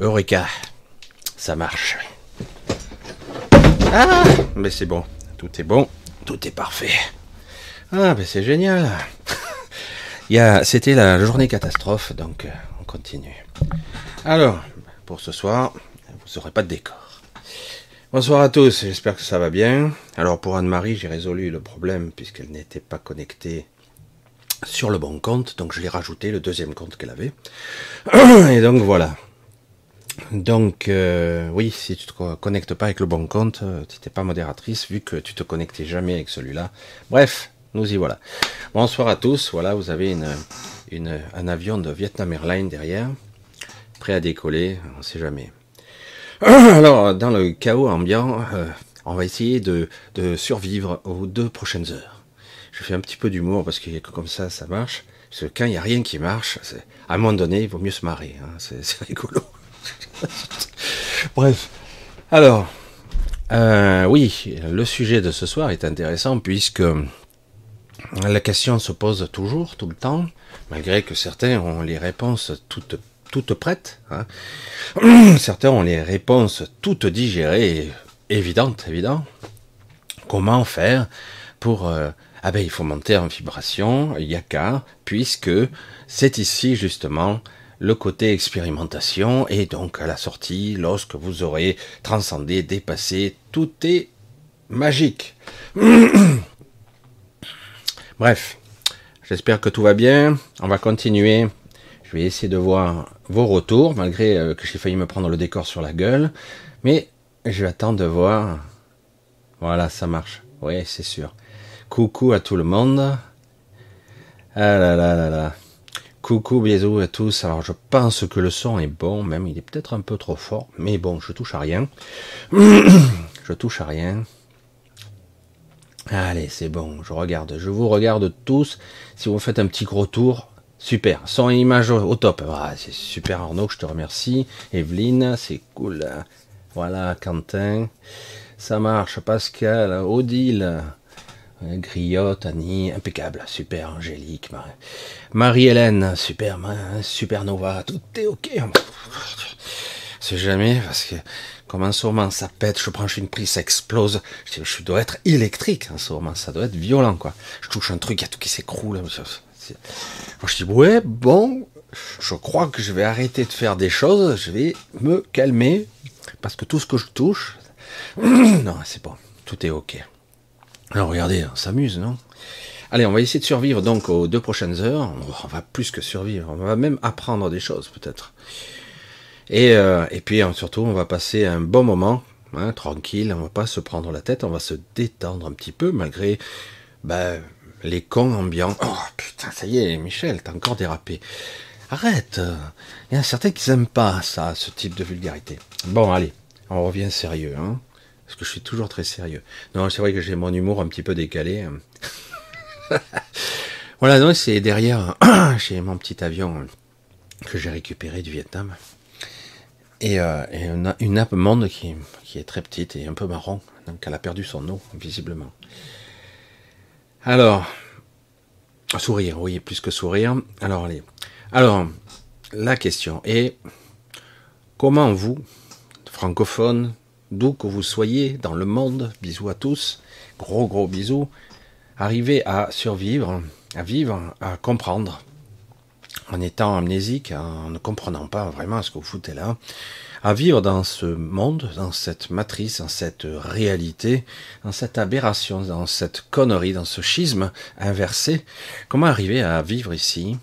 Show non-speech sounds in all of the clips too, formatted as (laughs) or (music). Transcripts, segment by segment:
Eureka, ça marche. Ah, mais c'est bon, tout est bon, tout est parfait. Ah, mais c'est génial. (laughs) C'était la journée catastrophe, donc euh, on continue. Alors, pour ce soir, vous n'aurez pas de décor. Bonsoir à tous, j'espère que ça va bien. Alors pour Anne-Marie, j'ai résolu le problème puisqu'elle n'était pas connectée sur le bon compte, donc je l'ai rajouté, le deuxième compte qu'elle avait. (coughs) Et donc voilà. Donc euh, oui, si tu te connectes pas avec le bon compte, euh, tu n'étais pas modératrice vu que tu te connectais jamais avec celui-là. Bref, nous y voilà. Bonsoir à tous. Voilà, vous avez un avion de Vietnam Airlines derrière, prêt à décoller. On ne sait jamais. (clears throat) Alors, dans le chaos ambiant, euh, on va essayer de, de survivre aux deux prochaines heures je fais un petit peu d'humour parce que comme ça, ça marche. Parce que quand il n'y a rien qui marche, à un moment donné, il vaut mieux se marrer. Hein. C'est rigolo. (laughs) Bref. Alors, euh, oui, le sujet de ce soir est intéressant puisque la question se pose toujours, tout le temps, malgré que certains ont les réponses toutes, prêtes. Hein. (clears throat) Certains ont les réponses toutes digérées, évidentes, évident. Comment faire pour euh, ah ben il faut monter en vibration, yaka, puisque c'est ici justement le côté expérimentation et donc à la sortie, lorsque vous aurez transcendé, dépassé, tout est magique. (clears throat) Bref, j'espère que tout va bien. On va continuer. Je vais essayer de voir vos retours, malgré euh, que j'ai failli me prendre le décor sur la gueule. Mais je vais attendre de voir. Voilà, ça marche. Oui, c'est sûr. Coucou à tout le monde. Ah là là là là. Coucou, bisous à tous. Alors je pense que le son est bon, même il est peut-être un peu trop fort, mais bon, je touche à rien. (coughs) je touche à rien. Allez, c'est bon, je regarde, je vous regarde tous. Si vous faites un petit gros tour, super. Son et image au, top. Ah, c'est super Arnaud, je te remercie. Evelyne, c'est cool. Voilà, Quentin. Ça marche. Pascal, Odile. Griotte, Annie, impeccable, super, Angélique, Marie-Hélène, super, supernova, tout est ok. C'est jamais, parce que comme un moment ça pète, je branche une prise, ça explose. Je, je dois être électrique en ce moment, ça doit être violent, quoi. Je touche un truc, il y a tout qui s'écroule. je dis, ouais, bon, je crois que je vais arrêter de faire des choses, je vais me calmer, parce que tout ce que je touche, (clears throat) non, c'est bon, tout est ok. Alors regardez, on s'amuse, non? Allez, on va essayer de survivre donc aux deux prochaines heures. On va plus que survivre, on va même apprendre des choses peut-être. Et, euh, et puis hein, surtout, on va passer un bon moment, hein, tranquille, on va pas se prendre la tête, on va se détendre un petit peu malgré ben, les cons ambiants. Oh putain, ça y est, Michel, t'as encore dérapé. Arrête Il y a certains qui n'aiment pas ça, ce type de vulgarité. Bon, allez, on revient sérieux. Hein parce que je suis toujours très sérieux. Non, c'est vrai que j'ai mon humour un petit peu décalé. (laughs) voilà, c'est derrière, (clears throat) j'ai mon petit avion que j'ai récupéré du Vietnam. Et, euh, une, nappe monde qui, est très petite et un peu marron. Donc elle a perdu son eau, visiblement. Alors, sourire, oui, plus que sourire. Alors, allez. Alors, la question est comment vous, francophones, d'où que vous soyez dans le monde, bisous à tous, gros gros bisous, arrivez à survivre, à vivre, à comprendre, en étant amnésique, en ne comprenant pas vraiment ce que vous foutez là, à vivre dans ce monde, dans cette matrice, dans cette réalité, dans cette aberration, dans cette connerie, dans ce schisme inversé, comment arriver à vivre ici,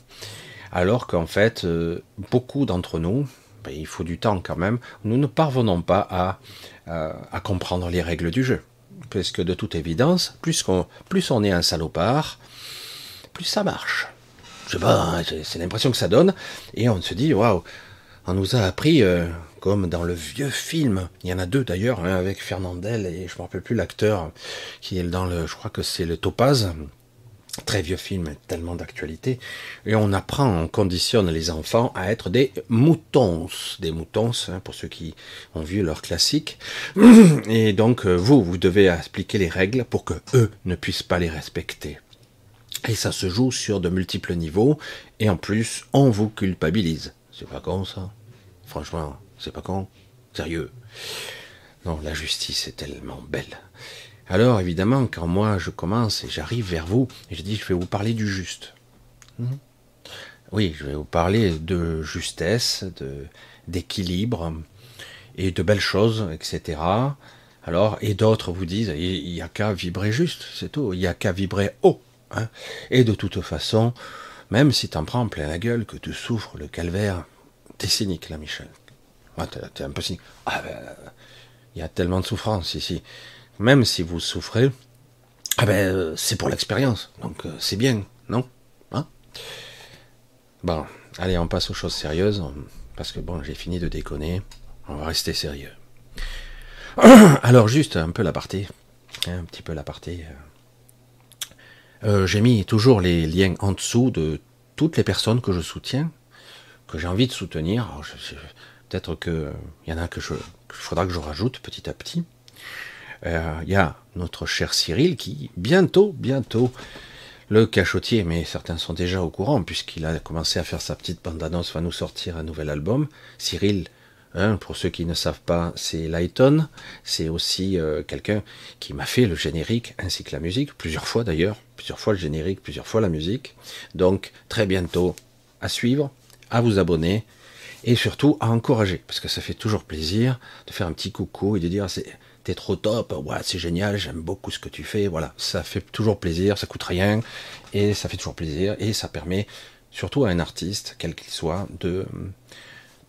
alors qu'en fait, euh, beaucoup d'entre nous, il faut du temps quand même, nous ne parvenons pas à euh, à comprendre les règles du jeu. Puisque de toute évidence, plus, on, est un salopard, plus ça marche. Je sais pas, hein, c'est l'impression que ça donne. Et on se dit, waouh, on nous a appris, euh, comme dans le vieux film, il y en a deux d'ailleurs, avec Fernandel et je ne me rappelle plus l'acteur qui est dans le, je crois que c'est le Topaz, Très vieux film, tellement d'actualité. Et on apprend, on conditionne les enfants à être des moutons. Des moutons, hein, pour ceux qui ont vu leur classique. (clears throat) Et donc, euh, vous, vous devez appliquer les règles pour que eux ne puissent pas les respecter. Et ça se joue sur de multiples niveaux. Et en plus, on vous culpabilise. C'est pas con ça? Franchement, c'est pas con. Sérieux. Non, la justice est tellement belle. Alors, évidemment, quand moi je commence et j'arrive vers vous, et je dis, je vais vous parler du juste. Hmm. Oui, je vais vous parler de justesse, de d'équilibre et de belles choses, etc. Alors, et d'autres vous disent, il n'y a qu'à vibrer juste, c'est tout. Il n'y a qu'à vibrer haut. Hein. Et de toute façon, même si t'en prends plein la gueule, que tu souffres le calvaire, t'es cynique là, Michel. Ah, t'es un peu cynique. Ah, ben, il y a tellement de souffrance ici. Même si vous souffrez, ah ben, c'est pour l'expérience. Donc, euh, c'est bien, non hein Bon, allez, on passe aux choses sérieuses. Parce que bon, j'ai fini de déconner. On va rester sérieux. (coughs) Alors, juste un peu l'aparté. Hein, un petit peu l'aparté. Euh. Euh, j'ai mis toujours les liens en dessous de toutes les personnes que je soutiens, que j'ai envie de soutenir. Peut-être qu'il y en a que je, faudra que je rajoute petit à petit. Euh, il y a notre cher Cyril qui, bientôt, bientôt, le cachotier, mais certains sont déjà au courant, puisqu'il a commencé à faire sa petite bande-annonce, va nous sortir un nouvel album. Cyril, Hein, pour ceux qui ne savent pas, c'est Lighton. C'est aussi euh, quelqu'un qui m'a fait le générique ainsi que la musique, plusieurs fois d'ailleurs, plusieurs fois le générique, plusieurs fois la musique. Donc très bientôt à suivre, à vous abonner et surtout à encourager, parce que ça fait toujours plaisir de faire un petit coucou et de dire t'es trop top, ouais, c'est génial, j'aime beaucoup ce que tu fais. Voilà, ça fait toujours plaisir, ça coûte rien et ça fait toujours plaisir et ça permet surtout à un artiste, quel qu'il soit, de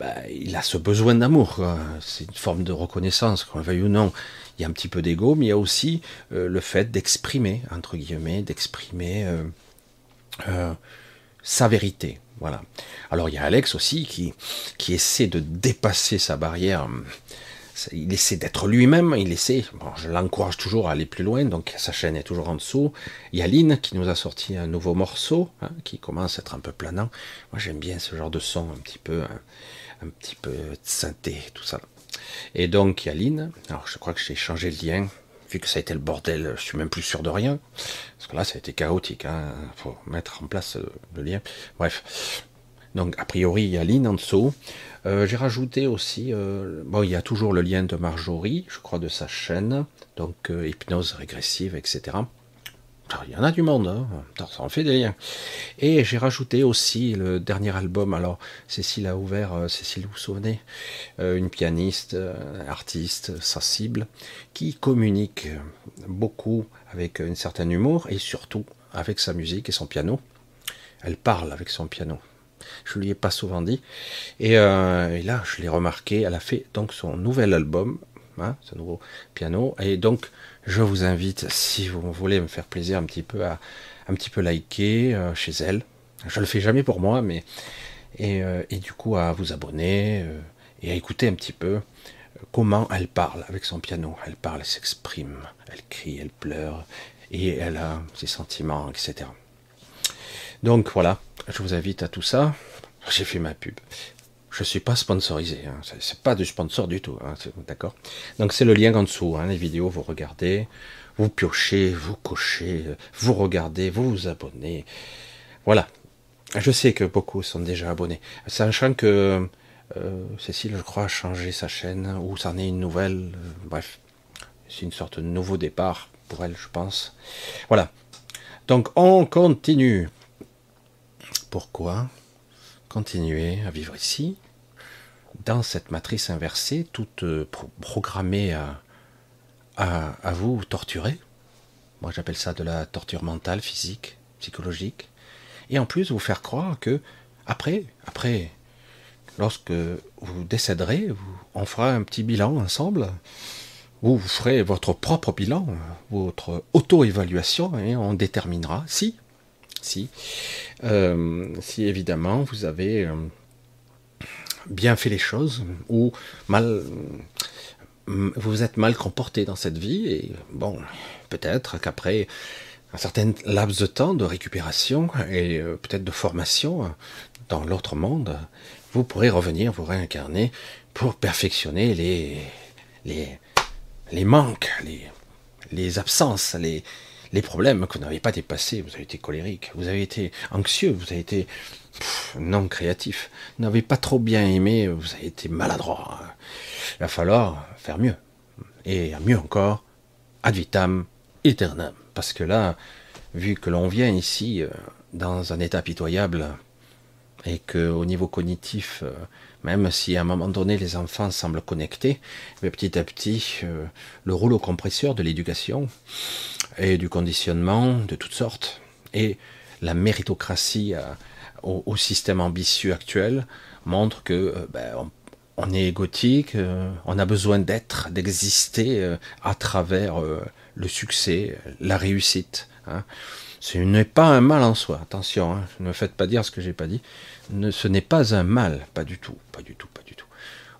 bah, il a ce besoin d'amour. C'est une forme de reconnaissance, qu'on le veuille ou non. Il y a un petit peu d'ego, mais il y a aussi euh, le fait d'exprimer, entre guillemets, d'exprimer euh, euh, sa vérité. Voilà. Alors il y a Alex aussi qui, qui essaie de dépasser sa barrière. Il essaie d'être lui-même, il essaie, bon, je l'encourage toujours à aller plus loin, donc sa chaîne est toujours en dessous. Il y a Lynn qui nous a sorti un nouveau morceau, hein, qui commence à être un peu planant. Moi j'aime bien ce genre de son un petit peu, hein, un petit peu synthé, tout ça. Et donc, il y a Lynn. Alors, je crois que j'ai changé le lien. Vu que ça a été le bordel, je suis même plus sûr de rien. Parce que là, ça a été chaotique. Hein. faut mettre en place le, lien. Bref. Donc, a priori, il y a Lynn en dessous. Euh, j'ai rajouté aussi, euh, bon, il y a toujours le lien de Marjorie, je crois, de sa chaîne, donc euh, hypnose régressive, etc. Il y en a du monde, hein. ça en fait des liens. Et j'ai rajouté aussi le dernier album. Alors, Cécile a ouvert, Cécile, vous vous souvenez, une pianiste, artiste sensible, qui communique beaucoup avec une certaine humour et surtout avec sa musique et son piano. Elle parle avec son piano. Je lui ai pas souvent dit. Et, là, je l'ai remarqué. Elle a fait donc son nouvel album, hein, son nouveau piano. Et donc, je vous invite, si vous voulez me faire plaisir un petit peu, à un petit peu liker euh, chez elle. Je le fais jamais pour moi, mais et, euh, du coup à vous abonner euh, et à écouter un petit peu comment elle parle avec son piano. Elle parle, elle s'exprime, elle crie, elle pleure et elle a ses sentiments, etc. Donc voilà, je vous invite à tout ça. J'ai fait ma pub. Je suis pas sponsorisé, hein. c'est pas du sponsor du tout, hein. Donc c'est le lien en dessous, hein. les vidéos, vous regardez, vous piochez, vous cochez, vous regardez, vous vous abonnez. Voilà. Je sais que beaucoup sont déjà abonnés. Sachant que euh, Cécile, je crois, a changé sa chaîne, ou ça en est une nouvelle, euh, bref. C'est une sorte de nouveau départ pour elle, je pense. Voilà. Donc on continue. Pourquoi continuer à vivre ici dans cette matrice inversée, toute euh, programmée à, à, vous torturer. Moi, j'appelle ça de la torture mentale, physique, psychologique. Et en plus, vous faire croire que, après, après, lorsque vous décéderez, on fera un petit bilan ensemble, vous ferez votre propre bilan, votre auto-évaluation, et on déterminera si, si, euh, si évidemment vous avez euh, bien fait les choses ou mal vous vous êtes mal comporté dans cette vie et bon peut-être qu'après un certain laps de temps de récupération et euh, peut-être de formation dans l'autre monde vous pourrez revenir vous réincarner pour perfectionner les les, les manques les, les absences les, les problèmes que vous n'avez pas dépassés. Vous avez été colérique, vous avez été anxieux, vous avez été non créatif, vous n'avez pas trop bien aimé, vous avez été maladroit. Il va falloir faire mieux. Et mieux encore, ad vitam aeternam. Parce que là, vu que l'on vient ici euh, dans un état pitoyable, et que au niveau cognitif, euh, même si à un moment donné les enfants semblent connectés, mais petit à petit, euh, le rouleau compresseur de l'éducation et du conditionnement de toutes sortes, et la méritocratie au, système ambitieux actuel montre que ben, on, est égotique, on a besoin d'être, d'exister à travers le succès, la réussite. Hein. Ce n'est pas un mal en soi, attention, hein. ne me faites pas dire ce que j'ai pas dit. ce n'est pas un mal, pas du tout, pas du tout, pas du tout.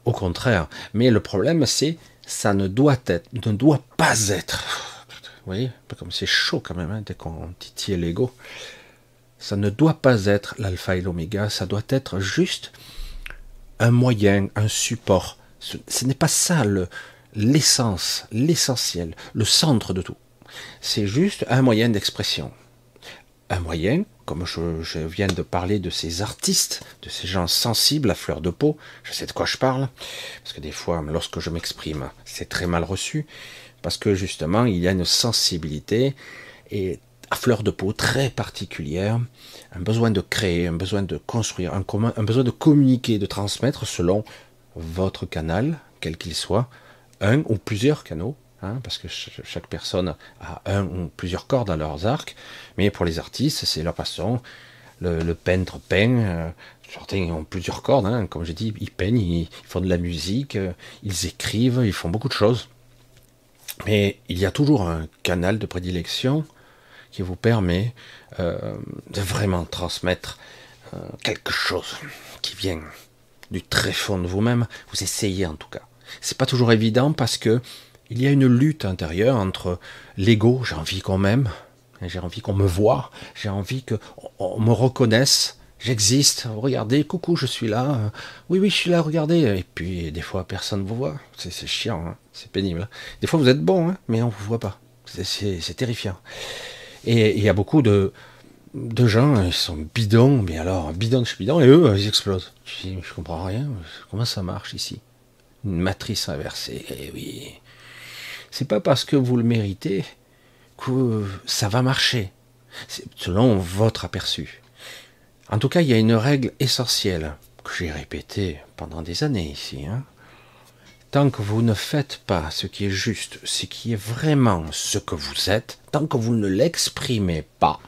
Au contraire, mais le problème c'est ça ne doit être, ne doit pas être. Vous voyez, comme c'est chaud quand même hein, dès qu'on titille l'ego. Ça ne doit pas être l'alpha et l'oméga, ça doit être juste un moyen, un support. ce n'est pas ça le, l'essence, l'essentiel, le centre de tout. C'est juste un moyen d'expression. Un moyen, comme je, viens de parler de ces artistes, de ces gens sensibles à fleur de peau, je sais de quoi je parle, parce que des fois, lorsque je m'exprime, c'est très mal reçu, parce que justement, il y a une sensibilité et à fleur de peau très particulière, un besoin de créer, un besoin de construire, un, besoin de communiquer, de transmettre selon votre canal, quel qu'il soit, un ou plusieurs canaux, hein, parce que chaque personne a un ou plusieurs cordes à leurs arcs, mais pour les artistes, c'est leur façon. Le, peintre peint, euh, certains ont plusieurs cordes, hein, comme j'ai dit, ils peignent, ils, font de la musique, euh, ils écrivent, ils font beaucoup de choses. Mais il y a toujours un canal de prédilection qui vous permet euh, de vraiment transmettre quelque chose qui vient du très fond de vous-même. Vous essayez en tout cas. C'est pas toujours évident parce que il y a une lutte intérieure entre l'ego, j'ai envie qu'on m'aime, j'ai envie qu'on me voit, j'ai envie qu'on me reconnaisse, j'existe, regardez, coucou, je suis là, oui, oui, je suis là, regardez. Et puis, des fois, personne ne vous voit, c'est chiant, hein. c'est pénible. Des fois, vous êtes bon, hein, mais on ne vous voit pas, c'est terrifiant. Et il y a beaucoup de, gens, ils sont bidons, mais alors, bidons de chez bidon, et eux, ils explosent. Je, je comprends rien, comment ça marche ici? Une matrice inversée. Eh oui, c'est pas parce que vous le méritez que ça va marcher. Selon votre aperçu. En tout cas, il y a une règle essentielle que j'ai répétée pendant des années ici. Hein. Tant que vous ne faites pas ce qui est juste, ce qui est vraiment ce que vous êtes, tant que vous ne l'exprimez pas,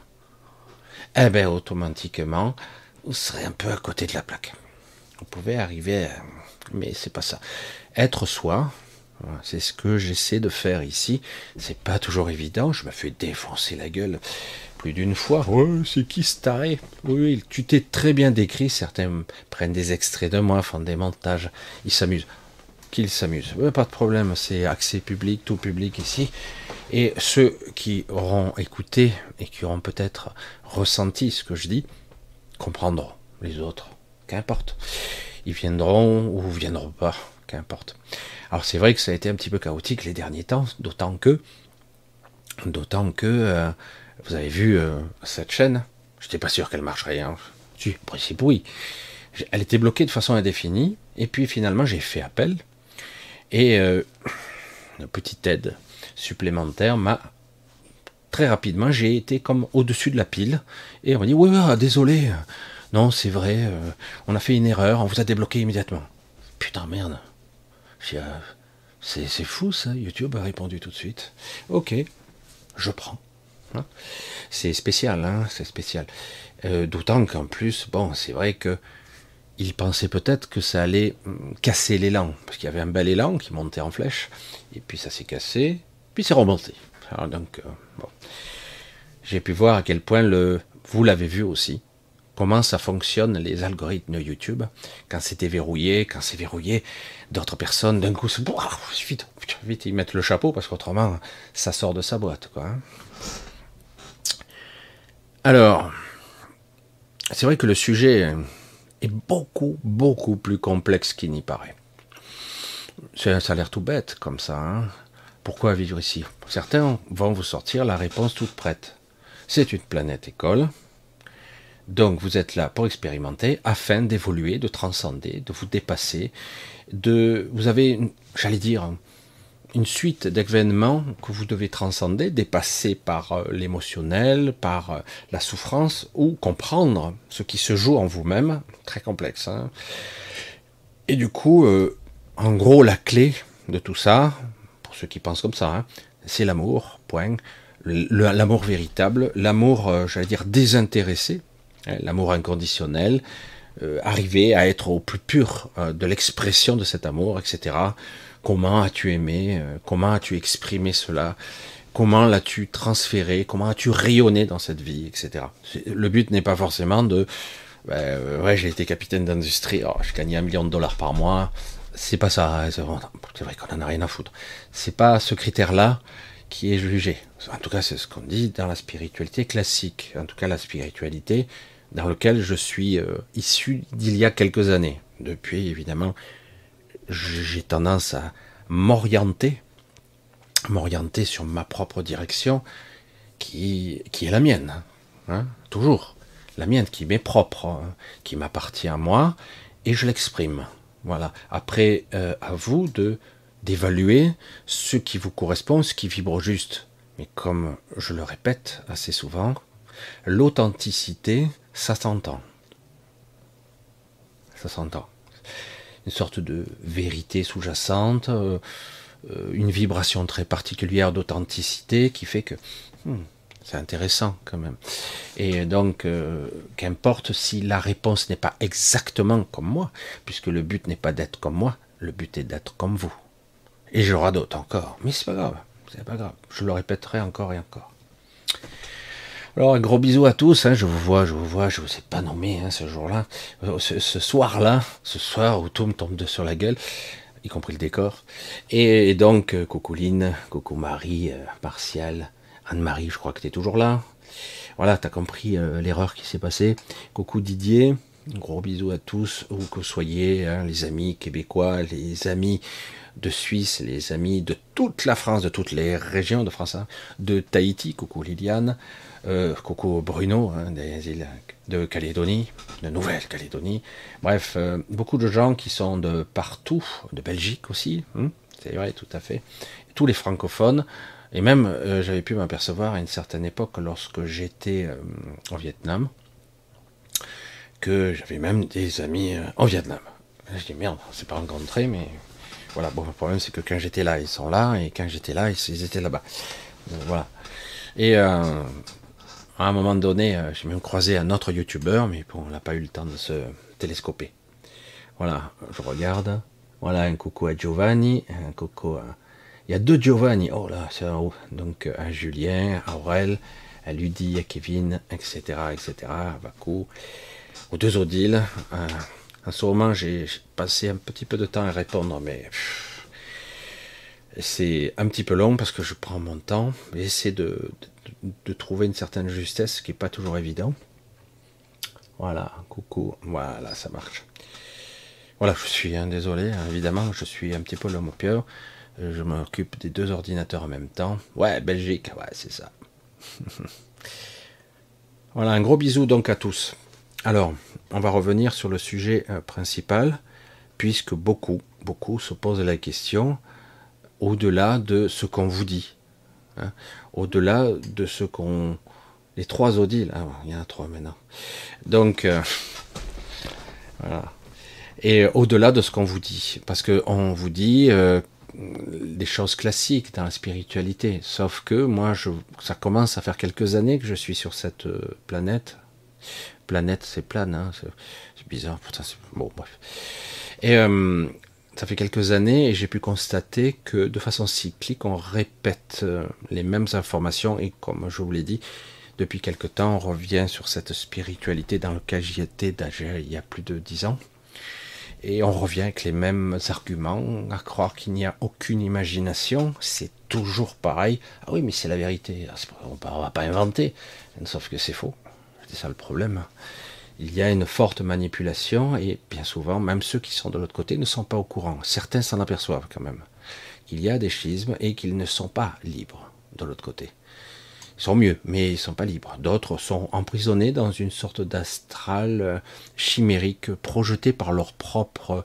eh bien automatiquement, vous serez un peu à côté de la plaque. Vous pouvez arriver à mais c'est pas ça. Être soi, c'est ce que j'essaie de faire ici. C'est pas toujours évident. Je me fais défoncer la gueule plus d'une fois. Ouais, c'est qui ce taré? Oui, tu t'es très bien décrit. Certains prennent des extraits de moi, font des montages. Ils s'amusent. Qu'ils s'amusent. pas de problème. C'est accès public, tout public ici. Et ceux qui auront écouté et qui auront peut-être ressenti ce que je dis comprendront. Les autres, qu'importe ils viendront ou viendront pas, qu'importe. Alors c'est vrai que ça a été un petit peu chaotique les derniers temps, d'autant que, d'autant que, euh, vous avez vu euh, cette chaîne, j'étais pas sûr qu'elle marcherait. Hein. Si, principe oui. Elle était bloquée de façon indéfinie, et puis finalement j'ai fait appel, et euh, une petite aide supplémentaire m'a très rapidement, j'ai été comme au-dessus de la pile, et on m'a dit, oui, oui, désolé, non, c'est vrai, on a fait une erreur, on vous a débloqué immédiatement. Putain, merde. Euh, c'est fou ça, YouTube a répondu tout de suite. Ok, je prends. Hein. c'est spécial, hein, c'est spécial. Euh, d'autant qu'en plus, bon, c'est vrai que il pensait peut-être que ça allait hum, casser l'élan, parce qu'il y avait un bel élan qui montait en flèche, et puis ça s'est cassé, puis c'est remonté. Donc, bon. J'ai pu voir à quel point le, vous l'avez vu aussi, comment ça fonctionne les algorithmes de YouTube. Quand c'était verrouillé, quand c'est verrouillé, d'autres personnes d'un coup se vite, vite ils mettent le chapeau parce qu'autrement ça sort de sa boîte quoi. Hein. Alors, c'est vrai que le sujet est beaucoup beaucoup plus complexe qu'il n'y paraît. Ça a l'air tout bête comme ça. Hein pourquoi vivre ici? Certains vont vous sortir la réponse toute prête. C'est une planète école. Donc vous êtes là pour expérimenter afin d'évoluer, de transcender, de vous dépasser. De, vous avez, j'allais dire, une suite d'événements que vous devez transcender, dépasser par euh, l'émotionnel, par euh, la souffrance, ou comprendre ce qui se joue en vous-même, très complexe. Hein. Et du coup, euh, en gros, la clé de tout ça, pour ceux qui pensent comme ça, hein, c'est l'amour, point. L'amour véritable, l'amour, j'allais dire, désintéressé, l'amour inconditionnel, arriver à être au plus pur de l'expression de cet amour, etc Comment as-tu aimé euh, Comment as-tu exprimé cela Comment l'as-tu transféré Comment as-tu rayonné dans cette vie, etc. Le but n'est pas forcément de, ben, ouais, j'ai été capitaine d'industrie, oh, je gagnais un million de dollars par mois. C'est pas ça. Hein, c'est vrai qu'on en a rien à foutre. C'est pas ce critère-là qui est jugé. En tout cas, c'est ce qu'on dit dans la spiritualité classique. En tout cas, la spiritualité dans laquelle je suis euh, issu d'il y a quelques années. Depuis, évidemment, j'ai tendance à m'orienter, m'orienter sur ma propre direction, qui, qui est la mienne, hein, toujours, la mienne qui m'est propre, hein, qui m'appartient à moi, et je l'exprime. Voilà. Après, euh, à vous de d'évaluer ce qui vous correspond, ce qui vibre juste. Mais comme je le répète assez souvent, l'authenticité, ça s'entend. Ça s'entend une sorte de vérité sous-jacente, euh, euh, une vibration très particulière d'authenticité qui fait que hmm, c'est intéressant quand même. Et donc, euh, qu'importe si la réponse n'est pas exactement comme moi, puisque le but n'est pas d'être comme moi, le but est d'être comme vous. Et j'aurai d'autres encore, mais c'est pas grave, c'est pas grave, je le répéterai encore et encore. Alors un gros bisou à tous, hein, je vous vois, je vous vois, je vous ai pas nommé hein, ce jour-là, euh, ce, soir-là, ce soir où tout me tombe de sur la gueule, y compris le décor. Et, donc, euh, coucou Lynn, coucou Marie, euh, Martial, Anne-Marie, je crois que tu es toujours là. Voilà, tu as compris l'erreur qui s'est passée. Coucou Didier, gros bisou à tous, où que vous soyez, hein, les amis québécois, les amis de Suisse, les amis de toute la France, de toutes les régions de France, de Tahiti, coucou Liliane, euh, coucou Bruno, hein, des îles de Calédonie, de Nouvelle-Calédonie. Bref, euh, beaucoup de gens qui sont de partout, de Belgique aussi, hein, c'est vrai, tout à fait. Tous les francophones, et même euh, j'avais pu m'apercevoir à une certaine époque, lorsque j'étais au Vietnam, que j'avais même des amis en Vietnam. Je dis merde, c'est pas rencontré, mais voilà. Bon, le problème c'est que quand j'étais là, ils sont là, et quand j'étais là, ils étaient là-bas. voilà. Et à un moment donné, euh, j'ai même croisé un autre youtubeur, mais bon, on n'a pas eu le temps de se télescoper. Voilà, je regarde. Voilà, un coucou à Giovanni, un coucou à... Il y a deux Giovanni, oh là, c'est un Donc à Julien, à Aurel, à Ludie, à Kevin, etc., etc., à Bakou, aux deux Odile. Euh, en ce moment, j'ai passé un petit peu de temps à répondre, mais c'est un petit peu long parce que je prends mon temps, j'essaie de, de, trouver une certaine justesse qui n'est pas toujours évident. Voilà, coucou, voilà, ça marche. Voilà, je suis hein, désolé, hein, évidemment, je suis un petit peu l'homme au pire. Je m'occupe des deux ordinateurs en même temps. Ouais, Belgique, ouais, c'est ça. (laughs) voilà, un gros bisou donc à tous. Alors, on va revenir sur le sujet euh, principal, puisque beaucoup, beaucoup se posent la question au-delà de ce qu'on vous dit, hein, au-delà de ce qu'on... Les trois Odiles, ah, il y en a trois maintenant. Donc, euh, voilà. Et au-delà de ce qu'on vous dit, parce qu'on vous dit euh, des choses classiques dans la spiritualité, sauf que moi, ça commence à faire quelques années que je suis sur cette planète. Planète, c'est plane, hein, c'est bizarre, pourtant Bon, bref. Et ça fait quelques années et j'ai pu constater que de façon cyclique, on répète euh, les mêmes informations et comme je vous l'ai dit, depuis quelque temps, on revient sur cette spiritualité dans laquelle j'y étais il y a plus de dix ans. Et on revient avec les mêmes arguments, à croire qu'il n'y a aucune imagination, c'est toujours pareil. Ah oui, mais c'est la vérité, ah, on ne va pas inventer, sauf que c'est faux. C'est ça le problème. il y a une forte manipulation et bien souvent, même ceux qui sont de l'autre côté ne sont pas au courant. Certains s'en aperçoivent quand même qu'il y a des schismes et qu'ils ne sont pas libres de l'autre côté. Ils sont mieux, mais ils ne sont pas libres. D'autres sont emprisonnés dans une sorte d'astral euh, chimérique projeté par leur propre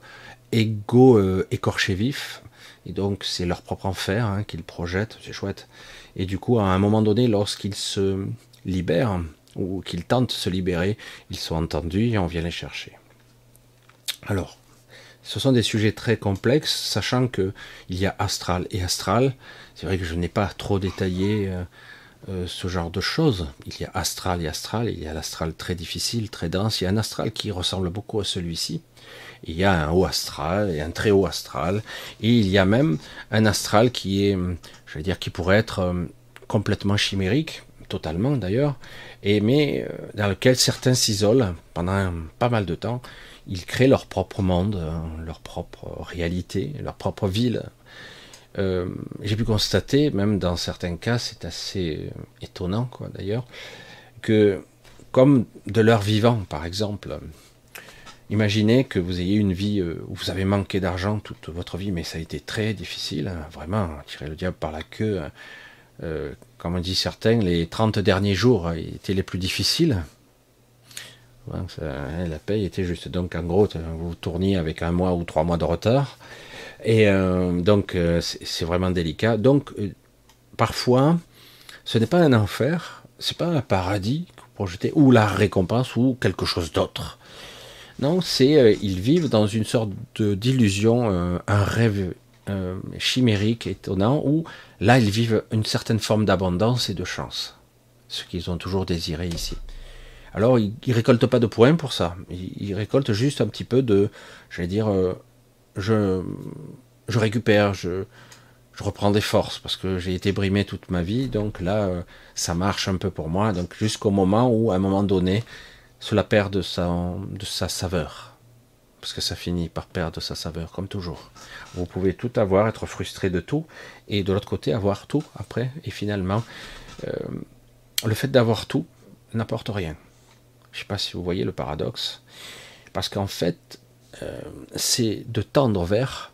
ego euh, écorché vif. Et donc c'est leur propre enfer hein, qu'ils projettent, c'est chouette. Et du coup, à un moment donné, lorsqu'ils se libèrent, ou qu'ils tentent de se libérer, ils sont entendus et on vient les chercher. Alors, ce sont des sujets très complexes, sachant que il y a astral et astral. C'est vrai que je n'ai pas trop détaillé euh, euh, ce genre de choses. Il y a astral et astral. Il y a l'astral très difficile, très dense. Il y a un astral qui ressemble beaucoup à celui-ci. Il y a un haut astral et un très haut astral. Et il y a même un astral qui est, je vais dire, qui pourrait être euh, complètement chimérique, totalement d'ailleurs, et mais euh, dans lequel certains s'isolent pendant pas mal de temps. Ils créent leur propre monde, euh, leur propre réalité, leur propre ville. Euh, j'ai pu constater, même dans certains cas, c'est assez étonnant, quoi, d'ailleurs, que comme de leur vivant, par exemple, imaginez que vous ayez une vie où vous avez manqué d'argent toute votre vie, mais ça a été très difficile, hein, vraiment, tirer le diable par la queue. Euh, comme on dit certains, les 30 derniers jours étaient les plus difficiles. Hein, la paye était juste. Donc en gros, vous tourniez avec un mois ou trois mois de retard. Et euh, donc euh, c'est vraiment délicat. Donc parfois, ce n'est pas un enfer, c'est pas un paradis projeté, ou la récompense, ou quelque chose d'autre. Non, c'est ils vivent dans une sorte d'illusion, un rêve euh, chimérique, étonnant, où là ils vivent une certaine forme d'abondance et de chance, ce qu'ils ont toujours désiré ici. Alors ils, ne récoltent pas de points pour ça, ils, récoltent juste un petit peu de, j'allais dire, euh, je, je récupère, je, reprends des forces parce que j'ai été brimé toute ma vie, donc là euh, ça marche un peu pour moi, donc jusqu'au moment où à un moment donné cela perd de sa saveur parce que ça finit par perdre sa saveur, comme toujours. Vous pouvez tout avoir, être frustré de tout, et de l'autre côté avoir tout après, et finalement, euh, le fait d'avoir tout n'apporte rien. Je ne sais pas si vous voyez le paradoxe, parce qu'en fait, euh, c'est de tendre vers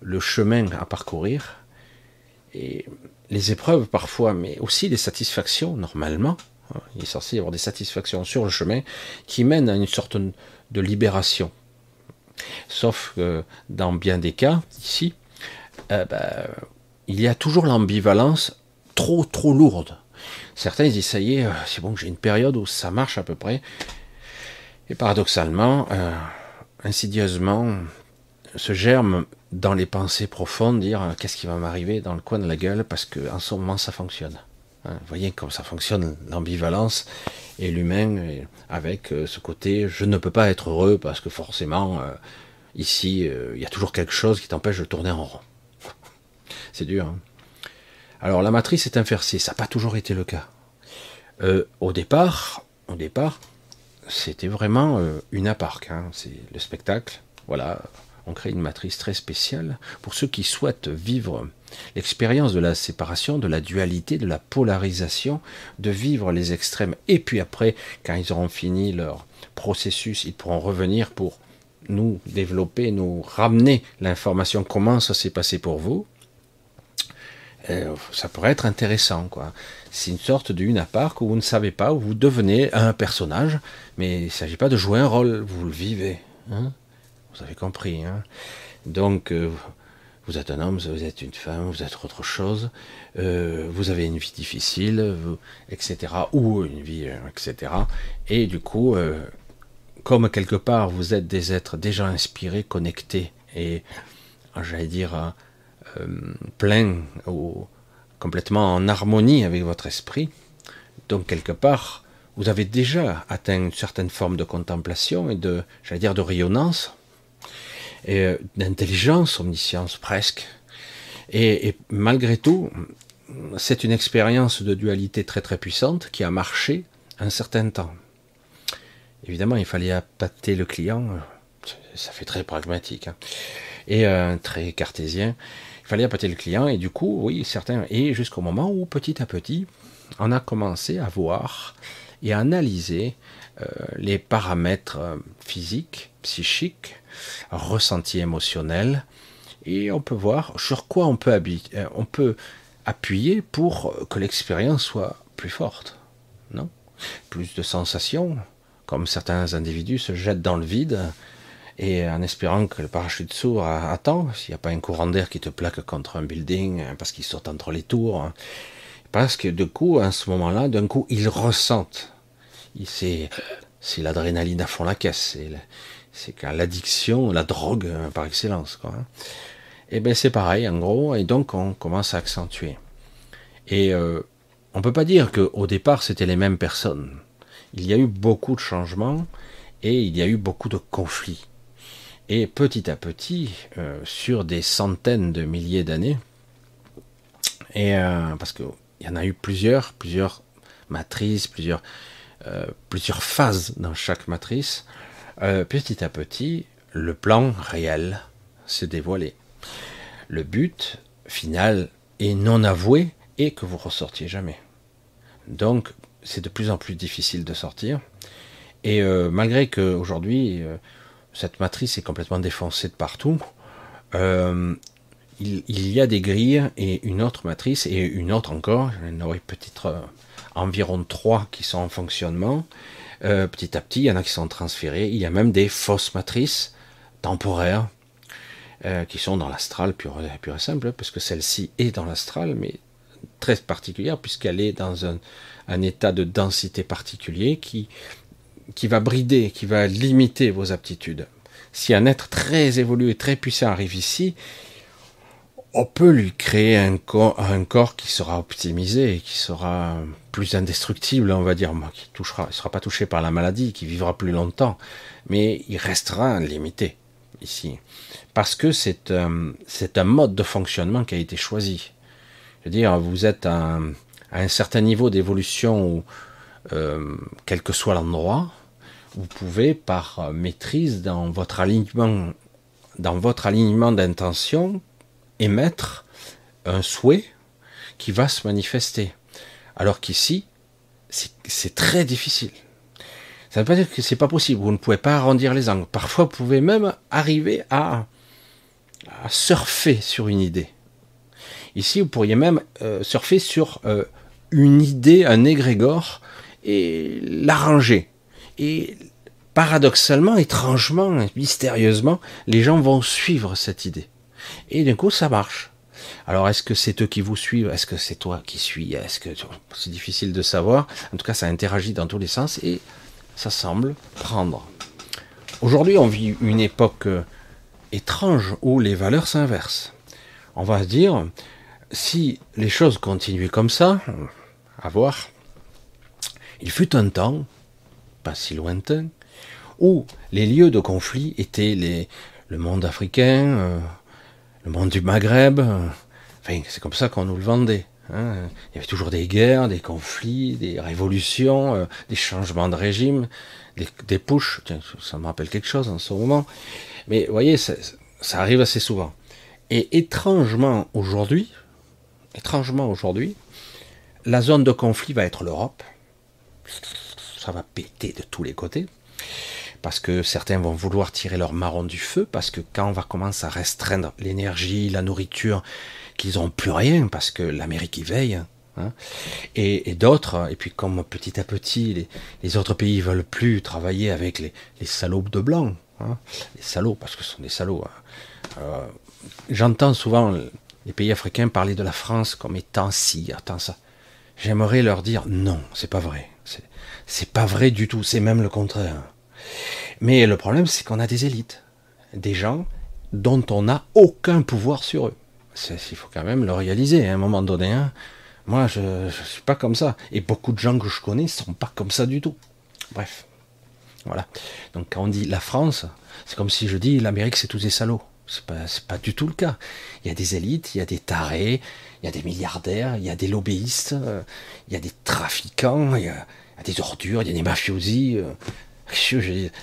le chemin à parcourir, et les épreuves parfois, mais aussi les satisfactions, normalement, il est censé y avoir des satisfactions sur le chemin qui mènent à une sorte de libération Sauf que dans bien des cas, ici, euh, ben, il y a toujours l'ambivalence trop trop lourde. Certains disent ça y est, euh, c'est bon, j'ai une période où ça marche à peu près. Et paradoxalement, euh, insidieusement, se germe dans les pensées profondes, dire qu'est-ce qui va m'arriver dans le coin de la gueule parce qu'en ce moment ça fonctionne. Hein, vous voyez comme ça fonctionne l'ambivalence et l'humain avec euh, ce côté je ne peux pas être heureux parce que forcément euh, ici euh, il y a toujours quelque chose qui t'empêche de tourner en rond. (laughs) C'est dur. Hein. Alors la matrice est inversée, ça n'a pas toujours été le cas. au départ, au départ, c'était vraiment une aparque. Hein. C'est le spectacle. Voilà, on crée une matrice très spéciale pour ceux qui souhaitent vivre l'expérience de la séparation, de la dualité, de la polarisation, de vivre les extrêmes. Et puis après, quand ils auront fini leur processus, ils pourront revenir pour nous développer, nous ramener l'information, comment ça s'est passé pour vous? Euh, ça pourrait être intéressant, quoi. C'est une sorte d'une à part où vous ne savez pas, où vous devenez un personnage, mais il ne s'agit pas de jouer un rôle, vous le vivez. Hein? Vous avez compris. Hein? Donc, euh, vous êtes un homme, vous êtes une femme, vous êtes autre chose, euh, vous avez une vie difficile, etc. Ou une vie, euh, etc. Et du coup, comme quelque part vous êtes des êtres déjà inspirés, connectés et, j'allais dire, pleins ou complètement en harmonie avec votre esprit, donc quelque part, vous avez déjà atteint une certaine forme de contemplation et de, j'allais dire, de rayonnance, euh, d'intelligence, omniscience presque. Et, malgré tout, c'est une expérience de dualité très très puissante qui a marché un certain temps. Évidemment, il fallait appâter le client, ça fait très pragmatique, hein. et euh, très cartésien. Il fallait appâter le client, et du coup, oui, certains, et jusqu'au moment où petit à petit, on a commencé à voir et analyser euh, les paramètres euh, physiques, psychiques, ressentis émotionnels, et on peut voir sur quoi on peut, euh, on peut appuyer pour que l'expérience soit plus forte. Non? Plus de sensations, comme certains individus se jettent dans le vide et en espérant que le parachute s'ouvre à, temps, s'il n'y a pas un courant d'air qui te plaque contre un building hein, parce qu'il saute entre les tours, hein. parce que de coup, à ce moment-là, d'un coup, ils ressentent. C'est l'adrénaline à fond la caisse, c'est, l'addiction, la drogue hein, par excellence. Quoi, Et bien c'est pareil, en gros, et donc on commence à accentuer. Et euh, on peut pas dire qu'au départ c'était les mêmes personnes. Il y a eu beaucoup de changements et il y a eu beaucoup de conflits. Et petit à petit, euh, sur des centaines de milliers d'années, et euh, parce qu'il y en a eu plusieurs, plusieurs matrices, plusieurs, euh, plusieurs phases dans chaque matrice, petit à petit, le plan réel s'est dévoilé. Le but final est non avoué et que vous ressortiez jamais. Donc, c'est de plus en plus difficile de sortir. Et malgré qu'aujourd'hui, cette matrice est complètement défoncée de partout. Euh, il, y a des grilles et une autre matrice et une autre encore. Il y en aurait peut-être euh, environ trois qui sont en fonctionnement. Euh, petit à petit, il y en a qui sont transférés. Il y a même des fausses matrices temporaires qui sont dans l'astral pur, pur, et simple, parce que celle-ci est dans l'astral, mais très particulière, puisqu'elle est dans un, un, état de densité particulier qui qui va brider, qui va limiter vos aptitudes. Si un être très évolué, très puissant arrive ici, on peut lui créer un corps, qui sera optimisé, qui sera plus indestructible, on va dire, qui touchera, il sera pas touché par la maladie, qui vivra plus longtemps, mais il restera limité ici, parce que c'est un, c'est un mode de fonctionnement qui a été choisi. Je veux dire, vous êtes à un certain niveau d'évolution euh, quel que soit l'endroit, vous pouvez par maîtrise dans votre alignement, dans votre alignement d'intention, émettre un souhait qui va se manifester. Alors qu'ici, c'est très difficile. Ça ne veut pas dire que c'est pas possible. Vous ne pouvez pas arrondir les angles. Parfois, vous pouvez même arriver à, surfer sur une idée. Ici, vous pourriez même euh, surfer sur euh, une idée, un égrégore, et l'arranger. Et paradoxalement, étrangement, mystérieusement, les gens vont suivre cette idée. Et d'un coup, ça marche. Alors, est-ce que c'est eux qui vous suivent? Est-ce que c'est toi qui suis? Est-ce que c'est difficile de savoir En tout cas, ça interagit dans tous les sens et ça semble prendre. Aujourd'hui, on vit une époque euh, étrange où les valeurs s'inversent. On va se dire, si les choses continuent comme ça, à voir, il fut un temps, pas si lointain, où les lieux de conflit étaient les, le monde africain, euh, le monde du Maghreb. Euh, c'est comme ça qu'on nous le vendait. Hein. Il y avait toujours des guerres, des conflits, des révolutions, euh, des changements de régime, des, des pushs. Tiens, ça me rappelle quelque chose en ce moment. Mais vous voyez, ça, ça arrive assez souvent. Et étrangement aujourd'hui, étrangement aujourd'hui, la zone de conflit va être l'Europe, ça va péter de tous les côtés. Parce que certains vont vouloir tirer leur marron du feu, parce que quand on va commencer à restreindre l'énergie, la nourriture, qu'ils n'ont plus rien, parce que l'Amérique y veille, hein, et, d'autres, et puis comme petit à petit, les, autres pays veulent plus travailler avec les, salauds de blanc, hein, les salauds, parce que ce sont des salauds. Hein. Euh, j'entends souvent les pays africains parler de la France comme étant ci, étant ça. J'aimerais leur dire non, c'est pas vrai. C'est pas vrai du tout, c'est même le contraire. Mais le problème, c'est qu'on a des élites, des gens dont on n'a aucun pouvoir sur eux. Il faut quand même le réaliser à un moment donné. Hein. Moi, je ne suis pas comme ça. Et beaucoup de gens que je connais ne sont pas comme ça du tout. Bref. Voilà. Donc quand on dit la France, c'est comme si je dis l'Amérique, c'est tous des salauds. C'est pas, pas du tout le cas. Il y a des élites, il y a des tarés, il y a des milliardaires, il y a des lobbyistes, euh, il y a des trafiquants, il y a, des ordures, il y a des mafiosi, euh,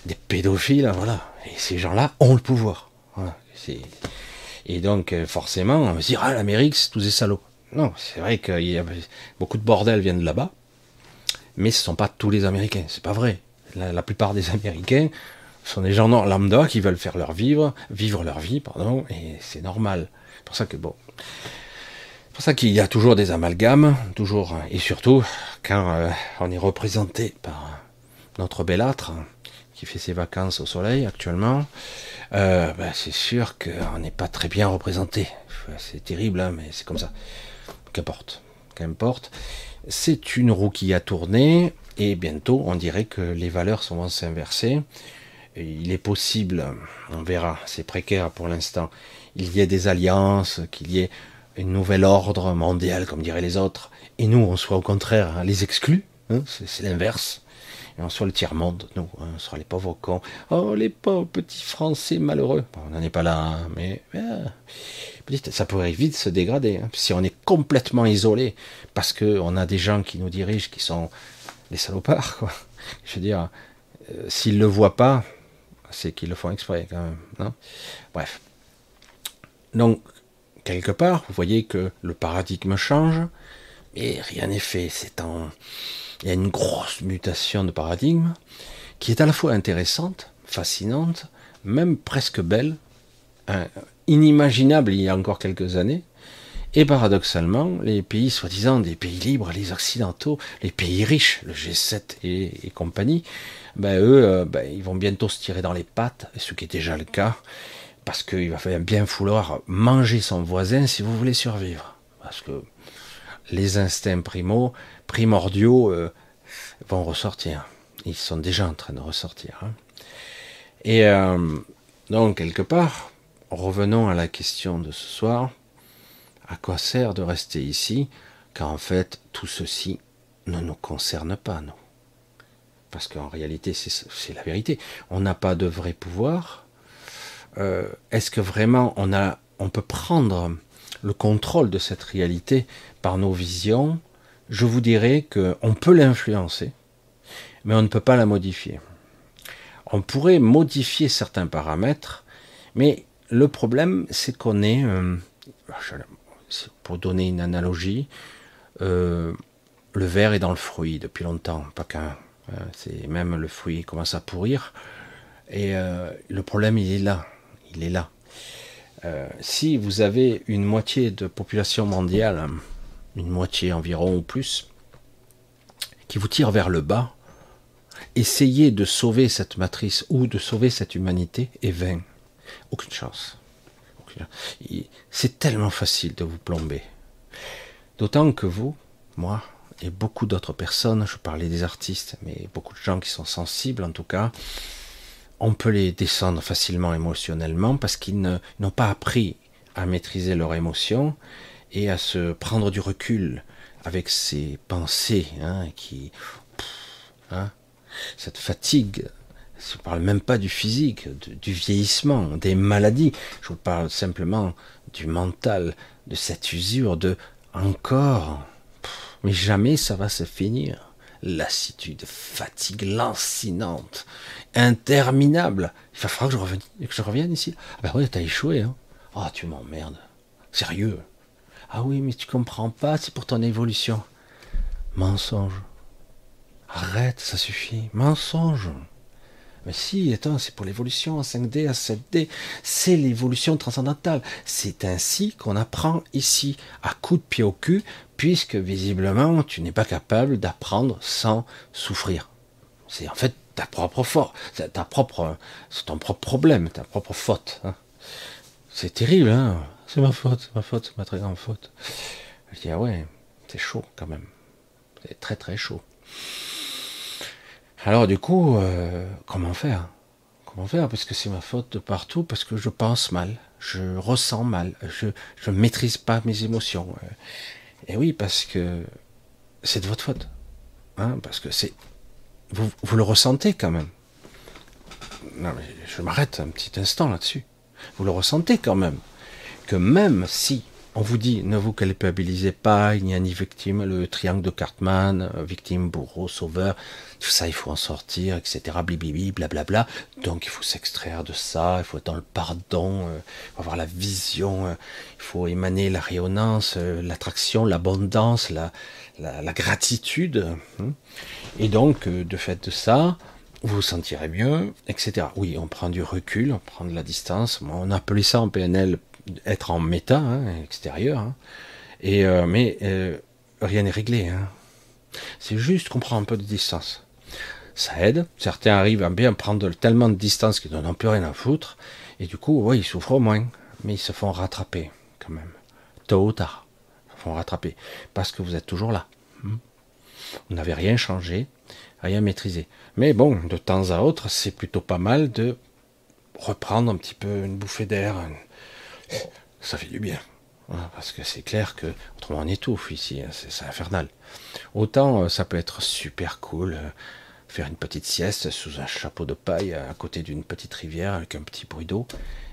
des pédophiles, hein, voilà. Et ces gens-là ont le pouvoir. et donc, euh, forcément, on va se dire, ah, l'Amérique, c'est tous des salauds. Non, c'est vrai que y a, beaucoup de bordel viennent de là-bas. Mais ce ne sont pas tous les Américains, c'est pas vrai. La, plupart des Américains sont des gens lambda qui veulent faire leur vivre, vivre leur vie, pardon, et c'est normal. C'est pour ça que bon, pour ça qu'il y a toujours des amalgames, toujours, et surtout quand euh, on est représenté par notre bellâtre qui fait ses vacances au soleil actuellement, euh, ben, c'est sûr qu'on n'est pas très bien représenté. C'est terrible, hein, mais c'est comme ça. Qu'importe, qu'importe. C'est une roue qui a tourné, et bientôt, on dirait que les valeurs vont s'inverser. Il est possible, on verra, c'est précaire pour l'instant, il y ait des alliances, qu'il y ait une nouvel ordre mondial, comme diraient les autres, et nous, on soit au contraire les exclus, hein, c'est l'inverse on soit le tiers-monde, nous, hein, on sera les pauvres cons. Oh, les pauvres petits Français malheureux. on n'en est pas là, hein, mais ça pourrait vite se dégrader. Hein, si on est complètement isolé, parce qu'on a des gens qui nous dirigent qui sont des salopards, quoi. Je veux dire, euh, s'ils ne le voient pas, c'est qu'ils le font exprès, quand même. Bref. Donc, quelque part, vous voyez que le paradigme change, mais rien n'est fait. C'est en il y a une grosse mutation de paradigme qui est à la fois intéressante, fascinante, même presque belle, hein, inimaginable il y a encore quelques années, et paradoxalement, les pays soi-disant des pays libres, les occidentaux, les pays riches, le G7 et, compagnie, ben eux, euh, ben, ils vont bientôt se tirer dans les pattes, ce qui est déjà le cas, parce qu'il va bien falloir manger son voisin si vous voulez survivre. Parce que les instincts primaux, primordiaux euh, vont ressortir. Ils sont déjà en train de ressortir. Hein. Et euh, donc, quelque part, revenons à la question de ce soir. À quoi sert de rester ici quand en fait tout ceci ne nous concerne pas, nous? Parce qu'en réalité, c'est la vérité. On n'a pas de vrai pouvoir. Euh, est-ce que vraiment on, a, on peut prendre le contrôle de cette réalité par nos visions, je vous dirais qu'on peut l'influencer, mais on ne peut pas la modifier. On pourrait modifier certains paramètres, mais le problème, c'est qu'on est, euh, pour donner une analogie, euh, le verre est dans le fruit depuis longtemps, pas qu'un. Hein, même le fruit commence à pourrir, et euh, le problème, il est là, il est là. si vous avez une moitié de population mondiale une moitié environ ou plus, qui vous tire vers le bas, essayez de sauver cette matrice ou de sauver cette humanité est vain. Aucune chance. C'est tellement facile de vous plomber. D'autant que vous, moi, et beaucoup d'autres personnes, je parlais des artistes, mais beaucoup de gens qui sont sensibles en tout cas, on peut les descendre facilement émotionnellement parce qu'ils n'ont pas appris à maîtriser leurs émotions et à se prendre du recul avec ses pensées hein, qui hein, cette fatigue je ne parle même pas du physique, du vieillissement, des maladies. Je vous parle simplement du mental, de cette usure, de encore. Mais jamais ça va se finir. Lassitude, fatigue lancinante, interminable. Il va falloir que je revienne, ici. Ah ben oui, t'as échoué. Hein. Oh, tu m'emmerdes. Sérieux. Ah oui, mais tu comprends pas, c'est pour ton évolution. Mensonge. Arrête, ça suffit. Mensonge. Mais si, attends, c'est pour l'évolution à 5D, à 7D. C'est l'évolution transcendantale. C'est ainsi qu'on apprend ici, à coup de pied au cul, puisque visiblement, tu n'es pas capable d'apprendre sans souffrir. C'est en fait ta propre force, ta propre, c'est ton propre problème, ta propre faute. Hein. C'est terrible, hein c'est ma faute, c'est ma faute, c'est ma très grande faute. Je dis, ah ouais, c'est chaud quand même. C'est très très chaud. Alors du coup, euh, comment faire? Comment faire? Parce que c'est ma faute de partout, parce que je pense mal, je ressens mal, je ne maîtrise pas mes émotions. Et oui, parce que c'est de votre faute. Hein, parce que c'est... Vous, vous le ressentez quand même. Non, mais je m'arrête un petit instant là-dessus. Vous le ressentez quand même que même si on vous dit, ne vous culpabilisez pas, il n'y a ni victime, le triangle de Cartman, euh, victime, bourreau, sauveur, tout ça, il faut en sortir, etc. Blibibi, blablabla. Donc il faut s'extraire de ça, il faut être dans le pardon, euh, avoir la vision, euh, il faut émaner la rayonnance, l'attraction, l'abondance, la, la, gratitude. Hein. Et donc, de fait de ça, vous vous sentirez mieux, etc. Oui, on prend du recul, on prend de la distance. On appelait ça en PNL être en méta, hein, extérieur. Hein. Et, euh, mais euh, rien n'est réglé. Hein. C'est juste qu'on prend un peu de distance. Ça aide. Certains arrivent à bien prendre tellement de distance qu'ils n'en ont plus rien à foutre. Et du coup, oui, ils souffrent moins. Mais ils se font rattraper quand même. Tôt ou tard. Ils se font rattraper. Parce que vous êtes toujours là. Hmm. Vous n'avez rien changé, rien maîtrisé. Mais bon, de temps à autre, c'est plutôt pas mal de reprendre un petit peu une bouffée d'air, ça fait du bien. Parce que c'est clair que autrement on étouffe ici, hein, c'est infernal. Autant euh, ça peut être super cool, euh, faire une petite sieste sous un chapeau de paille à côté d'une petite rivière avec un petit bruit d'eau,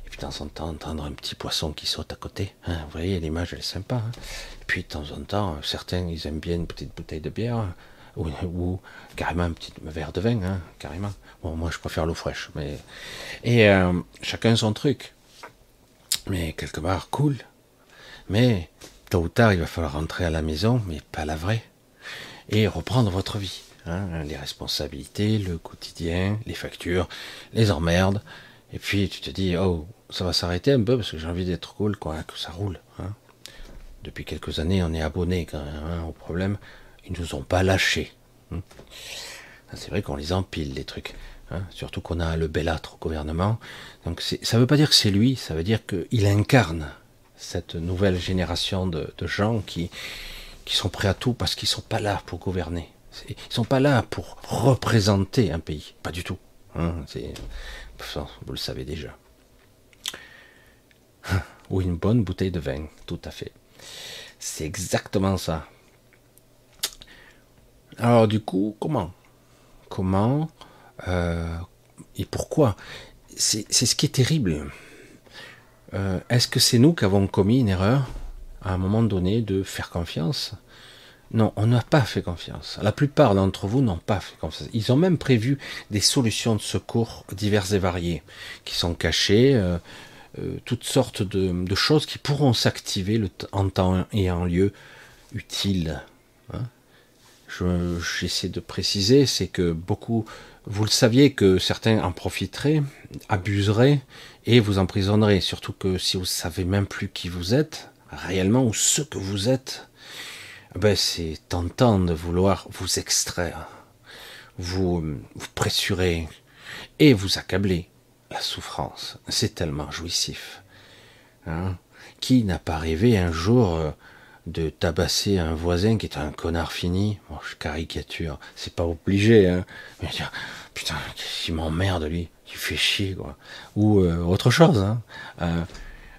et puis de temps en temps entendre un petit poisson qui saute à côté. Hein. vous voyez, l'image elle est sympa. Hein. Et puis de temps en temps, certains ils aiment bien une petite bouteille de bière ou, carrément un petit verre de vin, carrément. Bon, moi je préfère l'eau fraîche, mais et euh, chacun son truc mais quelque part cool. Mais tôt ou tard, il va falloir rentrer à la maison, mais pas la vraie, et reprendre votre vie. Hein, les responsabilités, le quotidien, les factures, les emmerdes. Et puis tu te dis, oh, ça va s'arrêter un peu parce que j'ai envie d'être cool, quoi, que ça roule. Hein. Depuis quelques années, on est abonné quand même hein, au problème. Ils nous ont pas lâchés. Hein. C'est vrai qu'on les empile, les trucs. Hein, surtout qu'on a le belâtre au gouvernement. Donc ça ne veut pas dire que c'est lui, ça veut dire qu'il incarne cette nouvelle génération de, gens qui, qui sont prêts à tout parce qu'ils ne sont pas là pour gouverner. Ils ne sont pas là pour représenter un pays, pas du tout. Hein, vous le savez déjà. (laughs) Ou une bonne bouteille de vin, tout à fait. C'est exactement ça. Alors du coup, comment? Comment euh, et pourquoi? C'est ce qui est terrible. Euh, est-ce que c'est nous qui avons commis une erreur à un moment donné de faire confiance? Non, on n'a pas fait confiance. La plupart d'entre vous n'ont pas fait confiance. Ils ont même prévu des solutions de secours diverses et variées, qui sont cachées, euh, toutes sortes de, choses qui pourront s'activer en temps et en lieu utile. Hein. J'essaie de préciser, c'est que beaucoup vous le saviez que certains en profiteraient, abuseraient et vous emprisonneraient. Surtout que si vous savez même plus qui vous êtes, réellement, ou ce que vous êtes, ben c'est tentant de vouloir vous extraire, vous, vous pressurer et vous accabler. La souffrance, c'est tellement jouissif. Hein qui n'a pas rêvé un jour euh, de tabasser un voisin qui est un connard fini? Bon, je caricature, c'est pas obligé, hein. Putain, il m'emmerde lui, il fait chier, quoi. Ou euh, autre chose, hein. Euh,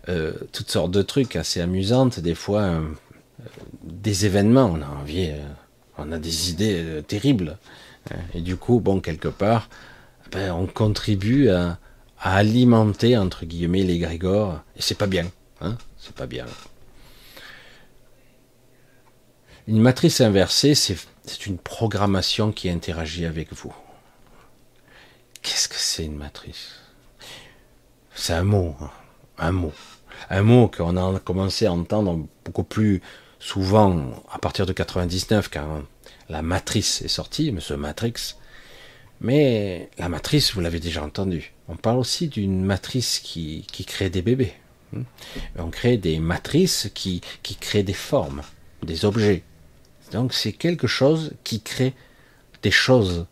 euh, toutes sortes de trucs assez amusantes, des fois, des événements, on a envie, on a des idées terribles. Et du coup, bon, quelque part, ben, on contribue à, à, alimenter, entre guillemets, les grégores, et c'est pas bien, hein, c'est pas bien. Une matrice inversée, c'est une programmation qui interagit avec vous. Qu'est-ce que c'est une matrice? C'est un mot, hein. un mot. Un mot qu'on a commencé à entendre beaucoup plus souvent à partir de 99 quand la matrice est sortie, Monsieur Matrix. Mais la matrice, vous l'avez déjà entendu. On parle aussi d'une matrice qui, crée des bébés. Hein. On crée des matrices qui, qui créent des formes, des objets. Donc c'est quelque chose qui crée des choses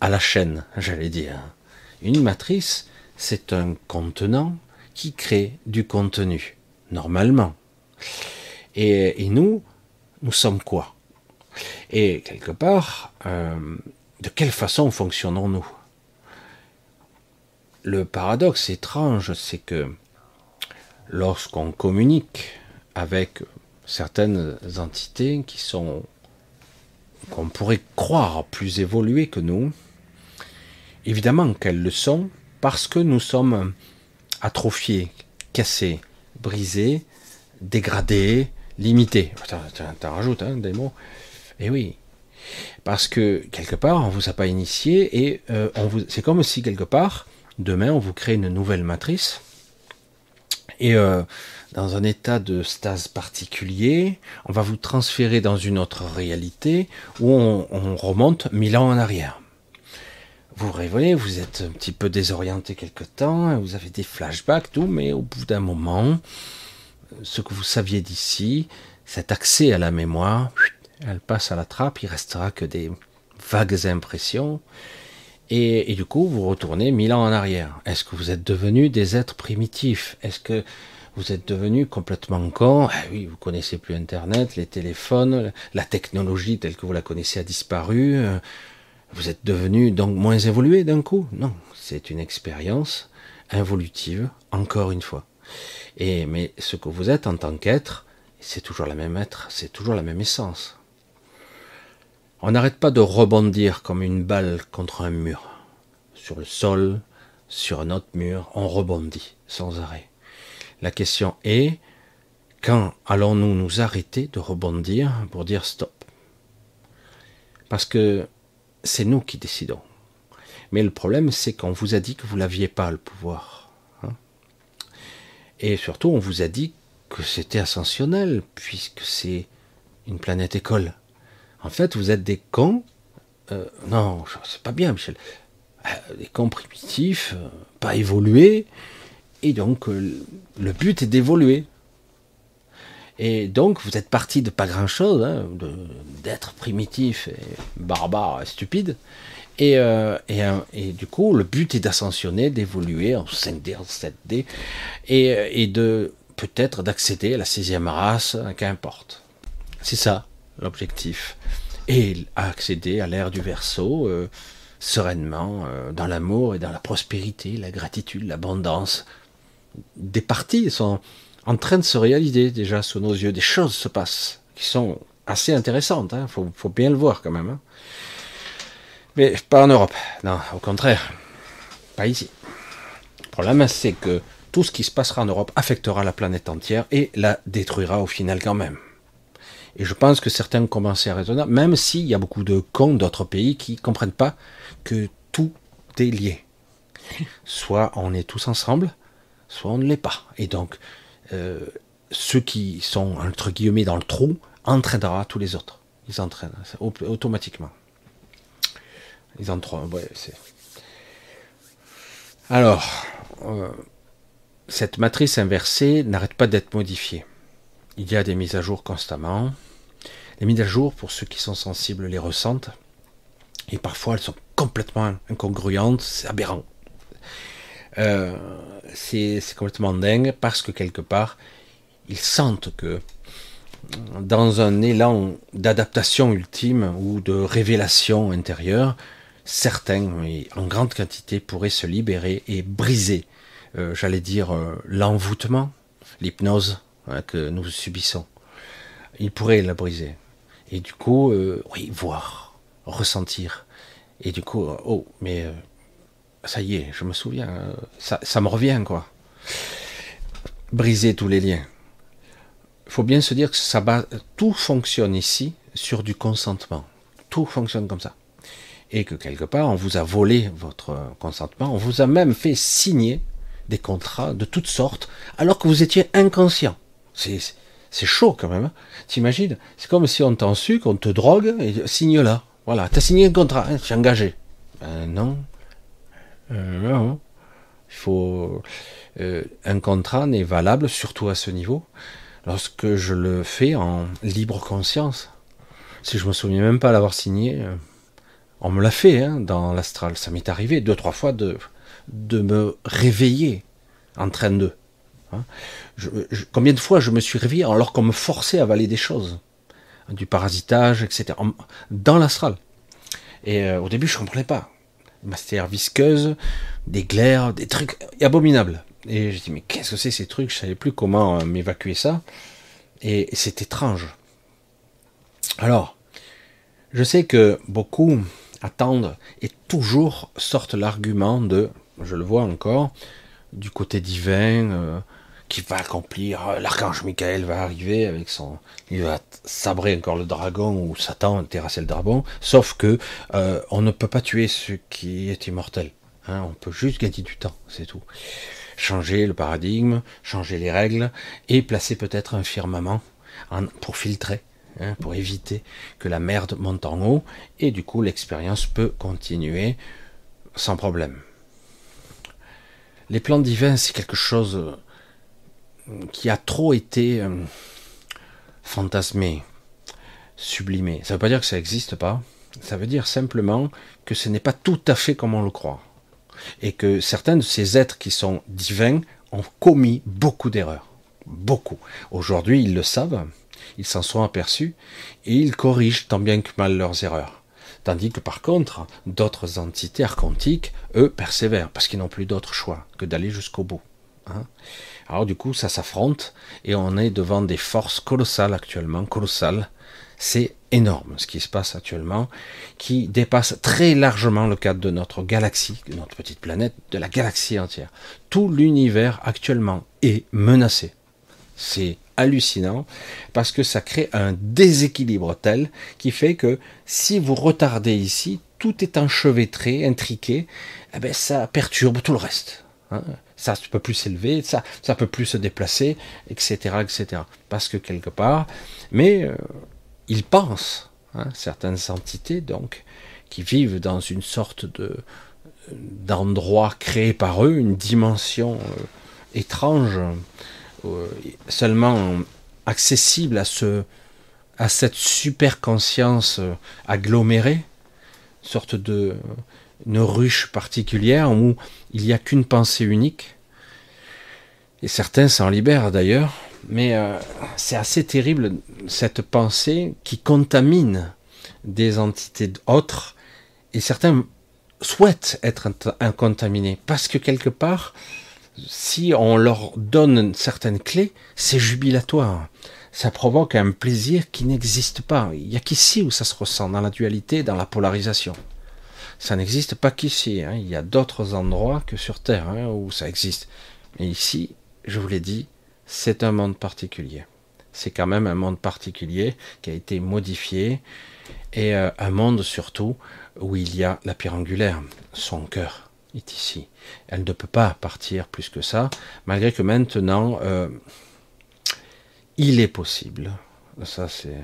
à la chaîne, j'allais dire. Une matrice, c'est un contenant qui crée du contenu, normalement. Et, nous, nous sommes quoi? Et quelque part, euh, de quelle façon fonctionnons-nous? Le paradoxe étrange, c'est que lorsqu'on communique avec certaines entités qui sont qu'on pourrait croire plus évoluées que nous, évidemment qu'elles le sont parce que nous sommes atrophiés, cassés, brisés, dégradé, limité. T'en rajoutes hein, des mots. Et eh oui, parce que quelque part, on vous a pas initié et euh, on vous, c'est comme si quelque part, demain, on vous crée une nouvelle matrice et euh, dans un état de stase particulier, on va vous transférer dans une autre réalité où on remonte mille ans en arrière. Vous réveillez, vous êtes un petit peu désorienté quelque temps, vous avez des flashbacks, tout, mais au bout d'un moment, ce que vous saviez d'ici, cet accès à la mémoire, elle passe à la trappe, il restera que des vagues impressions. Et, du coup, vous retournez mille ans en arrière. Est-ce que vous êtes devenus des êtres primitifs? Est-ce que vous êtes devenus complètement cons ah Oui, vous connaissez plus Internet, les téléphones, la technologie telle que vous la connaissez a disparu. Vous êtes devenus donc moins évolués d'un coup Non, c'est une expérience involutive, encore une fois. Et mais ce que vous êtes en tant qu'être, c'est toujours la même être, c'est toujours la même essence. On n'arrête pas de rebondir comme une balle contre un mur. Sur le sol, sur un autre mur, on rebondit sans arrêt. La question est, quand allons-nous nous arrêter de rebondir pour dire stop? Parce que c'est nous qui décidons. Mais le problème, c'est qu'on vous a dit que vous n'aviez pas le pouvoir. Hein. Et surtout, on vous a dit que c'était ascensionnel, puisque c'est une planète école. En fait, vous êtes des cons. Euh, non, c'est pas bien, Michel. Euh, des cons primitifs, euh, pas évolués. Et donc, le but est d'évoluer. Et donc, vous êtes parti de pas grand-chose, hein, d'être primitif et barbare et stupide. Et, et, du coup, le but est d'ascensionner, d'évoluer en 5D, en 7D, et, et de peut-être d'accéder à la sixième race, qu'importe. C'est ça l'objectif. Et accéder à l'ère du verso euh, sereinement, euh, dans l'amour et dans la prospérité, la gratitude, l'abondance. Des parties sont en train de se réaliser déjà sous nos yeux. Des choses se passent qui sont assez intéressantes. Il hein. faut, bien le voir quand même. Hein. Mais pas en Europe. Non, au contraire. Pas ici. Le problème, c'est que tout ce qui se passera en Europe affectera la planète entière et la détruira au final quand même. Et je pense que certains commencent à raisonner, même s'il y a beaucoup de cons d'autres pays qui ne comprennent pas que tout est lié. (laughs) Soit on est tous ensemble, soit on ne l'est pas. Et donc, euh, ceux qui sont, entre guillemets, dans le trou, entraînera tous les autres. Ils entraînent, automatiquement. Ils. Alors, euh, cette matrice inversée n'arrête pas d'être modifiée. Il y a des mises à jour constamment. Les mises à jour, pour ceux qui sont sensibles, les ressentent. Et parfois, elles sont complètement incongruentes, c'est aberrant. Euh, c'est complètement dingue parce que quelque part, ils sentent que dans un élan d'adaptation ultime ou de révélation intérieure, certains, en grande quantité, pourraient se libérer et briser, euh, j'allais dire, euh, l'envoûtement, l'hypnose hein, que nous subissons. Ils pourraient la briser. Et du coup, oui, voir, ressentir. Et du coup, oh, mais ça y est, je me souviens, ça, ça me revient, quoi. Briser tous les liens. Il faut bien se dire que ça tout fonctionne ici sur du consentement. Tout fonctionne comme ça. Et que quelque part, on vous a volé votre consentement, on vous a même fait signer des contrats de toutes sortes, alors que vous étiez inconscient. C'est chaud quand même. Hein. T'imagines? C'est comme si on t'en su, qu'on te drogue et signe là. Voilà, t'as signé un contrat, hein, engagé. Ben non. Euh. Il faut. Euh, un contrat n'est valable, surtout à ce niveau, lorsque je le fais en libre conscience. Si je me souviens même pas l'avoir signé, euh, on me l'a fait hein, dans l'astral. Ça m'est arrivé deux, trois fois de, de me réveiller en train de. Hein. combien de fois je me suis réveillé alors qu'on me forçait à avaler des choses, du parasitage, etc. Dans l'astral. Et au début, je comprenais pas. Matière visqueuse, des glaires, des trucs abominables. Et je dis mais qu'est-ce que c'est ces trucs? Je savais plus comment euh, m'évacuer ça. Et c'est étrange. Alors, je sais que beaucoup attendent et toujours sortent l'argument de, je le vois encore, du côté divin, euh, qui va accomplir. Euh, l'archange Michael va arriver avec son, il va sabrer encore le dragon ou Satan terrasser le dragon. Sauf que euh, on ne peut pas tuer ce qui est immortel. Hein, on peut juste gagner du temps, c'est tout. Changer le paradigme, changer les règles et placer peut-être un firmament pour filtrer, hein, pour éviter que la merde monte en haut et du coup l'expérience peut continuer sans problème. Les plans divins, c'est quelque chose qui a trop été euh, fantasmé, sublimé. Ça ne veut pas dire que ça n'existe pas. Ça veut dire simplement que ce n'est pas tout à fait comme on le croit. Et que certains de ces êtres qui sont divins ont commis beaucoup d'erreurs. Beaucoup. Aujourd'hui, ils le savent, ils s'en sont aperçus, et ils corrigent tant bien que mal leurs erreurs. Tandis que par contre, d'autres entités archontiques, eux, persévèrent, parce qu'ils n'ont plus d'autre choix que d'aller jusqu'au bout. Hein. Alors du coup, ça s'affronte, et on est devant des forces colossales actuellement, colossales. C'est énorme ce qui se passe actuellement, qui dépasse très largement le cadre de notre galaxie, notre petite planète, de la galaxie entière. Tout l'univers actuellement est menacé. C'est hallucinant parce que ça crée un déséquilibre tel qui fait que si vous retardez ici, tout est enchevêtré, intriqué, eh ben ça perturbe tout le reste. Hein. Ça ne peut plus s'élever, ça ça peut plus se déplacer, etc., etc. Parce que quelque part, mais euh, ils pensent, hein, certaines entités donc, qui vivent dans une sorte de d'endroit créé par eux, une dimension euh, étrange euh, seulement accessible à ce à cette super conscience agglomérée, sorte de une ruche particulière où il n'y a qu'une pensée unique. Et certains s'en libèrent d'ailleurs, mais euh, c'est assez terrible cette pensée qui contamine des entités autres, et certains souhaitent être incontaminés, parce que quelque part, si on leur donne certaines clés, c'est jubilatoire. Ça provoque un plaisir qui n'existe pas. Il n'y a qu'ici où ça se ressent, dans la dualité, dans la polarisation. Ça n'existe pas qu'ici. Hein. Il y a d'autres endroits que sur Terre hein, où ça existe. Mais ici, je vous l'ai dit, c'est un monde particulier. C'est quand même un monde particulier qui a été modifié et euh, un monde surtout où il y a la pierre angulaire, son cœur est ici. Elle ne peut pas partir plus que ça, malgré que maintenant, euh, il est possible. Ça, c'est.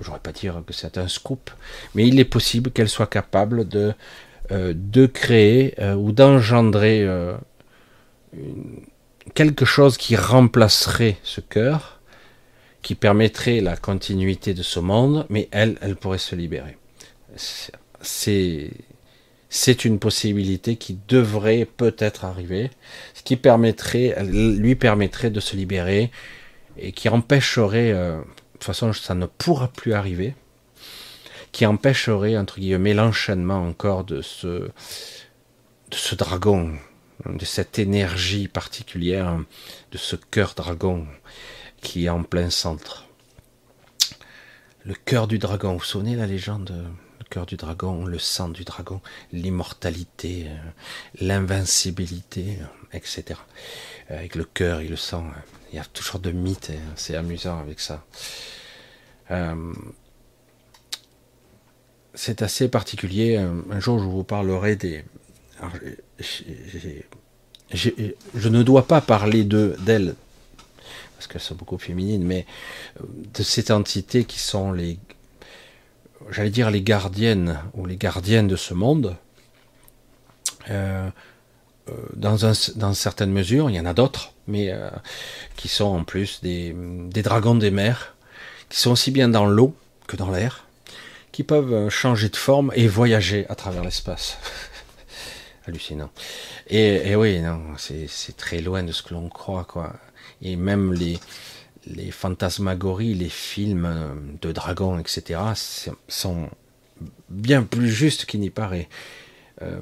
J'aurais pas dire que c'est un scoop, mais il est possible qu'elle soit capable de, euh, de créer euh, ou d'engendrer quelque chose qui remplacerait ce cœur, qui permettrait la continuité de ce monde, mais elle, elle pourrait se libérer. C'est c'est une possibilité qui devrait peut-être arriver, ce qui permettrait, lui permettrait de se libérer et qui empêcherait, euh, toute façon ça ne pourra plus arriver, qui empêcherait entre guillemets l'enchaînement encore de ce, de dragon, de cette énergie particulière, de ce cœur dragon qui est en plein centre. Le cœur du dragon, vous vous souvenez la légende? Cœur du dragon, le sang du dragon, l'immortalité, euh, l'invincibilité, euh, etc. Avec le cœur et le sang, il y a toujours de mythes, c'est amusant avec ça. c'est assez particulier. Un jour, je vous parlerai des. je ne dois pas parler d'elles, parce qu'elles sont beaucoup féminines, mais de cette entité qui sont les j'allais dire les gardiennes ou les gardiennes de ce monde, euh, euh, dans, un, dans certaines mesures, il y en a d'autres, mais euh, qui sont en plus des, dragons des mers, qui sont aussi bien dans l'eau que dans l'air, qui peuvent changer de forme et voyager à travers l'espace. (laughs) Hallucinant. Et, oui, non, c'est très loin de ce que l'on croit, quoi. Et même les, fantasmagories, les films euh, de dragons, etc., sont bien plus justes qu'il n'y paraît. Euh,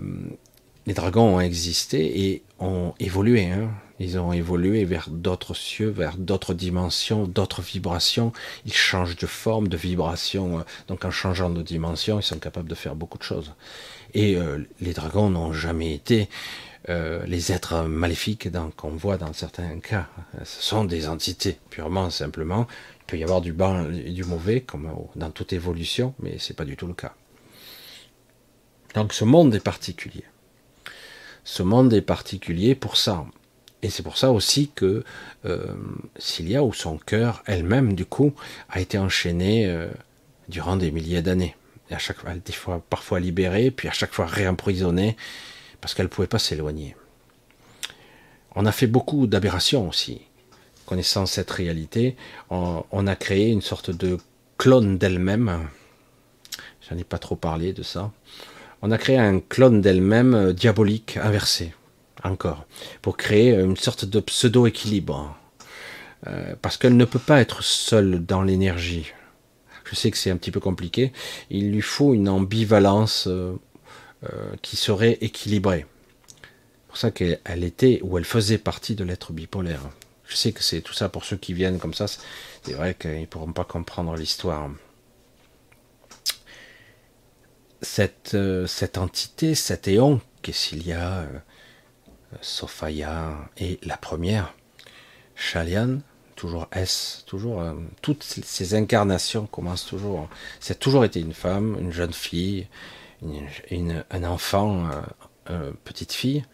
les dragons ont existé et ont évolué. Hein. Ils ont évolué vers d'autres cieux, vers d'autres dimensions, d'autres vibrations. Ils changent de forme, de vibration. Donc en changeant de dimension, ils sont capables de faire beaucoup de choses. Et euh, les dragons n'ont jamais été euh, les êtres maléfiques qu'on voit dans certains cas. Ce sont des entités, purement, simplement. Il peut y avoir du bon et du mauvais, comme dans toute évolution, mais c'est pas du tout le cas. Donc ce monde est particulier. Ce monde est particulier pour ça. Et c'est pour ça aussi que euh, Cilia, ou son cœur elle-même, du coup, a été enchaînée euh, durant des milliers d'années. Et à chaque fois, parfois libérée, puis à chaque fois réemprisonnée, parce qu'elle ne pouvait pas s'éloigner. On a fait beaucoup d'aberrations aussi. Connaissant cette réalité, on, a créé une sorte de clone d'elle-même. J'en ai pas trop parlé de ça. On a créé un clone d'elle-même euh, diabolique, inversé, encore, pour créer une sorte de pseudo-équilibre. Euh, parce qu'elle ne peut pas être seule dans l'énergie. Je sais que c'est un petit peu compliqué. Il lui faut une ambivalence euh, euh, qui serait équilibrée. C'est pour ça qu'elle était ou elle faisait partie de l'être bipolaire. Je sais que c'est tout ça pour ceux qui viennent comme ça. C'est vrai qu'ils ne pourront pas comprendre l'histoire. Cette, euh, cette entité, cet éon, Kessilia, euh, Sophia et la première, Shalian, toujours S, toujours euh, toutes ces incarnations commencent toujours. C'est toujours été une femme, une jeune fille, un enfant, euh, petite fille,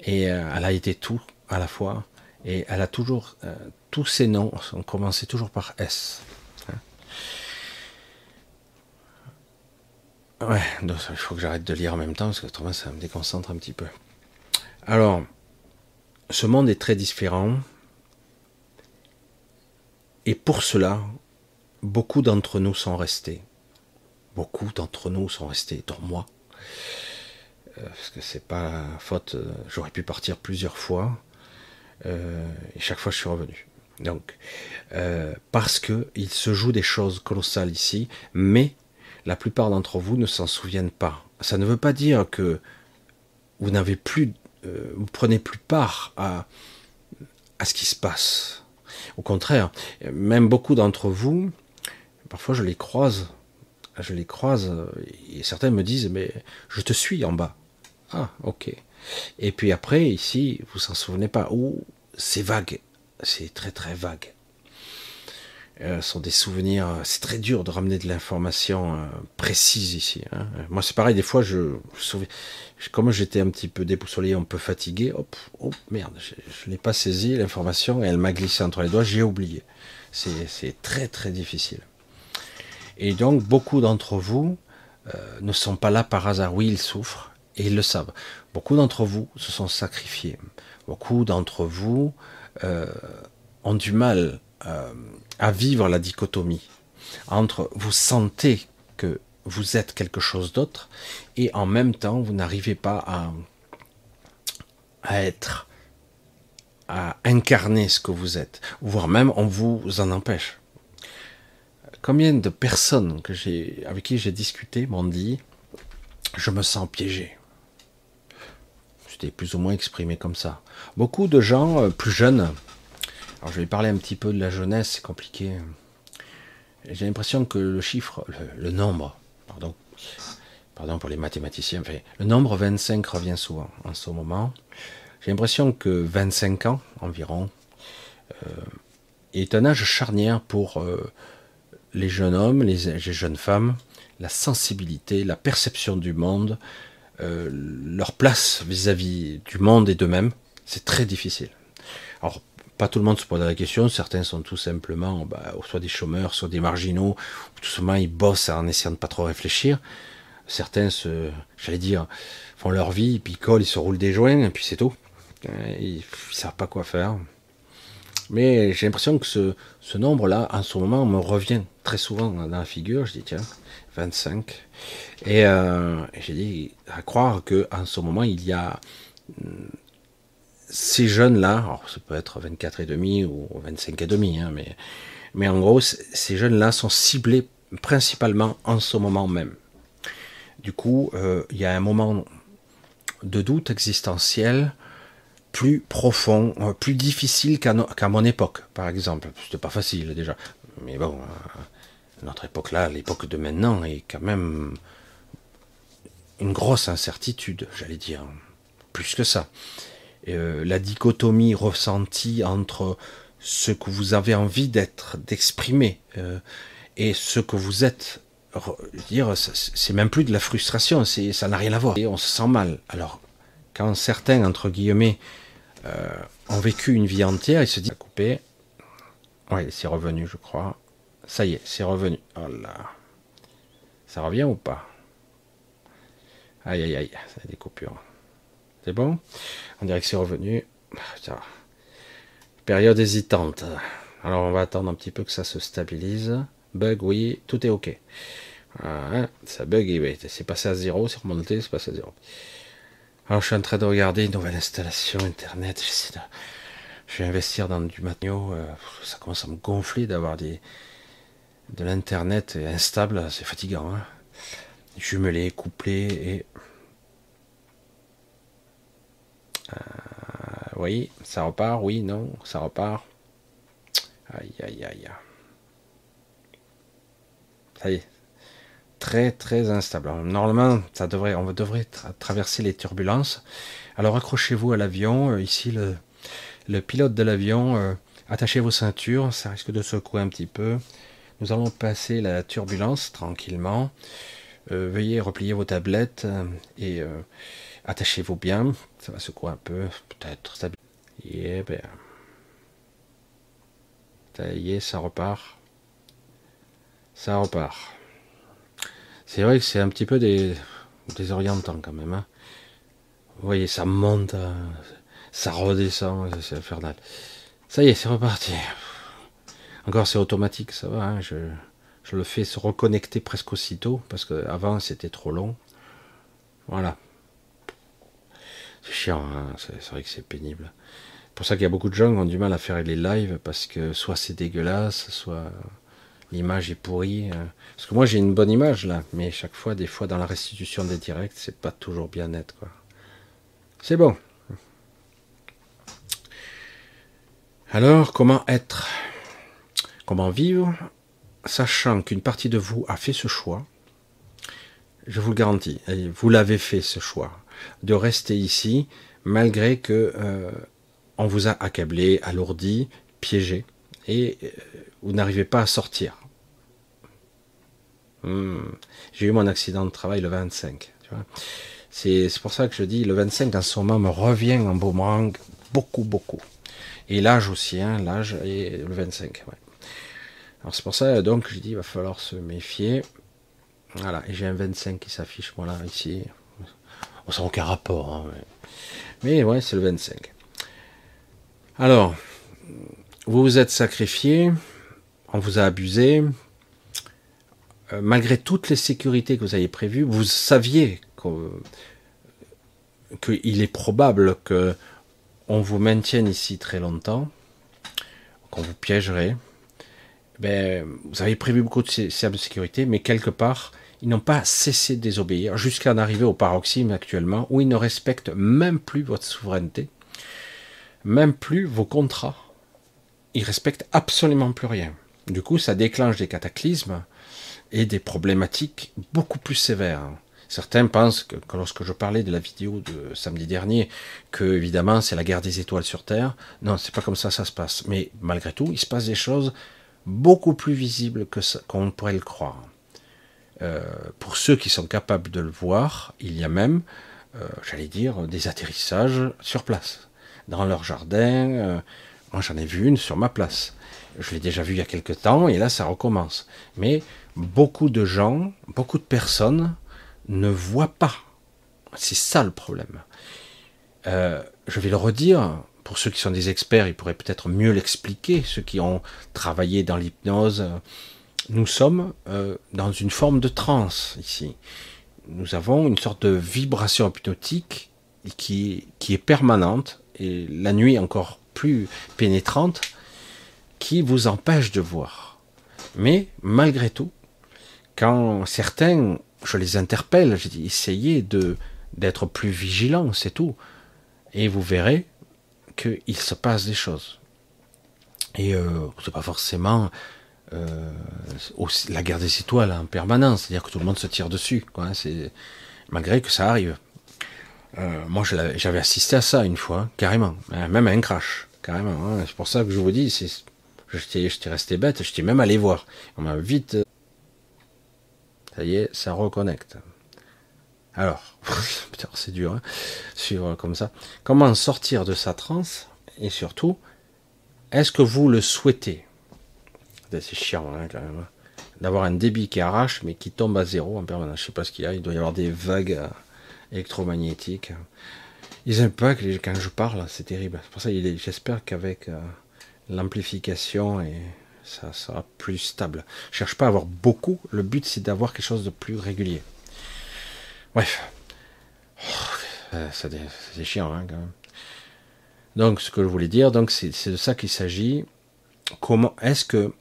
et euh, elle a été tout à la fois, et elle a toujours tous ses noms ont commencé toujours par S. Ouais, il faut que j'arrête de lire en même temps parce que ça me déconcentre un petit peu. Alors, ce monde est très différent. Et pour cela, beaucoup d'entre nous sont restés. Beaucoup d'entre nous sont restés, dont moi. Euh, parce que c'est pas faute, euh, j'aurais pu partir plusieurs fois. Euh, et chaque fois je suis revenu. Donc, parce que il se joue des choses colossales ici, mais la plupart d'entre vous ne s'en souviennent pas. Ça ne veut pas dire que vous n'avez plus, vous prenez plus part à, à ce qui se passe. Au contraire, même beaucoup d'entre vous, parfois je les croise, je les croise, et certains me disent, mais je te suis en bas. Ah, ok. Et puis après, ici, vous s'en souvenez pas. Ou c'est vague. C'est très très vague. Euh, sont des souvenirs. C'est très dur de ramener de l'information euh, précise ici. Hein. Moi, c'est pareil. Des fois, je, je comme j'étais un petit peu déboussolé, un peu fatigué. Hop, oh merde, je, ne l'ai pas saisi l'information et elle m'a glissé entre les doigts. J'ai oublié. C'est très très difficile. Et donc, beaucoup d'entre vous euh, ne sont pas là par hasard. Oui, ils souffrent et ils le savent. Beaucoup d'entre vous se sont sacrifiés. Beaucoup d'entre vous ont du mal à vivre la dichotomie entre vous sentez que vous êtes quelque chose d'autre et en même temps vous n'arrivez pas à, à être, à incarner ce que vous êtes, voire même on vous en empêche. Combien de personnes que j'ai, avec qui j'ai discuté m'ont dit je me sens piégé. J'étais plus ou moins exprimé comme ça. Beaucoup de gens euh, plus jeunes alors je vais parler un petit peu de la jeunesse, c'est compliqué. J'ai l'impression que le chiffre, le, nombre, pardon, pardon pour les mathématiciens, le nombre 25 revient souvent en ce moment. J'ai l'impression que 25 ans environ euh, est un âge charnière pour euh, les jeunes hommes, les, jeunes femmes, la sensibilité, la perception du monde, euh, leur place vis-à-vis -vis du monde et d'eux-mêmes. C'est très difficile. Alors pas tout le monde se pose la question, certains sont tout simplement bah, soit des chômeurs, soit des marginaux, ou tout simplement ils bossent en essayant de pas trop réfléchir. Certains se, j'allais dire, font leur vie, ils picolent, ils se roulent des joints, et puis c'est tout. Ils, ne savent pas quoi faire. Mais j'ai l'impression que ce, nombre-là, en ce moment, me revient très souvent dans la figure. Je dis, tiens, 25. Et euh, j'ai dit, à croire qu'en ce moment, il y a ces jeunes-là, alors ça peut être 24 et demi ou 25 et demi, hein, mais, mais en gros, ces jeunes-là sont ciblés principalement en ce moment même. Du coup, euh, il y a un moment de doute existentiel plus profond, euh, plus difficile qu'à, mon époque, par exemple. C'était pas facile déjà, mais bon, euh, notre époque-là, l'époque de maintenant, est quand même une grosse incertitude, j'allais dire. plus que ça. Euh, la dichotomie ressentie entre ce que vous avez envie d'être, d'exprimer, euh, et ce que vous êtes, dire, c'est même plus de la frustration, ça n'a rien à voir. Et on se sent mal. Alors, quand certains, entre guillemets, euh, ont vécu une vie entière, ils se disent, couper. Oui, c'est revenu, je crois. Ça y est, c'est revenu. Oh. Ça revient ou pas? Aïe, aïe, aïe, ça des coupures. C'est bon? On dirait que c'est revenu. Période hésitante. Alors on va attendre un petit peu que ça se stabilise. Bug, oui, tout est ok. ça bug, oui, c'est passé à zéro, c'est remonté, c'est passé à zéro. Alors je suis en train de regarder une nouvelle installation internet. Je vais investir dans du matériau. Euh, ça commence à me gonfler d'avoir des de l'internet instable, c'est fatigant. Hein jumelé, couplé et euh, oui, ça repart, oui, non, ça repart. Aïe, aïe, aïe. Ça y est. Très, très instable. Normalement, on devrait traverser les turbulences. Alors accrochez-vous à l'avion. Euh, ici, le, le, pilote de l'avion, euh, attachez vos ceintures. Ça risque de secouer un petit peu. Nous allons passer la turbulence tranquillement. veuillez replier vos tablettes et Attachez-vous bien, ça va secouer un peu, peut-être ça. Ben. Ça y est, ça repart. Ça repart. C'est vrai que c'est un petit peu des, désorientant quand même. Hein. Vous voyez, ça monte, hein. ça redescend, c'est infernal. Ça y est, c'est reparti. Encore, c'est automatique, ça va. Hein. Je, je le fais se reconnecter presque aussitôt, parce qu'avant, c'était trop long. Voilà. C'est chiant, hein, c'est vrai que c'est pénible. C'est pour ça qu'il y a beaucoup de gens qui ont du mal à faire les lives parce que soit c'est dégueulasse, soit l'image est pourrie. Hein. Parce que moi j'ai une bonne image là, mais chaque fois, des fois dans la restitution des directs, c'est pas toujours bien net quoi. C'est bon. Alors, comment être Comment vivre Sachant qu'une partie de vous a fait ce choix, je vous le garantis, vous l'avez fait ce choix de rester ici, malgré que euh, on vous a accablé, alourdi, piégé, et euh, vous n'arrivez pas à sortir. Hmm. J'ai eu mon accident de travail le 25. C'est pour ça que je dis le 25 en ce moment me revient en boomerang beaucoup, beaucoup. Et l'âge aussi, hein, l'âge et le 25. Alors c'est pour ça donc je dis il va falloir se méfier. Voilà, et j'ai un 25 qui s'affiche voilà ici. Ça n'a aucun rapport. Hein, mais... ouais, c'est le 25. Alors, vous vous êtes sacrifié, on vous a abusé. Euh, malgré toutes les sécurités que vous aviez prévues, vous saviez qu'il est probable que on vous maintienne ici très longtemps, qu'on vous piégerait. Ben, vous avez prévu beaucoup de sécurité, mais quelque part, ils n'ont pas cessé de désobéir jusqu'à en arriver au paroxysme actuellement où ils ne respectent même plus votre souveraineté, même plus vos contrats. Ils respectent absolument plus rien. Du coup, ça déclenche des cataclysmes et des problématiques beaucoup plus sévères. Certains pensent que, lorsque je parlais de la vidéo de samedi dernier, que évidemment c'est la guerre des étoiles sur Terre. Non, c'est pas comme ça ça se passe. Mais malgré tout, il se passe des choses beaucoup plus visibles que qu'on pourrait le croire. Euh, pour ceux qui sont capables de le voir, il y a même, euh, j'allais dire, des atterrissages sur place, dans leur jardin. Euh, moi, j'en ai vu une sur ma place. Je l'ai déjà vu il y a quelque temps, et là, ça recommence. Mais beaucoup de gens, beaucoup de personnes ne voient pas. C'est ça le problème. je vais le redire, pour ceux qui sont des experts, ils pourraient peut-être mieux l'expliquer, ceux qui ont travaillé dans l'hypnose, nous sommes euh, dans une forme de transe ici. Nous avons une sorte de vibration hypnotique qui, est permanente et la nuit encore plus pénétrante qui vous empêche de voir. Mais malgré tout, quand certains, je les interpelle, je dis essayez de d'être plus vigilant, c'est tout. Et vous verrez qu'il se passe des choses. Et euh, c'est pas forcément euh, la guerre des étoiles en permanence, c'est-à-dire que tout le monde se tire dessus, quoi, hein, c'est malgré que ça arrive. Euh, moi, j'avais assisté à ça une fois, hein, carrément, euh, même à un crash, carrément. Hein. C'est pour ça que je vous dis, j'étais resté bête, j'étais même allé voir. On m'a vite. Ça y est, ça reconnecte. Alors, (laughs) c'est dur, hein, suivre comme ça. Comment sortir de sa transe? Et surtout, est-ce que vous le souhaitez? C'est chiant, hein, quand même. Hein. D'avoir un débit qui arrache, mais qui tombe à zéro en permanence. Je sais pas ce qu'il y a. Il doit y avoir des vagues euh, électromagnétiques. Ils que quand je parle, c'est terrible. C'est pour ça j'espère qu'avec euh, l'amplification et ça sera plus stable. Je cherche pas à avoir beaucoup. Le but c'est d'avoir quelque chose de plus régulier. Bref. Oh, c'est chiant hein, quand même. Donc, ce que je voulais dire, donc c'est de ça qu'il s'agit. Comment est-ce que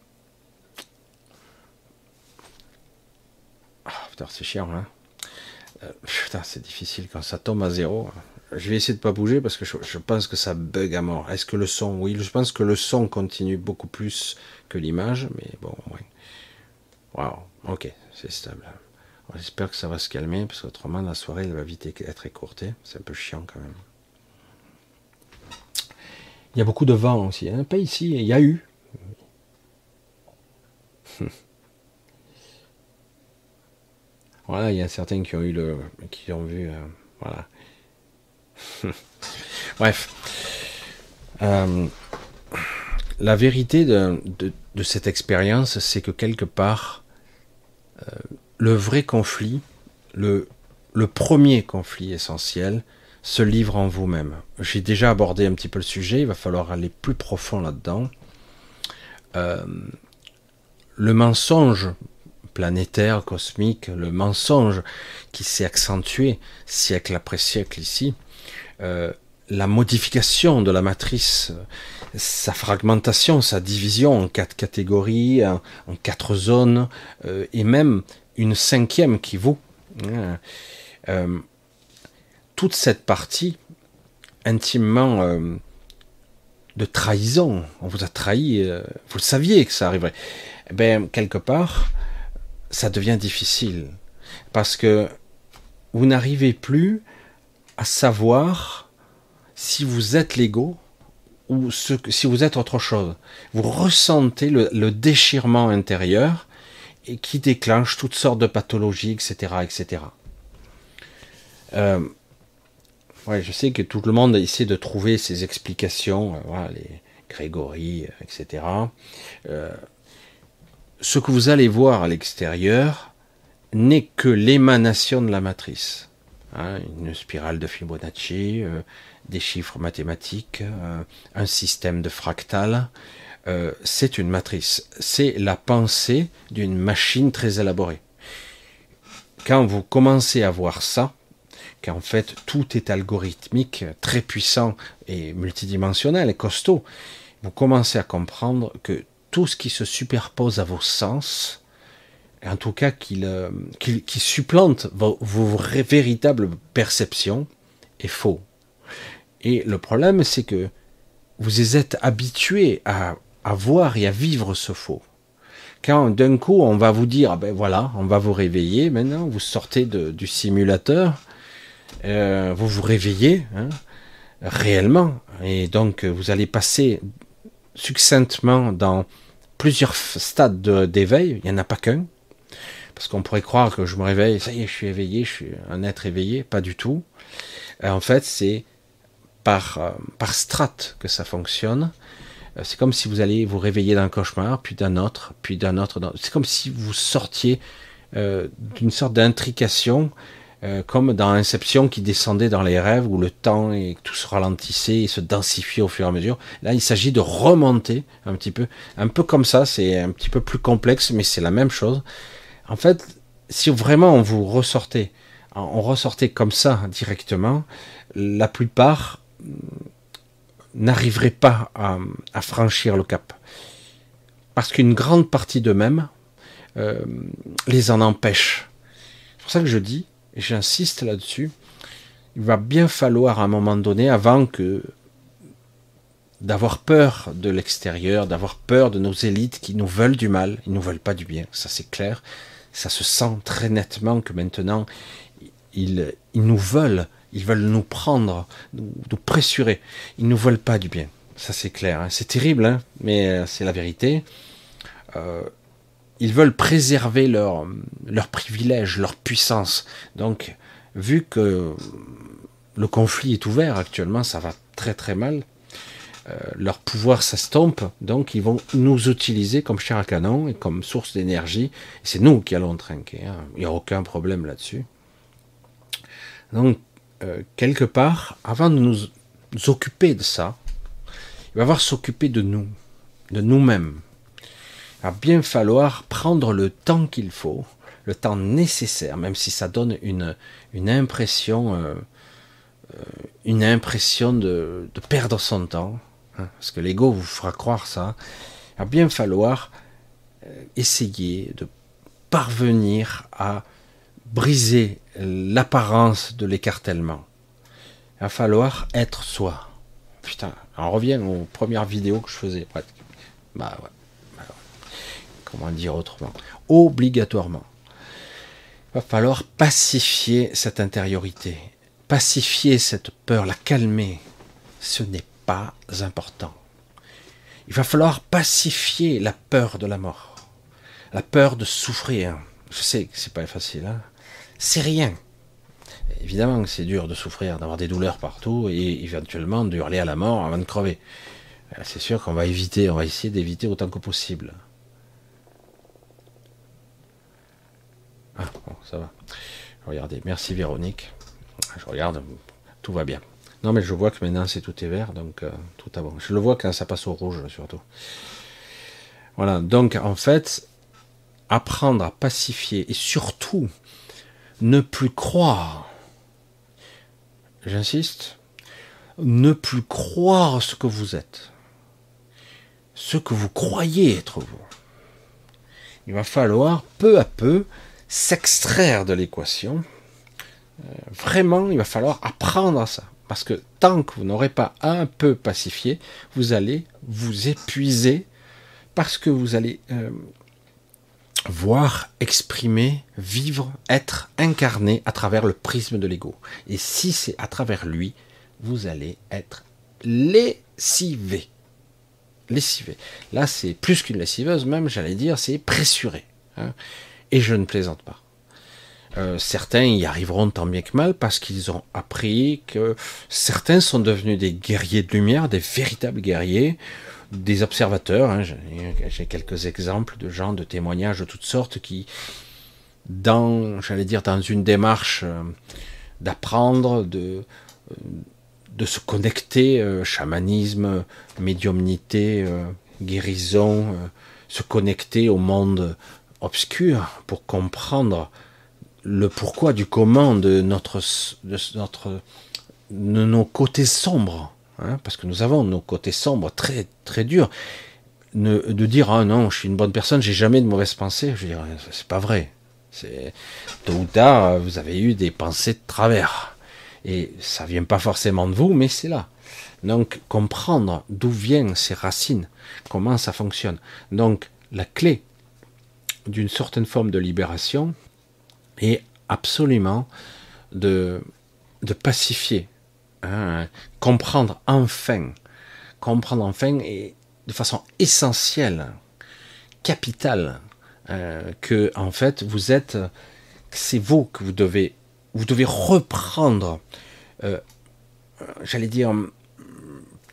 ah, c'est chiant, hein. Euh, putain, c'est difficile quand ça tombe à zéro. Je vais essayer de pas bouger parce que je, pense que ça bug à mort. Est-ce que le son, oui, je pense que le son continue beaucoup plus que l'image, mais bon, oui. Waouh, ok, c'est stable. J'espère que ça va se calmer parce qu'autrement la soirée elle va vite être écourtée. C'est un peu chiant quand même. Il y a beaucoup de vent aussi. Hein. Pas ici, il y a eu. (laughs) voilà, il y a certains qui ont eu le, qui ont vu, euh, voilà. (laughs) Bref, euh, la vérité de, cette expérience, c'est que quelque part, euh, le vrai conflit, le, premier conflit essentiel, se livre en vous-même. J'ai déjà abordé un petit peu le sujet, il va falloir aller plus profond là-dedans. Le mensonge planétaire, cosmique, le mensonge qui s'est accentué siècle après siècle ici, euh, la modification de la matrice, sa fragmentation, sa division en quatre catégories, en, quatre zones, euh, et même une cinquième qui vous toute cette partie intimement euh, de trahison, on vous a trahi, euh, vous saviez que ça arriverait, eh bien, quelque part, ça devient difficile. Parce que vous n'arrivez plus à savoir si vous êtes l'ego ou si vous êtes autre chose. Vous ressentez le, déchirement intérieur et qui déclenche toutes sortes de pathologies, etc., etc. Euh, je sais que tout le monde essaie de trouver ses explications, euh, les Grégory, euh, etc. ce que vous allez voir à l'extérieur n'est que l'émanation de la matrice. Hein, une spirale de Fibonacci, des chiffres mathématiques, un système de fractal. c'est une matrice. C'est la pensée d'une machine très élaborée. Quand vous commencez à voir ça, qu'en fait tout est algorithmique, très puissant et multidimensionnel et costaud, vous commencez à comprendre que tout ce qui se superpose à vos sens, en tout cas qui, euh, supplante vos, véritables perceptions, est faux. Et le problème, c'est que vous êtes habitué à, voir et à vivre ce faux. Quand d'un coup on va vous dire, ah ben voilà, on va vous réveiller, maintenant vous sortez du simulateur, euh, vous vous réveillez hein, réellement, et donc vous allez passer succinctement dans plusieurs stades d'éveil, il n'y en a pas qu'un, parce qu'on pourrait croire que je me réveille, ça y est, je suis éveillé, je suis un être éveillé, pas du tout. Euh, en fait, c'est par, euh, par strate que ça fonctionne. C'est comme si vous allez vous réveiller d'un cauchemar, puis d'un autre, puis d'un autre. C'est comme si vous sortiez d'une sorte d'intrication euh, comme dans Inception qui descendait dans les rêves où le temps et tout se ralentissait et se densifiait au fur et à mesure. Là, il s'agit de remonter un petit peu, un peu comme ça. C'est un petit peu plus complexe, mais c'est la même chose. En fait, si vraiment on vous ressortait, on ressortait comme ça directement, la plupart n'arriveraient pas à, franchir le cap, parce qu'une grande partie d'eux-mêmes euh, les en empêche. C'est pour ça que je dis, j'insiste là-dessus, il va bien falloir à un moment donné, avant que d'avoir peur de l'extérieur, d'avoir peur de nos élites qui nous veulent du mal, ils nous veulent pas du bien, ça c'est clair, ça se sent très nettement que maintenant ils, nous veulent Ils veulent nous prendre, nous, pressurer. Ils ne veulent pas du bien. Ça c'est clair. Hein. C'est terrible, hein, mais euh, c'est la vérité. Euh, ils veulent préserver leur, leur privilège, leur puissance. Donc, vu que le conflit est ouvert actuellement, ça va très très mal. Euh, leur pouvoir s'estompe, donc ils vont nous utiliser comme chair à canon et comme source d'énergie. C'est nous qui allons trinquer, hein. il n'y a aucun problème là-dessus. Donc, euh, quelque part, avant de nous, occuper de ça, il va falloir s'occuper de nous, de nous-mêmes. Va bien falloir prendre le temps qu'il faut, le temps nécessaire, même si ça donne une, une impression, euh, une impression de, perdre son temps, Hein, parce que l'ego vous fera croire ça, il va bien falloir euh, essayer de parvenir à briser l'apparence de l'écartèlement. Il va falloir être soi. Putain, on revient aux premières vidéos que je faisais. Bah ouais. Comment dire autrement Obligatoirement. Il va falloir pacifier cette intériorité, pacifier cette peur, la calmer. Ce n'est pas important. Il va falloir pacifier la peur de la mort, la peur de souffrir. Je sais que c'est pas facile, hein c'est rien. Évidemment que c'est dur de souffrir, d'avoir des douleurs partout et éventuellement de hurler à la mort avant de crever. Euh, c'est sûr qu'on va éviter, on va essayer d'éviter autant que possible. Ah, bon, ça va. Regardez, merci Véronique. Je regarde, tout va bien. Non, mais je vois que maintenant c'est tout est vert, donc euh, tout à bon. Je le vois quand ça passe au rouge, surtout. Voilà, donc en fait, apprendre à pacifier et surtout ne plus croire, j'insiste, ne plus croire ce que vous êtes, ce que vous croyez être vous. Il va falloir peu à peu s'extraire de l'équation. Euh, vraiment, il va falloir apprendre à ça. Parce que tant que vous n'aurez pas un peu pacifié, vous allez vous épuiser parce que vous allez euh, voir, exprimer, vivre, être incarné à travers le prisme de l'ego. Et si c'est à travers lui, vous allez être lessivé. Lessivé. Là, c'est plus qu'une lessiveuse, même, j'allais dire, c'est pressuré. Hein. Et je ne plaisante pas. Euh, certains y arriveront tant bien que mal parce qu'ils ont appris que certains sont devenus des guerriers de lumière, des véritables guerriers, des observateurs. Hein. J'ai quelques exemples de gens, de témoignages de toutes sortes qui, dans, j'allais dire, dans une démarche euh, d'apprendre, de, euh, de se connecter, chamanisme, médiumnité, guérison, se connecter au monde obscur pour comprendre le pourquoi du comment de notre, de notre, nos côtés sombres, hein, parce que nous avons nos côtés sombres très très durs. De dire ah non, je suis une bonne personne, j'ai jamais de mauvaises pensées, je veux dire, c'est pas vrai. C'est tôt ou tard, vous avez eu des pensées de travers, et ça vient pas forcément de vous, mais c'est là. Donc comprendre d'où viennent ces racines, comment ça fonctionne. Donc la clé d'une certaine forme de libération, et absolument de, pacifier, hein, comprendre enfin, comprendre enfin et de façon essentielle, capitale, euh, que en fait vous êtes, c'est vous que vous devez, vous devez reprendre, euh, j'allais dire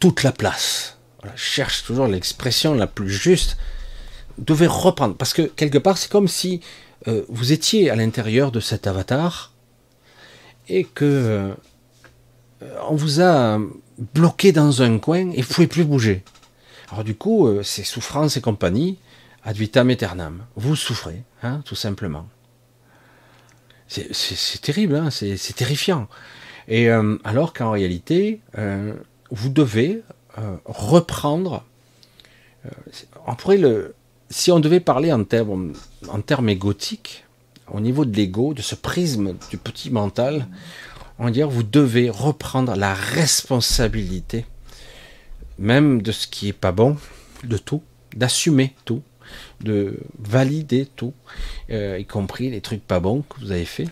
toute la place. Je cherche toujours l'expression la plus juste. Devez reprendre parce que quelque part c'est comme si euh, vous étiez à l'intérieur de cet avatar et que euh, on vous a bloqué dans un coin et vous pouvez plus bouger. Alors du coup, euh, c'est souffrance et compagnie, ad vitam aeternam. Vous souffrez, hein, tout simplement. C'est terrible, hein, c'est terrifiant. Et alors qu'en réalité, vous devez reprendre. on pourrait le, si on devait parler en termes, égotiques, au niveau de l'ego, de ce prisme du petit mental, on dire vous devez reprendre la responsabilité, même de ce qui est pas bon, de tout, d'assumer tout, de valider tout, euh, y compris les trucs pas bons que vous avez fait,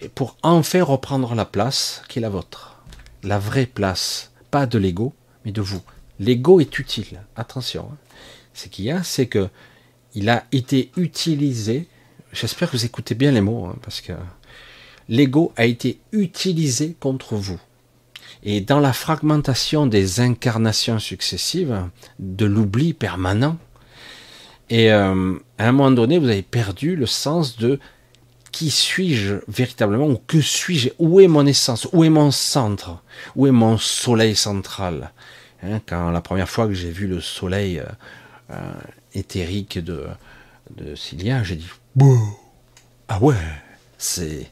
et pour enfin reprendre la place qui est la vôtre. La vraie place, pas de l'ego, mais de vous. L'ego est utile, attention. Hein. Ce qu'il y a, c'est que il a été utilisé. J'espère que vous écoutez bien les mots, hein, parce que l'ego a été utilisé contre vous. Et dans la fragmentation des incarnations successives, de l'oubli permanent, et euh, à un moment donné, vous avez perdu le sens de qui suis-je véritablement ou que suis-je Où est mon essence Où est mon centre Où est mon soleil central hein, Quand la première fois que j'ai vu le soleil euh, éthérique de, de Cilia, j'ai dit Ah ouais, c'est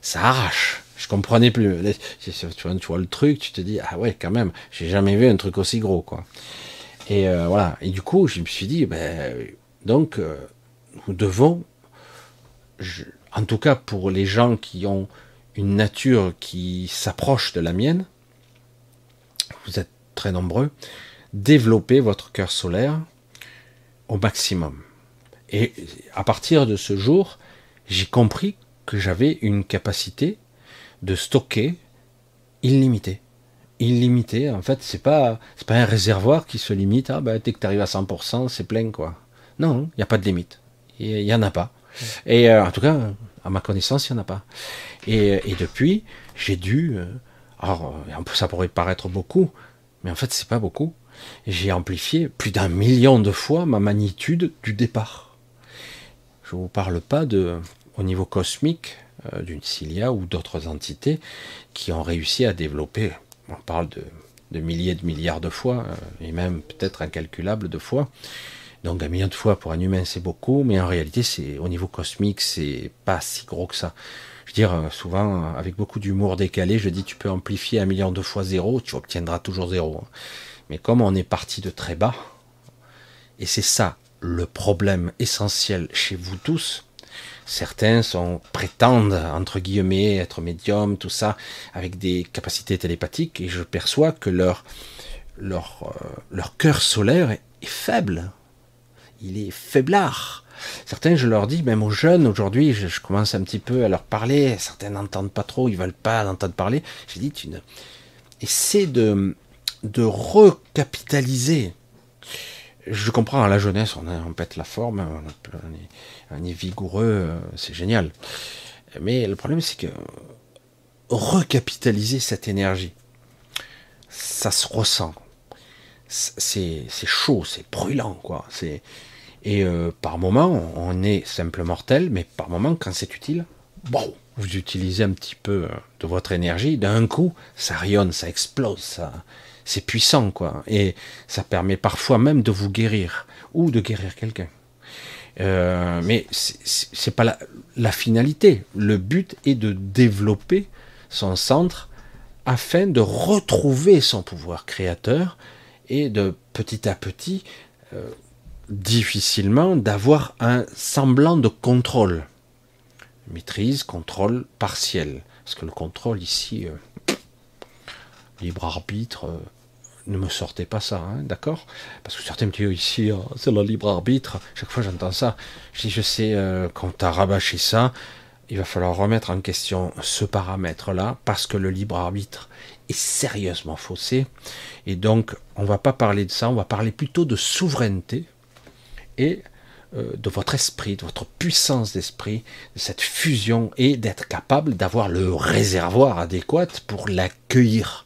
ça arrache. Je comprenais plus. Tu vois, le truc, tu te dis ah ouais quand même, j'ai jamais vu un truc aussi gros quoi. Et euh, voilà. Et du coup, je me suis dit ben donc nous devons en tout cas pour les gens qui ont une nature qui s'approche de la mienne, vous êtes très nombreux, développez votre cœur solaire au maximum. Et à partir de ce jour, j'ai compris que j'avais une capacité de stocker illimitée. Illimité, en fait, c'est pas c'est pas un réservoir qui se limite ah ben dès que tu arrives à 100%, c'est plein quoi. Non, il n'y a pas de limite. Il y en a pas. Et euh, en tout cas, à ma connaissance, il n'y en a pas. Et, depuis, j'ai dû. Euh, alors, ça pourrait paraître beaucoup, mais en fait, c'est pas beaucoup. J'ai amplifié plus d'un million de fois ma magnitude du départ. Je ne vous parle pas de, au niveau cosmique euh, d'une Cilia ou d'autres entités qui ont réussi à développer. On parle de, milliers de milliards de fois, et même peut-être incalculable de fois. Donc un million de fois pour un humain, c'est beaucoup, mais en réalité, c'est au niveau cosmique, c'est pas si gros que ça. Je veux dire, euh, souvent, avec beaucoup d'humour décalé, je dis tu peux amplifier un million de fois zéro, tu obtiendras toujours zéro. Mais comme on est parti de très bas, et c'est ça le problème essentiel chez vous tous, certains sont prétendent entre guillemets être médiums, tout ça, avec des capacités télépathiques, et je perçois que leur leur euh, cœur solaire est faible il est faiblard. Certains, je leur dis, même aux jeunes, aujourd'hui, je, commence un petit peu à leur parler, certains n'entendent pas trop, ils veulent pas entendre parler. J'ai dit, tu ne... essaie de, de recapitaliser. Je comprends, à la jeunesse, on, on pète la forme, on, est, vigoureux, euh, c'est génial. Mais le problème, c'est que recapitaliser cette énergie, ça se ressent. C'est chaud, c'est brûlant, quoi. Et euh, par moment, on est simple mortel, mais par moment, quand c'est utile, bon, vous utilisez un petit peu euh, de votre énergie, d'un coup, ça rayonne, ça explose, ça, c'est puissant, quoi. Et ça permet parfois même de vous guérir ou de guérir quelqu'un. Euh, mais c'est pas la, finalité. Le but est de développer son centre afin de retrouver son pouvoir créateur et de petit à petit euh, difficilement d'avoir un semblant de contrôle. Maîtrise, contrôle partiel. Parce que le contrôle ici, euh, libre arbitre, euh, ne me sortez pas ça, hein, d'accord? Parce que certains me disent ici, euh, c'est le libre arbitre. Chaque fois j'entends ça. Je dis, je sais, quand tu as rabâché ça, il va falloir remettre en question ce paramètre-là, parce que le libre arbitre est sérieusement faussé. Et donc, on va pas parler de ça, on va parler plutôt de souveraineté, et euh, de votre esprit, de votre puissance d'esprit, de cette fusion et d'être capable d'avoir le réservoir adéquat pour l'accueillir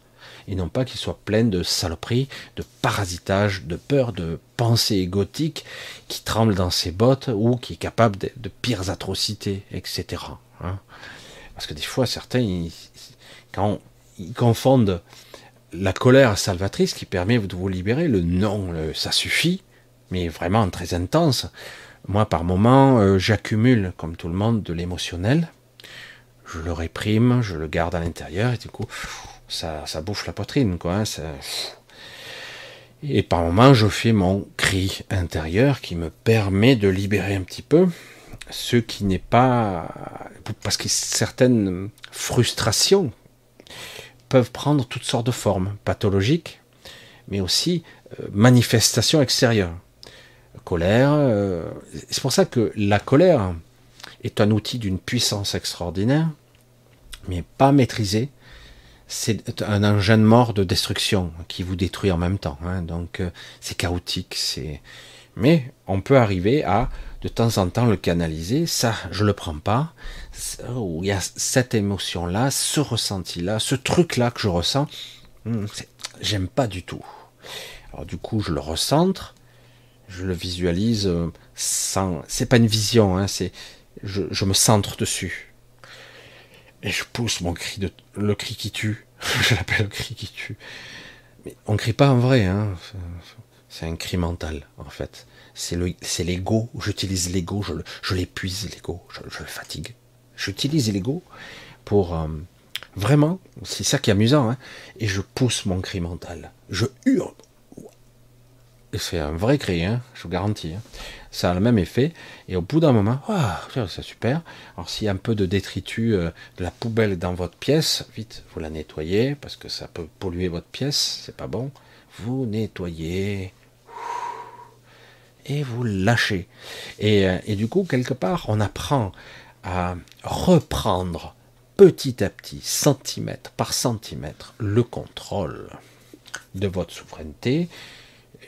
et non pas qu'il soit plein de saloperies, de parasitage, de peur, de pensées égotiques qui tremblent dans ses bottes ou qui est capable de, pires atrocités, etc. Hein. Parce que des fois, certains, quand ils confondent la colère salvatrice qui permet de vous libérer, le non, ça suffit, mais vraiment très intense. Moi, par moments, euh, j'accumule, comme tout le monde, de l'émotionnel. Je le réprime, je le garde à l'intérieur, et du coup, ça, ça bouffe la poitrine, quoi. Hein, et par moments, je fais mon cri intérieur qui me permet de libérer un petit peu ce qui n'est pas... Parce que certaines frustrations peuvent prendre toutes sortes de formes pathologiques, mais aussi euh, manifestations extérieures colère. Euh, c'est pour ça que la colère est un outil d'une puissance extraordinaire, mais pas maîtrisé, c'est un engin de mort de destruction qui vous détruit en même temps. Hein. donc euh, c'est chaotique, c'est. Mais on peut arriver à de temps en temps le canaliser. Ça, je le prends pas. Où il y a cette émotion-là, ce ressenti-là, ce truc-là que je ressens, hmm, j'aime pas du tout. Alors du coup, je le recentre, je le visualise euh, sans. C'est pas une vision, hein, c'est je, je me centre dessus et je pousse mon cri de le cri qui tue. (laughs) je l'appelle le cri qui tue. Mais on crie pas en vrai, hein. C'est un cri mental, en fait. C'est le, c'est l'ego. J'utilise l'ego, je, l'épuise l'ego, je, je, le fatigue. J'utilise l'ego pour euh, vraiment, c'est ça qui est amusant, hein, et je pousse mon cri mental. Je hurle. Et c'est un vrai cri, hein, je vous garantis. Hein ça a le même effet. Et au bout d'un moment, ah, c'est super. Alors s'il y a un peu de détritus, euh, de la poubelle dans votre pièce, vite, vous la nettoyez parce que ça peut polluer votre pièce, c'est pas bon. Vous nettoyez et vous lâchez. Et, euh, et du coup, quelque part, on apprend à reprendre petit à petit, centimètre par centimètre, le contrôle de votre souveraineté,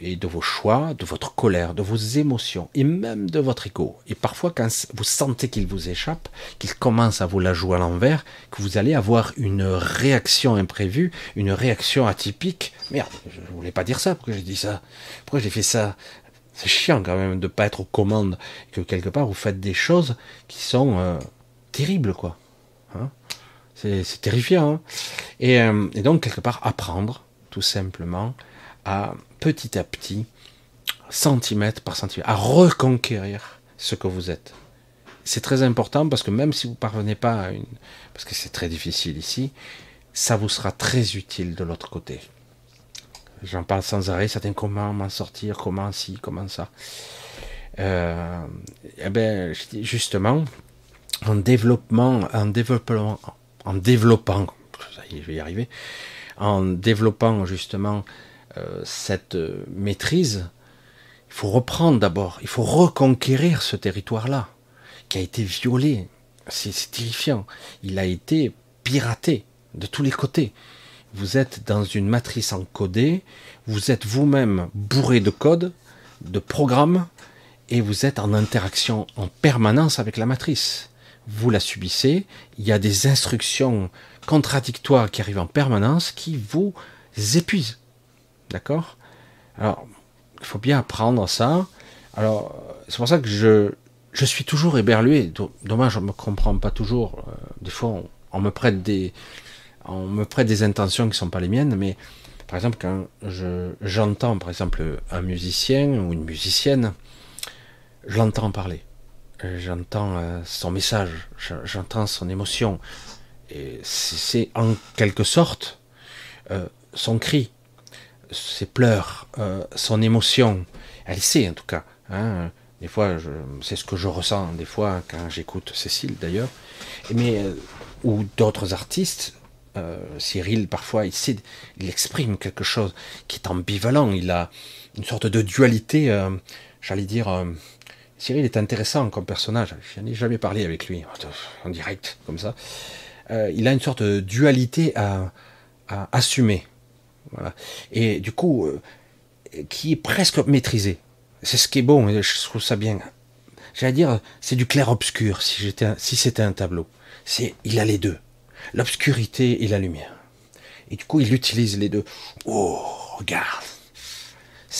et de vos choix, de votre colère, de vos émotions et même de votre ego. Et parfois, quand vous sentez qu'il vous échappe, qu'il commence à vous la jouer à l'envers, que vous allez avoir une réaction imprévue, une réaction atypique. Merde, je voulais pas dire ça, pourquoi j'ai dit ça? Pourquoi j'ai fait ça? C'est chiant quand même de pas être aux commandes, que quelque part vous faites des choses qui sont euh, terribles, quoi. Hein? C'est terrifiant. Hein et, euh, et donc, quelque part, apprendre, tout simplement, à petit à petit, centimètre par centimètre, à reconquérir ce que vous êtes. C'est très important parce que même si vous ne parvenez pas à une... Parce que c'est très difficile ici, ça vous sera très utile de l'autre côté. J'en parle sans arrêt, certains comment m'en sortir, comment ci, comment ça. Euh, eh ben, justement, en développement, en développement, en développant, je vais y arriver, en développant justement cette euh, maîtrise, il faut reprendre d'abord, il faut reconquérir ce territoire-là, qui a été violé. C'est terrifiant. Il a été piraté de tous les côtés. Vous êtes dans une matrice encodée, vous êtes vous-même bourré de codes, de programmes, et vous êtes en interaction en permanence avec la matrice. Vous la subissez, il y a des instructions contradictoires qui arrivent en permanence qui vous épuisent. D'accord? Alors, il faut bien apprendre ça. Alors, c'est pour ça que je, je suis toujours éberlué. Dommage, je ne me comprends pas toujours. Euh, des fois, on, me prête des, on me prête des intentions qui ne sont pas les miennes, mais par exemple, quand je, j'entends, par exemple, un musicien ou une musicienne, je l'entends parler. J'entends euh, son message, j'entends son émotion. Et c'est en quelque sorte euh, son cri, ses pleurs, euh, son émotion. Elle sait en tout cas. Hein. Des fois, c'est ce que je ressens des fois quand j'écoute Cécile d'ailleurs. Mais euh, ou d'autres artistes. Euh, Cyril parfois il sait, il exprime quelque chose qui est ambivalent. Il a une sorte de dualité. J'allais dire. Cyril est intéressant comme personnage. Je n'ai jamais parlé avec lui en direct comme ça. il a une sorte de dualité à, à assumer. Et du coup, euh, qui est presque maîtrisé. C'est ce qui est bon, je trouve ça bien. J'allais dire, c'est du clair-obscur si j'étais, si c'était un tableau. C'est, il a les deux, l'obscurité et la lumière. Et du coup, il utilise les deux. Oh, regarde.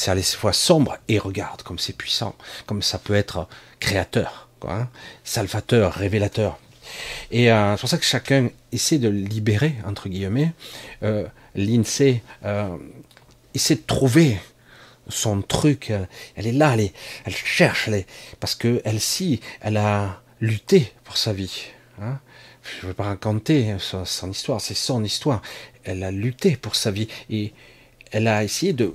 À la fois sombre et regarde comme c'est puissant, comme ça peut être créateur, quoi, hein. salvateur, révélateur. Et euh, c'est pour ça que chacun essaie de libérer, entre guillemets, euh, l'INSEE euh, essaie de trouver son truc. Elle est là, elle, cherche, parce que elle si, elle a lutté pour sa vie. Hein. Je ne veux pas raconter son, histoire, c'est son histoire. Elle a lutté pour sa vie et elle a essayé de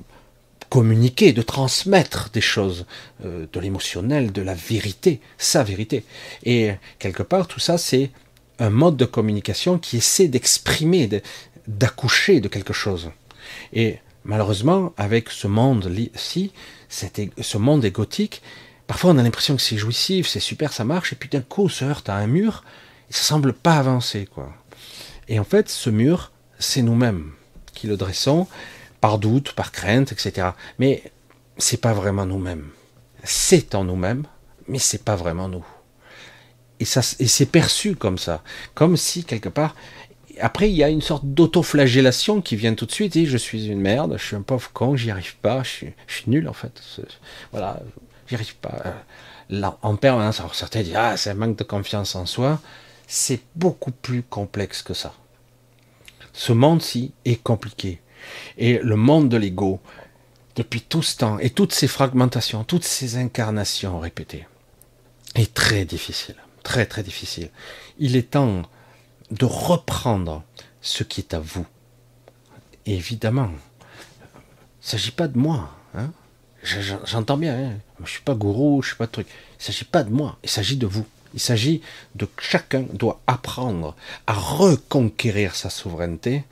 communiquer, de transmettre des choses, euh, de l'émotionnel, de la vérité, sa vérité. Et quelque part, tout ça, c'est un mode de communication qui essaie d'exprimer, d'accoucher de quelque chose. Et malheureusement, avec ce monde-ci, ce monde égotique, parfois on a l'impression que c'est jouissif, c'est super, ça marche, et puis d'un coup on se heurte à un mur, et ça semble pas avancer, quoi. Et en fait, ce mur, c'est nous-mêmes qui le dressons, par doute, par crainte, etc. Mais c'est pas vraiment nous-mêmes. C'est en nous-mêmes, mais c'est pas vraiment nous. Et, ça, et c'est perçu comme ça, comme si quelque part. Après, il y a une sorte d'autoflagellation qui vient tout de suite. Et je suis une merde, je suis un pauvre con, j'y arrive pas, je suis, je nul en fait. Voilà, j'y arrive pas. Là, en permanence, alors certains disent ah c'est un manque de confiance en soi. C'est beaucoup plus complexe que ça. Ce monde-ci est compliqué. Et le monde de l'ego, depuis tout ce temps, et toutes ces fragmentations, toutes ces incarnations répétées, est très difficile. Très très difficile. Il est temps de reprendre ce qui est à vous. évidemment, il ne s'agit pas de moi. Hein. J'entends bien, hein. je ne suis pas gourou, je ne suis pas truc. Il ne s'agit pas de moi, il s'agit de vous. Il s'agit de chacun doit apprendre à reconquérir sa souveraineté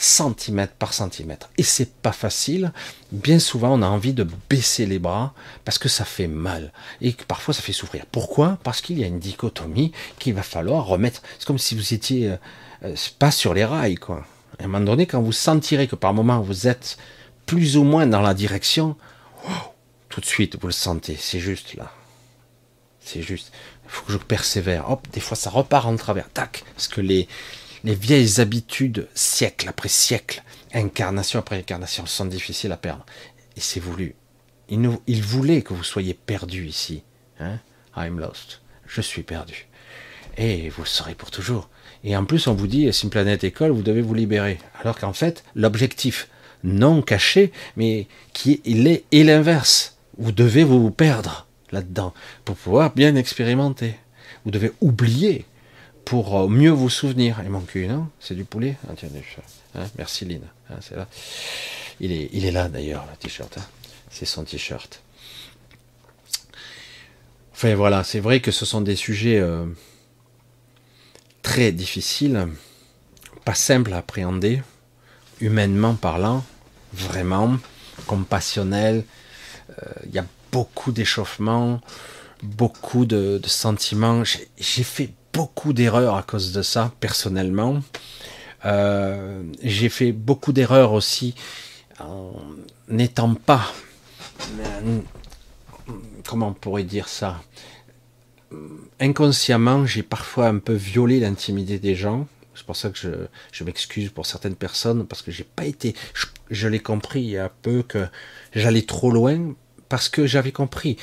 centimètre par centimètre. Et c'est pas facile. Bien souvent, on a envie de baisser les bras parce que ça fait mal et que parfois ça fait souffrir. Pourquoi? Parce qu'il y a une dichotomie qu'il va falloir remettre. C'est comme si vous étiez euh, euh, pas sur les rails, quoi. À un moment donné, quand vous sentirez que par moment vous êtes plus ou moins dans la direction, tout de suite vous le sentez. C'est juste là. C'est juste. Il faut que je persévère. Hop, des fois ça repart en travers. Tac. Parce que les, les vieilles habitudes, siècle après siècle, incarnation après incarnation, sont difficiles à perdre. Et c'est voulu. Il, voulait que vous soyez perdu ici. Hein I'm lost. Je suis perdu. Et vous le serez pour toujours. Et en plus, on vous dit, c'est une planète école, vous devez vous libérer. Alors qu'en fait, l'objectif non caché, mais qui il est l'inverse. Vous devez vous perdre là-dedans pour pouvoir bien expérimenter. Vous devez oublier pour euh, mieux vous souvenir. Il manque une, hein c'est du poulet ah, tiens, hein, Merci Lynn, hein, c'est là. Il est, il est là d'ailleurs, le t-shirt. Hein. c'est son t-shirt. Enfin voilà, c'est vrai que ce sont des sujets euh, très difficiles, pas simples à appréhender, humainement parlant, vraiment, compassionnel. Euh, il y a beaucoup d'échauffement, beaucoup de, de sentiments. J'ai fait beaucoup d'erreurs à cause de ça, personnellement. Euh, j'ai fait beaucoup d'erreurs aussi en n'étant pas, comment on pourrait dire ça, inconsciemment, j'ai parfois un peu violé l'intimité des gens. C'est pour ça que je, je m'excuse pour certaines personnes parce que j'ai pas été, je, je l'ai compris il y a peu que j'allais trop loin parce que j'avais compris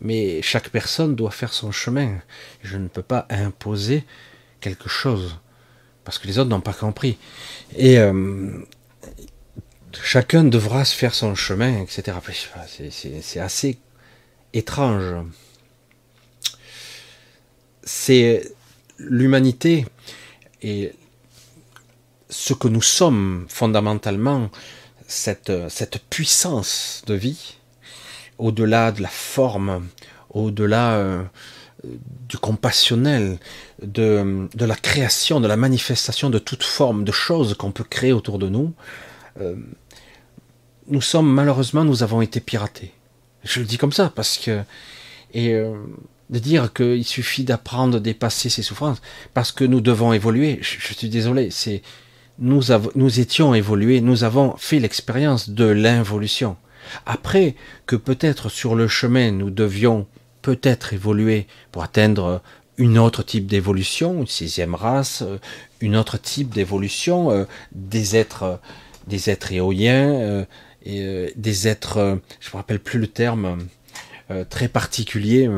mais chaque personne doit faire son chemin. Je ne peux pas imposer quelque chose parce que les autres n'ont pas compris. Et euh, chacun devra se faire son chemin, etc. C'est assez étrange. C'est l'humanité et ce que nous sommes fondamentalement, cette, cette puissance de vie, au-delà de la forme, au-delà euh, du compassionnel, de, la création, de la manifestation de toute forme de choses qu'on peut créer autour de nous, euh, nous sommes malheureusement, nous avons été piratés. Je le dis comme ça parce que et euh, de dire qu'il suffit d'apprendre, à dépasser ses souffrances, parce que nous devons évoluer. Je, suis désolé, c'est nous, nous étions évolués, nous avons fait l'expérience de l'involution. Après que peut-être sur le chemin nous devions peut-être évoluer pour atteindre une autre type d'évolution, une sixième race, euh, une autre type d'évolution, euh, des êtres, des êtres éoliens, euh, et, des êtres, je me rappelle plus le terme, très particulier,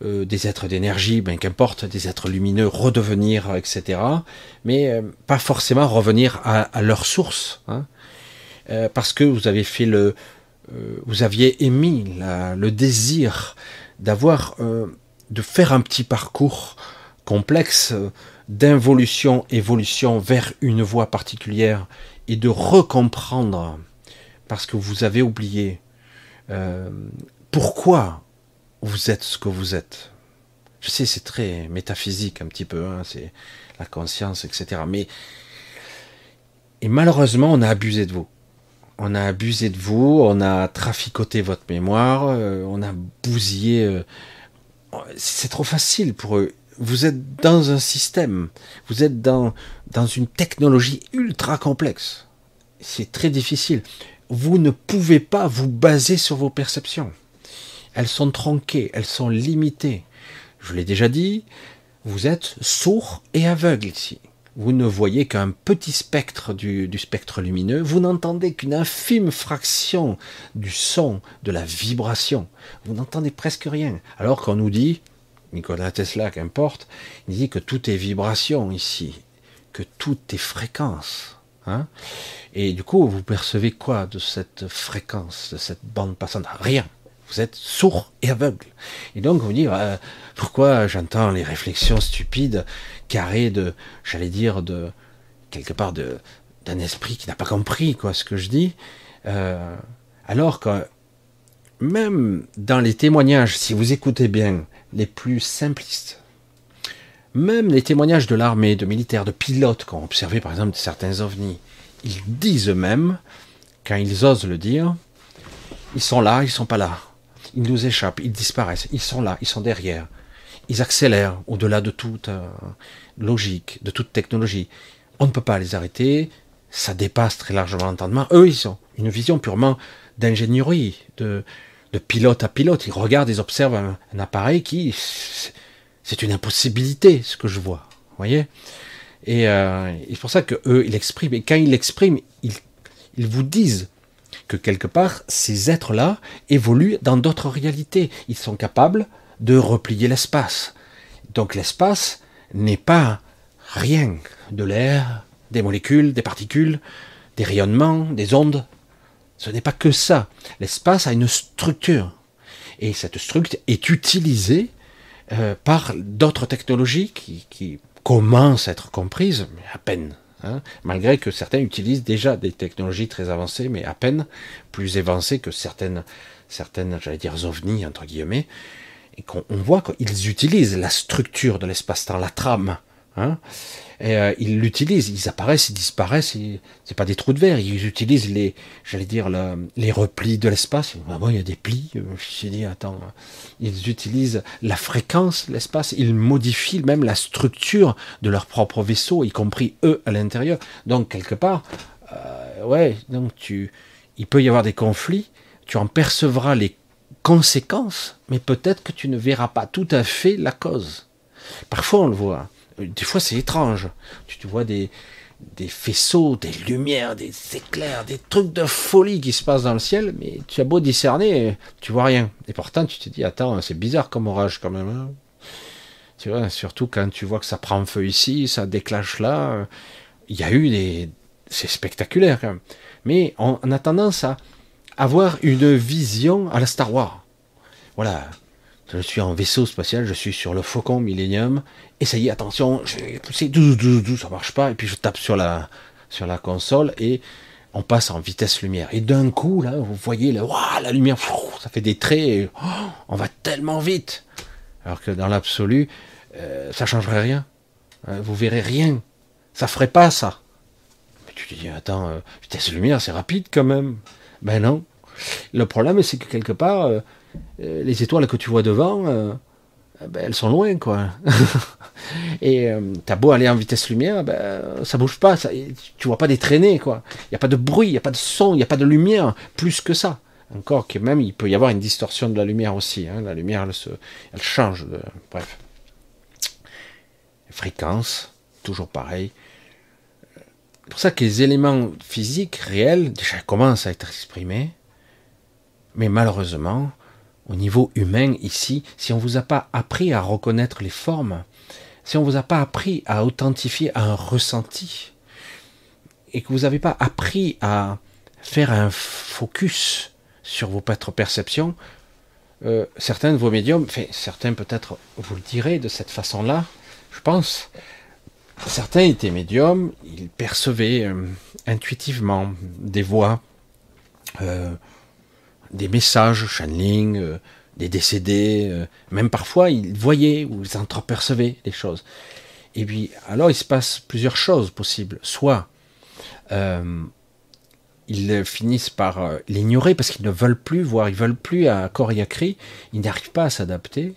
des êtres d'énergie, ben qu'importe, des êtres lumineux, redevenir, etc. Mais pas forcément revenir à, leur source, hein. parce que vous avez fait le, vous aviez émis le désir d'avoir, euh, de faire un petit parcours complexe euh, d'involution, évolution vers une voie particulière et de recomprendre, parce que vous avez oublié pourquoi vous êtes ce que vous êtes. Je sais, c'est très métaphysique un petit peu, hein, c'est la conscience, etc. Mais et malheureusement, on a abusé de vous on a abusé de vous, on a traficoté votre mémoire, euh, on a bousillé. Euh, c'est trop facile pour eux. vous êtes dans un système, vous êtes dans, dans une technologie ultra complexe. C'est très difficile. Vous ne pouvez pas vous baser sur vos perceptions. Elles sont tronquées, elles sont limitées. Je l'ai déjà dit, vous êtes sourd et aveugle ici. Vous ne voyez qu'un petit spectre du, spectre lumineux, vous n'entendez qu'une infime fraction du son, de la vibration. Vous n'entendez presque rien. Alors qu'on nous dit, Nicolas Tesla, qu'importe, il dit que tout est vibration ici, que tout est fréquence. Hein et du coup, vous percevez quoi de cette fréquence, de cette bande passante? Rien. Vous êtes sourd et aveugle. Et donc vous dites, euh, pourquoi j'entends les réflexions stupides, carrées de, j'allais dire, de quelque part de d'un esprit qui n'a pas compris quoi ce que je dis, euh, alors que même dans les témoignages, si vous écoutez bien, les plus simplistes, même les témoignages de l'armée, de militaires, de pilotes, qui ont observé par exemple certains ovnis, ils disent eux-mêmes, quand ils osent le dire, ils sont là, ils sont pas là. Ils nous échappent, ils disparaissent, ils sont là, ils sont derrière. Ils accélèrent au-delà de toute euh, logique, de toute technologie. On ne peut pas les arrêter, ça dépasse très largement l'entendement. Eux, ils ont une vision purement d'ingénierie, de, pilote à pilote. Ils regardent, ils observent un, appareil qui, c'est une impossibilité, ce que je vois. Vous voyez Et euh, c'est pour ça que eux, ils expriment. Et quand ils l'expriment, ils vous disent que quelque part, ces êtres-là évoluent dans d'autres réalités. Ils sont capables de replier l'espace. Donc l'espace n'est pas rien de l'air, des molécules, des particules, des rayonnements, des ondes. Ce n'est pas que ça. L'espace a une structure. Et cette structure est utilisée euh, par d'autres technologies qui, commencent à être comprises, mais à peine. Hein, malgré que certains utilisent déjà des technologies très avancées, mais à peine plus avancées que certaines, certaines j'allais dire, ovnis, entre guillemets, et qu'on voit qu'ils utilisent la structure de l'espace-temps, la trame, hein, et euh, ils l'utilisent, ils apparaissent, ils disparaissent, c'est pas des trous de verre, ils utilisent les, j'allais dire, les replis de l'espace. Ah bon, il y a des plis, euh, je dit, attends, ils utilisent la fréquence l'espace, ils modifient même la structure de leur propre vaisseau, y compris eux à l'intérieur. Donc, quelque part, euh, ouais, donc tu, il peut y avoir des conflits, tu en percevras les conséquences, mais peut-être que tu ne verras pas tout à fait la cause. Parfois, on le voit des fois c'est étrange. Tu, vois des, des faisceaux, des lumières, des éclairs, des trucs de folie qui se passent dans le ciel, mais tu as beau discerner, tu vois rien. Et pourtant tu te dis, attends, c'est bizarre comme orage quand même. Hein. Tu vois, surtout quand tu vois que ça prend feu ici, ça déclenche là. Il y a eu des... C'est spectaculaire quand même. Mais on a tendance à avoir une vision à la Star Wars. Voilà, je suis en vaisseau spatial, je suis sur le Faucon Millennium, et ça y est, attention, j'ai poussé, ça marche pas, et puis je tape sur la, sur la console, et on passe en vitesse lumière. Et d'un coup, là, vous voyez, là, la lumière, ça fait des traits, oh, on va tellement vite. Alors que dans l'absolu, euh, ça changerait rien. Euh, vous verrez rien. Ça ferait pas ça. Mais tu te dis, attends, euh, vitesse lumière, c'est rapide quand même. Ben non. Le problème, c'est que quelque part, euh, les étoiles que tu vois devant, euh, ben, elles sont loin, quoi. (laughs) et euh, t'as beau aller en vitesse lumière, ben, ça bouge pas, ça, tu vois pas des traînées, quoi. Il n'y a pas de bruit, il n'y a pas de son, il n'y a pas de lumière, plus que ça. Encore que même, il peut y avoir une distorsion de la lumière aussi. Hein. La lumière, elle, se, elle change. De, bref. Fréquence, toujours pareil. Pour ça que les éléments physiques réels déjà commencent à être exprimés, mais malheureusement, au niveau humain ici, si on ne vous a pas appris à reconnaître les formes, si on ne vous a pas appris à authentifier un ressenti, et que vous n'avez pas appris à faire un focus sur vos perceptions, euh, certains de vos médiums, enfin, certains peut-être vous le direz de cette façon-là, je pense, certains étaient médiums, ils percevaient euh, intuitivement des voix, euh, des messages, channeling, euh, des décédés, euh, même parfois ils voyaient ou ils entrepercevaient des choses. Et puis, alors il se passe plusieurs choses possibles. Soit ils finissent par l'ignorer parce qu'ils ne veulent plus voir, ils veulent plus à corps et à cri, ils n'arrivent pas à s'adapter.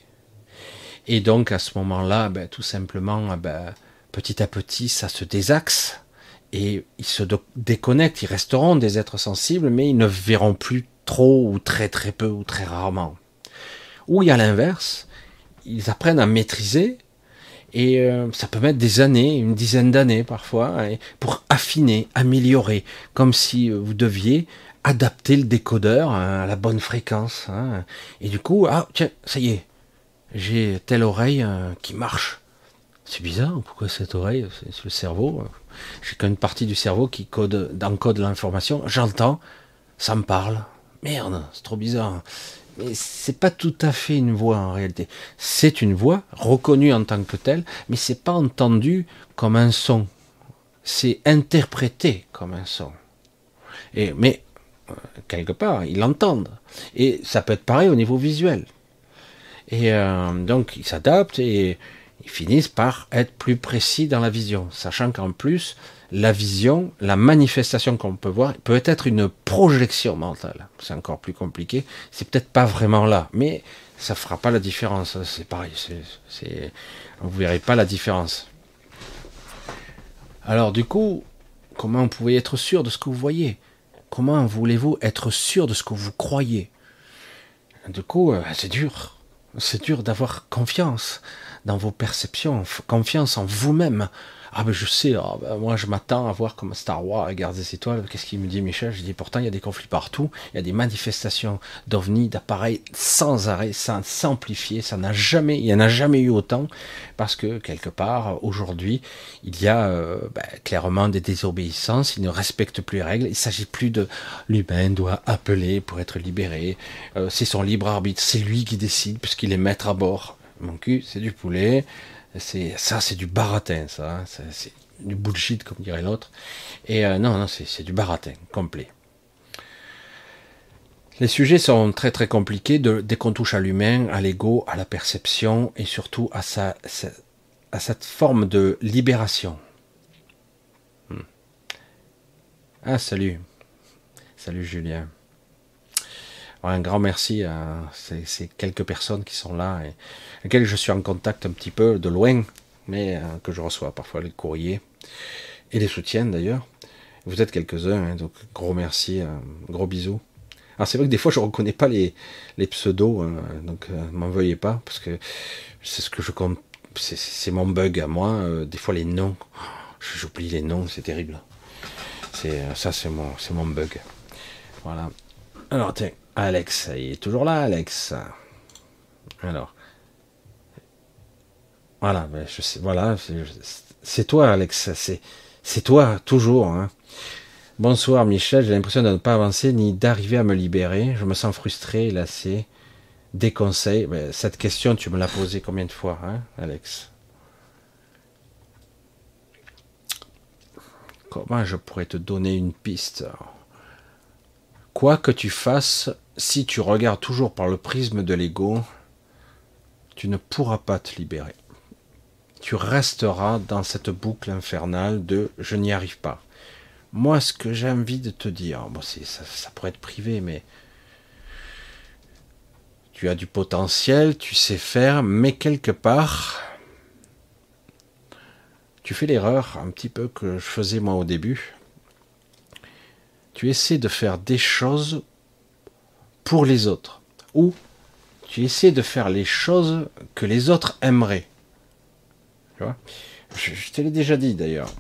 Et donc à ce moment-là, ben, tout simplement, ben, petit à petit, ça se désaxe et ils se déconnectent. Ils resteront des êtres sensibles, mais ils ne verront plus trop ou très très peu ou très rarement. Ou il y a l'inverse, ils apprennent à maîtriser et euh, ça peut mettre des années, une dizaine d'années parfois, pour affiner, améliorer, comme si euh, vous deviez adapter le décodeur à la bonne fréquence. Hein. Et du coup, ah tiens, ça y est, j'ai telle oreille euh, qui marche. C'est bizarre, pourquoi cette oreille C'est le cerveau. J'ai qu'une partie du cerveau qui code, encode l'information. J'entends, ça me parle. Merde, c'est trop bizarre. Mais c'est pas tout à fait une voix en réalité. C'est une voix reconnue en tant que telle, mais c'est pas entendu comme un son. C'est interprété comme un son. Et mais euh, quelque part, ils l'entendent. Et ça peut être pareil au niveau visuel. Et euh, donc ils s'adaptent et ils finissent par être plus précis dans la vision, sachant qu'en plus, la vision, la manifestation qu'on peut voir, peut être une projection mentale. C'est encore plus compliqué. C'est peut-être pas vraiment là, mais ça fera pas la différence. C'est pareil. Vous verrez pas la différence. Alors du coup, comment vous pouvez être sûr de ce que vous voyez? Comment voulez-vous être sûr de ce que vous croyez? Du coup, euh, c'est dur. C'est dur d'avoir confiance dans vos perceptions, confiance en vous-même. Ah ben je sais, ah, ben, moi je m'attends à voir comme Star Wars regarde des étoiles. Qu'est-ce qu'il me dit Michel Je dis pourtant il y a des conflits partout, il y a des manifestations d'ovnis, d'appareils sans arrêt, sans s'amplifier, ça n'a jamais, il n'y en a jamais eu autant, parce que quelque part aujourd'hui il y a euh, ben, clairement des désobéissances, ils ne respectent plus les règles, il s'agit plus de l'humain doit appeler pour être libéré, euh, c'est son libre arbitre, c'est lui qui décide puisqu'il est maître à bord. Mon cul, c'est du poulet. C'est ça, c'est du baratin, ça. Hein. C'est du bullshit, comme dirait l'autre. Et euh, non, non, c'est du baratin complet. Les sujets sont très très compliqués dès qu'on touche à l'humain, à l'ego, à la perception et surtout à cette forme de libération. Hmm. Ah salut, salut Julien un grand merci à ces, quelques personnes qui sont là et lesquelles je suis en contact un petit peu de loin, mais euh, que je reçois parfois les courriers et les soutiens d'ailleurs. Vous êtes quelques-uns, hein, donc gros merci, euh, gros bisous. Alors c'est vrai que des fois je reconnais pas les, pseudos, hein, donc euh, m'en veuillez pas parce que c'est ce que je compte, c'est mon bug à moi. des fois les noms, j'oublie les noms, c'est terrible. Ça, c'est mon, c'est mon bug. Voilà. Alors tiens, Alex, il est toujours là, Alex. Alors. Voilà, voilà, c'est toi, Alex, c'est toi, toujours. Hein. Bonsoir, Michel, j'ai l'impression de ne pas avancer ni d'arriver à me libérer. Je me sens frustré, lassé. Ben, cette question, tu me l'as posée combien de fois, hein, Alex? Comment je pourrais te donner une piste? Quoi que tu fasses, si tu regardes toujours par le prisme de l'ego, tu ne pourras pas te libérer. Tu resteras dans cette boucle infernale de je n'y arrive pas. Moi, ce que j'ai envie de te dire, bon, ça, ça pourrait être privé, mais tu as du potentiel, tu sais faire, mais quelque part, tu fais l'erreur un petit peu que je faisais moi au début. Tu essaies de faire des choses pour les autres. Ou tu essaies de faire les choses que les autres aimeraient. Je te l'ai déjà dit d'ailleurs.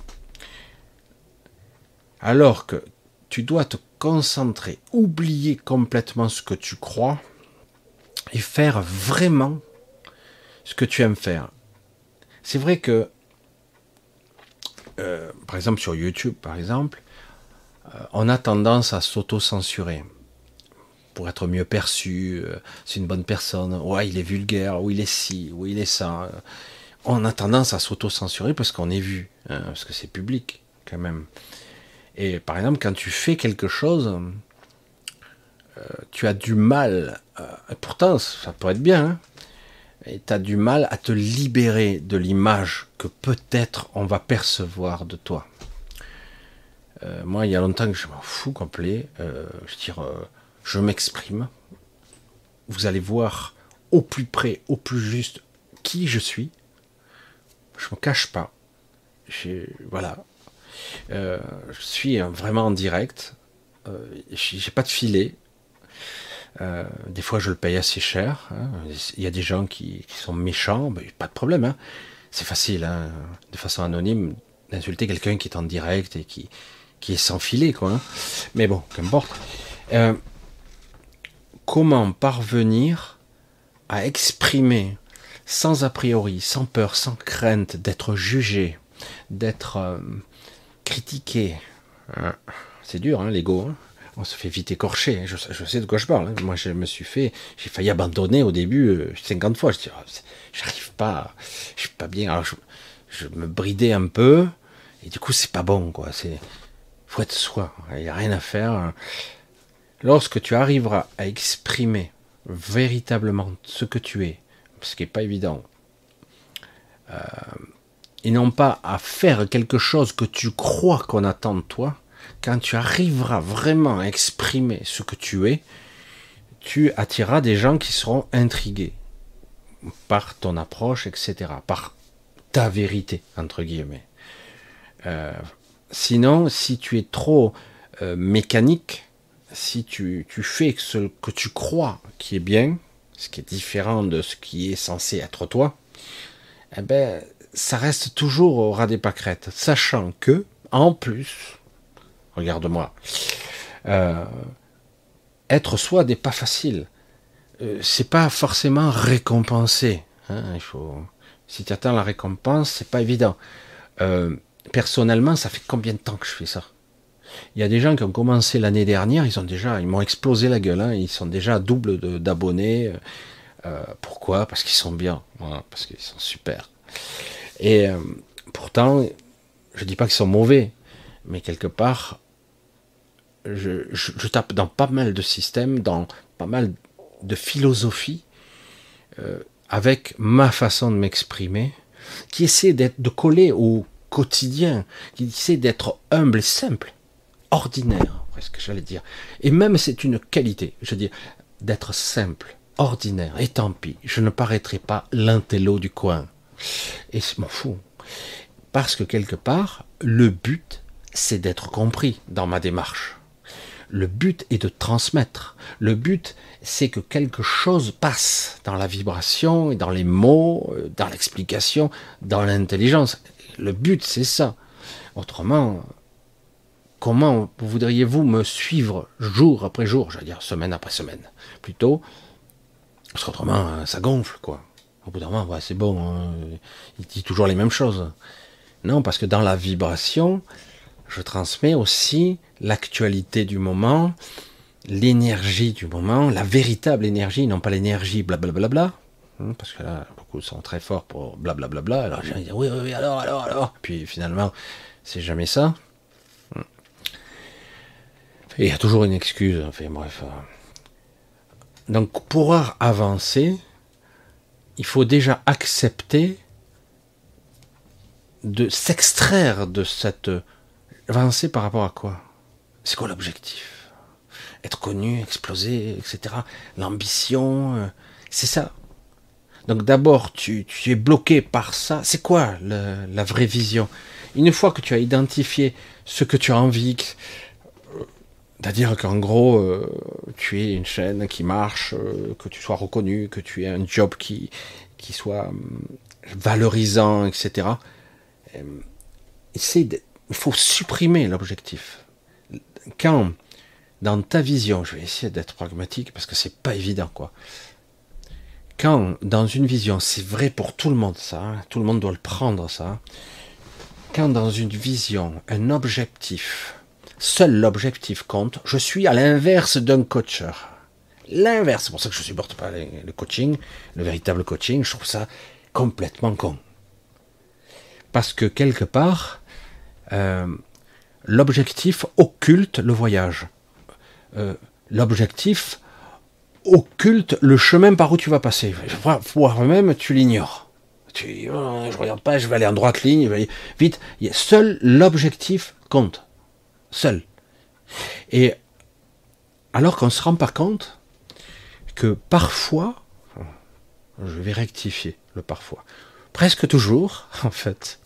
Alors que tu dois te concentrer, oublier complètement ce que tu crois et faire vraiment ce que tu aimes faire. C'est vrai que, euh, par exemple sur YouTube, par exemple, euh, on a tendance à s'auto-censurer pour être mieux perçu, euh, c'est une bonne personne, ouais, il est vulgaire, ou il est ci, ou il est ça. On a tendance à s'auto-censurer parce qu'on est vu, hein, parce que c'est public quand même. Et par exemple, quand tu fais quelque chose, euh, tu as du mal, euh, pourtant ça pourrait être bien, hein, et tu as du mal à te libérer de l'image que peut-être on va percevoir de toi. moi, il y a longtemps que je m'en fous complet. je dire, je m'exprime. Vous allez voir au plus près, au plus juste, qui je suis. Je me cache pas. Voilà. Euh, je suis vraiment en direct. Euh, j'ai pas de filet. Euh, des fois, je le paye assez cher. Hein. Il y a des gens qui, sont méchants, pas de problème. Hein. C'est facile, hein, de façon anonyme, d'insulter quelqu'un qui est en direct et qui, est sans filet. Mais bon, qu'importe. Euh, comment parvenir à exprimer sans a priori, sans peur, sans crainte d'être jugé, d'être euh, critiqué. C'est dur, hein, l'ego. Hein on se fait vite écorcher. Je, sais de quoi je parle. Hein. Moi, je me suis fait, j'ai failli abandonner au début 50 euh, fois. Je dis, oh, j'arrive pas, je suis pas bien. Je, me bridais un peu, et du coup, c'est pas bon, quoi. C'est, faut être soi. Il n'y a rien à faire. Lorsque tu arriveras à exprimer véritablement ce que tu es, ce qui n'est pas évident, euh, et non pas à faire quelque chose que tu crois qu'on attend de toi, quand tu arriveras vraiment à exprimer ce que tu es, tu attireras des gens qui seront intrigués par ton approche, etc., par ta vérité, entre guillemets. Euh, sinon, si tu es trop euh, mécanique, si tu, fais ce que tu crois qui est bien, ce qui est différent de ce qui est censé être toi, eh ben, ça reste toujours au ras des pâquerettes, sachant que, en plus, regarde-moi. Euh, être soi n'est pas facile. Euh, c'est pas forcément récompensé. Hein, si tu attends la récompense, c'est pas évident. Euh, personnellement, ça fait combien de temps que je fais ça? Il y a des gens qui ont commencé l'année dernière, ils ont déjà, ils m'ont explosé la gueule. Hein, ils sont déjà double d'abonnés. pourquoi? Parce qu'ils sont bien. parce qu'ils sont super. Et pourtant, je dis pas qu'ils sont mauvais, mais quelque part, je, tape dans pas mal de systèmes, dans pas mal de philosophies, euh, avec ma façon de m'exprimer, qui essaie d'être de coller au quotidien, qui essaie d'être humble et simple, ordinaire, presque j'allais dire. Et même c'est une qualité, je veux dire, d'être simple, ordinaire. Et tant pis, je ne paraîtrai pas l'intello du coin. Et je m'en fous. Parce que quelque part, le but, c'est d'être compris dans ma démarche. Le but est de transmettre. Le but, c'est que quelque chose passe dans la vibration, dans les mots, euh, dans l'explication, dans l'intelligence. Le but, c'est ça. Autrement, comment voudriez-vous me suivre jour après jour, je veux dire semaine après semaine, plutôt Parce qu'autrement, euh, ça gonfle, quoi. Au bout d'un moment, c'est bon, hein. il dit toujours les mêmes choses. Non, parce que dans la vibration, je transmets aussi l'actualité du moment, l'énergie du moment, la véritable énergie, non pas l'énergie blablabla, hein, parce que là, beaucoup sont très forts pour blablabla, alors je vais dire oui, oui, oui, alors, alors, alors, puis finalement, c'est jamais ça. Et il y a toujours une excuse, enfin bref. Donc pour avancer, il faut déjà accepter de s'extraire de cette Avancer par rapport à quoi? C'est quoi l'objectif? Être connu, exploser, etc. L'ambition, euh, c'est ça. Donc d'abord, tu, es bloqué par ça. C'est quoi la vraie vision? Une fois que tu as identifié ce que tu as envie, euh, c'est-à-dire qu'en gros, euh, tu es une chaîne qui marche, que tu sois reconnu, que tu aies un job qui, qui soit hum, valorisant, etc. Il faut supprimer l'objectif. Quand, dans ta vision, je vais essayer d'être pragmatique parce que c'est pas évident, quoi. Quand, dans une vision, c'est vrai pour tout le monde, ça, hein, tout le monde doit le prendre, ça. Quand, dans une vision, un objectif, seul l'objectif compte, je suis à l'inverse d'un coacheur. L'inverse, c'est pour ça que je supporte pas le coaching, le véritable coaching, je trouve ça complètement con. Parce que quelque part, euh, l'objectif occulte le voyage. Euh, l'objectif occulte le chemin par où tu vas passer. Voire même tu l'ignores. Tu oh, je regarde pas, je vais aller en droite ligne, vite. Seul l'objectif compte. Seul. Et alors qu'on se rend pas compte que parfois, je vais rectifier, le parfois. Presque toujours, (laughs) en fait.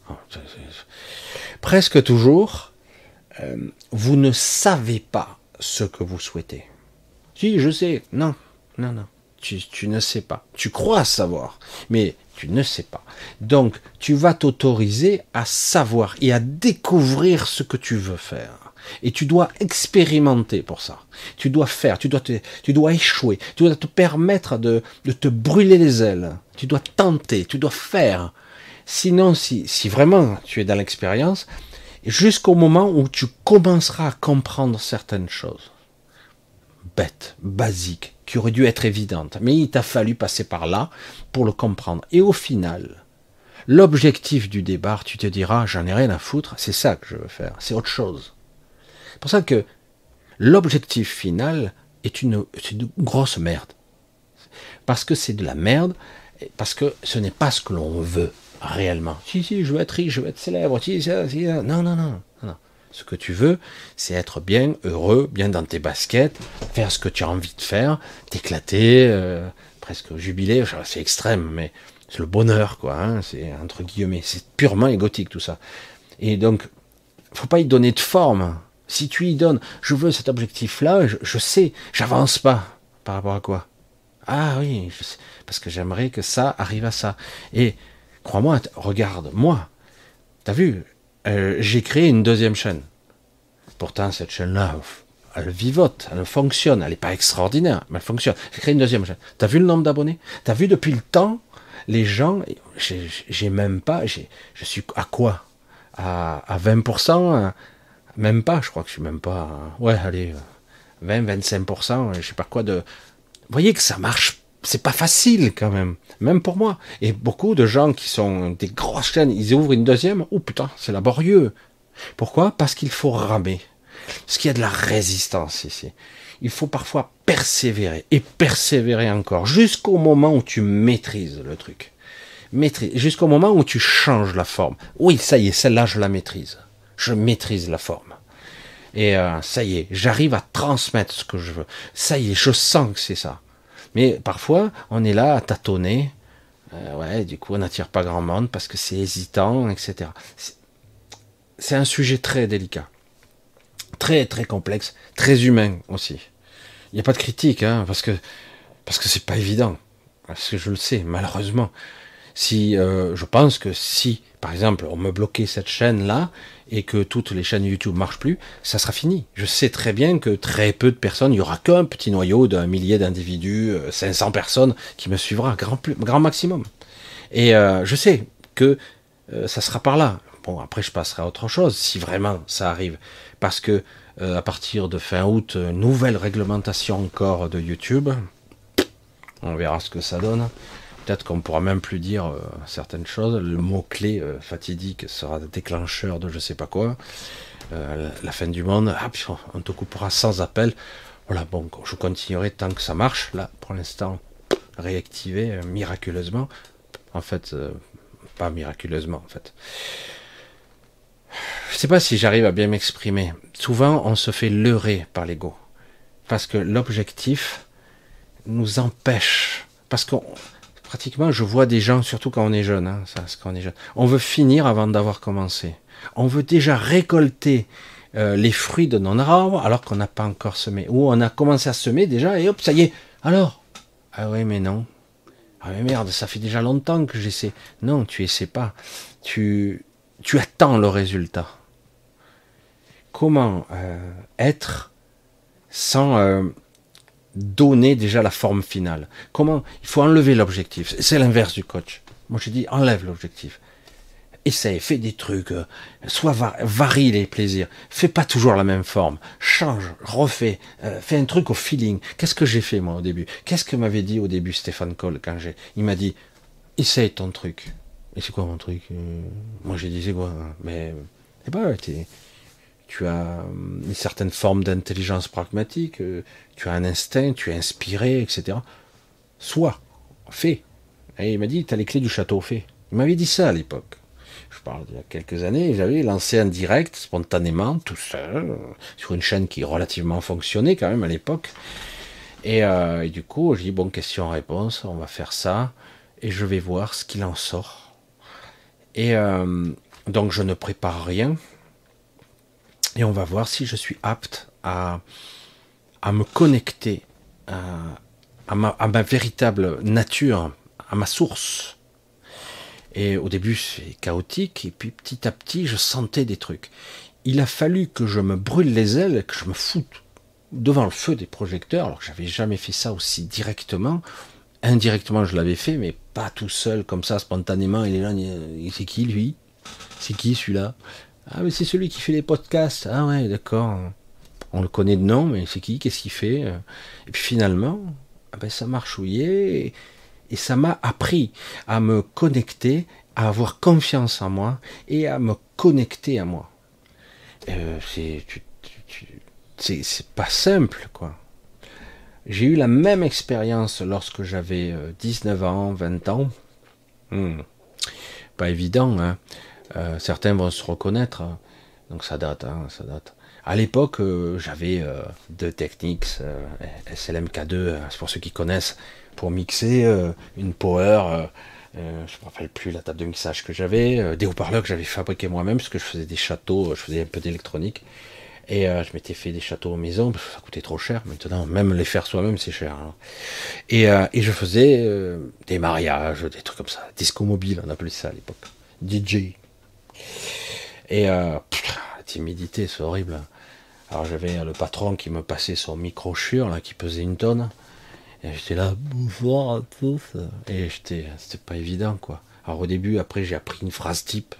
Presque toujours, euh, vous ne savez pas ce que vous souhaitez. Si, je sais. Non, non, non. Tu, ne sais pas. Tu crois savoir, mais tu ne sais pas. Donc, tu vas t'autoriser à savoir et à découvrir ce que tu veux faire. Et tu dois expérimenter pour ça. Tu dois faire, tu dois, tu dois échouer, tu dois te permettre de, de te brûler les ailes. Tu dois tenter, tu dois faire. Sinon, si, si vraiment tu es dans l'expérience, jusqu'au moment où tu commenceras à comprendre certaines choses, bêtes, basiques, qui auraient dû être évidentes, mais il t'a fallu passer par là pour le comprendre. Et au final, l'objectif du départ, tu te diras, j'en ai rien à foutre, c'est ça que je veux faire, c'est autre chose. Pour ça que l'objectif final est une, grosse merde. Parce que c'est de la merde, parce que ce n'est pas ce que l'on veut réellement. Si, si, je veux être riche, je veux être célèbre, si, si, non, non, non, non. Ce que tu veux, c'est être bien, heureux, bien dans tes baskets, faire ce que tu as envie de faire, t'éclater, euh, presque jubiler, c'est extrême, mais c'est le bonheur, quoi, hein, c'est entre guillemets, c'est purement égotique tout ça. Et donc, faut pas y donner de forme. Si tu y donnes, je veux cet objectif-là, je, sais, j'avance pas. Par rapport à quoi? Ah oui, parce que j'aimerais que ça arrive à ça. Et crois-moi, regarde, moi, t'as vu, euh, j'ai créé une deuxième chaîne. Pourtant, cette chaîne-là, elle vivote, elle fonctionne, elle n'est pas extraordinaire, mais elle fonctionne. J'ai créé une deuxième chaîne. T'as vu le nombre d'abonnés? T'as vu depuis le temps, les gens, j'ai même pas, je suis à quoi? À, à 20% même pas, je crois que je suis même pas. Ouais, allez, 20, 25%, je sais pas quoi de. Vous voyez que ça marche. C'est pas facile quand même, même pour moi. Et beaucoup de gens qui sont des grosses chaînes, ils ouvrent une deuxième. Oh putain, c'est laborieux. Pourquoi? Parce qu'il faut ramer. Parce qu'il y a de la résistance ici. Il faut parfois persévérer et persévérer encore jusqu'au moment où tu maîtrises le truc. Maîtrise jusqu'au moment où tu changes la forme. Oui, ça y est, celle-là je la maîtrise je maîtrise la forme. Et euh, ça y est, j'arrive à transmettre ce que je veux. Ça y est, je sens que c'est ça. Mais parfois, on est là à tâtonner. Euh, ouais, du coup, on n'attire pas grand monde parce que c'est hésitant, etc. C'est un sujet très délicat, très très complexe, très humain aussi. Il n'y a pas de critique, hein, parce que parce que c'est pas évident. Parce que je le sais, malheureusement. Si euh, je pense que si, par exemple, on me bloquait cette chaîne là, et que toutes les chaînes YouTube marchent plus, ça sera fini. Je sais très bien que très peu de personnes, il y aura qu'un petit noyau d'un millier d'individus, 500 euh, personnes qui me suivra, grand, grand maximum. Et euh, je sais que euh, ça sera par là. Bon, après je passerai à autre chose si vraiment ça arrive, parce que à partir de fin août, nouvelle réglementation encore de YouTube. On verra ce que ça donne. Peut-être qu'on pourra même plus dire euh, certaines choses. Le mot-clé euh, fatidique sera déclencheur de je sais pas quoi. Euh, la fin du monde, ah, on te coupera sans appel. Voilà, bon, je continuerai tant que ça marche. Là, pour l'instant, réactivé miraculeusement. En fait, pas miraculeusement, en fait. Je sais pas si j'arrive à bien m'exprimer. Souvent, on se fait leurrer par l'ego. Parce que l'objectif nous empêche. Parce qu'on pratiquement, je vois des gens, surtout quand on est jeune, hein, ça, quand on est jeune, on veut finir avant d'avoir commencé. On veut déjà récolter euh, les fruits de non arbre alors qu'on n'a pas encore semé. Ou on a commencé à semer déjà et hop, ça y est. Alors? Ah oui, mais non. Ah mais merde, ça fait déjà longtemps que j'essaie. Non, tu essaies pas. Tu, tu attends le résultat. Comment euh, être sans euh, donner déjà la forme finale. Comment Il faut enlever l'objectif. C'est l'inverse du coach. Moi, je dis enlève l'objectif. Essaye, fais des trucs, euh, soit varie les plaisirs. Fais pas toujours la même forme. Change, refais, euh, fais un truc au feeling. Qu'est-ce que j'ai fait moi au début? Qu'est-ce que m'avait dit au début Stéphane Cole quand j'ai Il m'a dit essaye ton truc. Et c'est quoi mon truc? Euh, Moi j'ai dit c'est quoi? Mais c'est pas, tu as une certaine forme d'intelligence pragmatique, tu as un instinct, tu es inspiré, etc. Sois, fais. Et il m'a dit, tu as les clés du château, fais. Il m'avait dit ça à l'époque. Je parle d'il y a quelques années, j'avais lancé un direct spontanément, tout seul, sur une chaîne qui relativement fonctionnait quand même à l'époque. Et, euh, du coup, j'ai dit, bon, question-réponse, on va faire ça. et je vais voir ce qu'il en sort. Et euh, donc je ne prépare rien. Et on va voir si je suis apte à, me connecter à, ma, à ma véritable nature, à ma source. Et au début, c'est chaotique, et puis petit à petit, je sentais des trucs. Il a fallu que je me brûle les ailes, que je me foute devant le feu des projecteurs, alors que j'avais jamais fait ça aussi directement, indirectement je l'avais fait, mais pas tout seul comme ça, spontanément. Il est là, c'est qui lui? C'est qui celui-là? Ah, mais c'est celui qui fait les podcasts. Ah ouais, d'accord. On le connaît de nom, mais c'est qui? Qu'est-ce qu'il fait? Et puis finalement, ah ben, ça marchouillait et, et ça m'a appris à me connecter, à avoir confiance en moi et à me connecter à moi. Euh, c'est pas simple, quoi. J'ai eu la même expérience lorsque j'avais 19 euh, ans, 20 ans. Hmm. Pas évident, hein. Euh, certains vont se reconnaître. Hein. Donc ça date, hein, ça date. À l'époque, euh, j'avais deux techniques, SLMK2, c'est pour ceux qui connaissent, pour mixer une power. je ne me rappelle plus la table de mixage que j'avais, des haut-parleurs que j'avais fabriqués moi-même, parce que je faisais des châteaux, je faisais un peu d'électronique. Et euh, je m'étais fait des châteaux maison, parce que ça coûtait trop cher. Maintenant, même les faire soi-même, c'est cher. Hein. Et, euh, et, je faisais euh, des mariages, des trucs comme ça. Disco mobile, on appelait ça à l'époque. DJ. Et la timidité, c'est horrible. Alors j'avais le patron qui me passait son micro chure, là, qui pesait une tonne. Et j'étais là, bonjour à tous. Et j'étais, c'était pas évident, quoi. Alors au début, après, j'ai appris une phrase type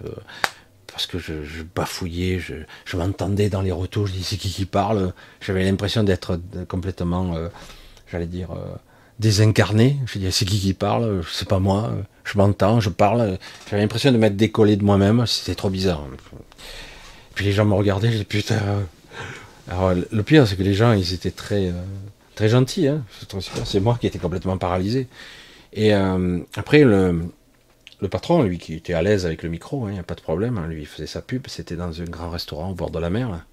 parce que je, bafouillais, je, m'entendais dans les retours, je disais c'est qui qui parle? J'avais l'impression d'être complètement, euh, j'allais dire, euh, désincarné. Je disais c'est qui qui parle, c'est pas moi, je m'entends, je parle. J'avais l'impression de m'être décollé de moi-même, c'était trop bizarre. Puis les gens me regardaient, disais putain. Alors le pire c'est que les gens ils étaient très, euh, très gentils, hein. c'est moi qui étais complètement paralysé. Et après le, le patron, lui, qui était à l'aise avec le micro, il hein, n'y a pas de problème, hein, lui, il faisait sa pub, c'était dans un grand restaurant au bord de la mer.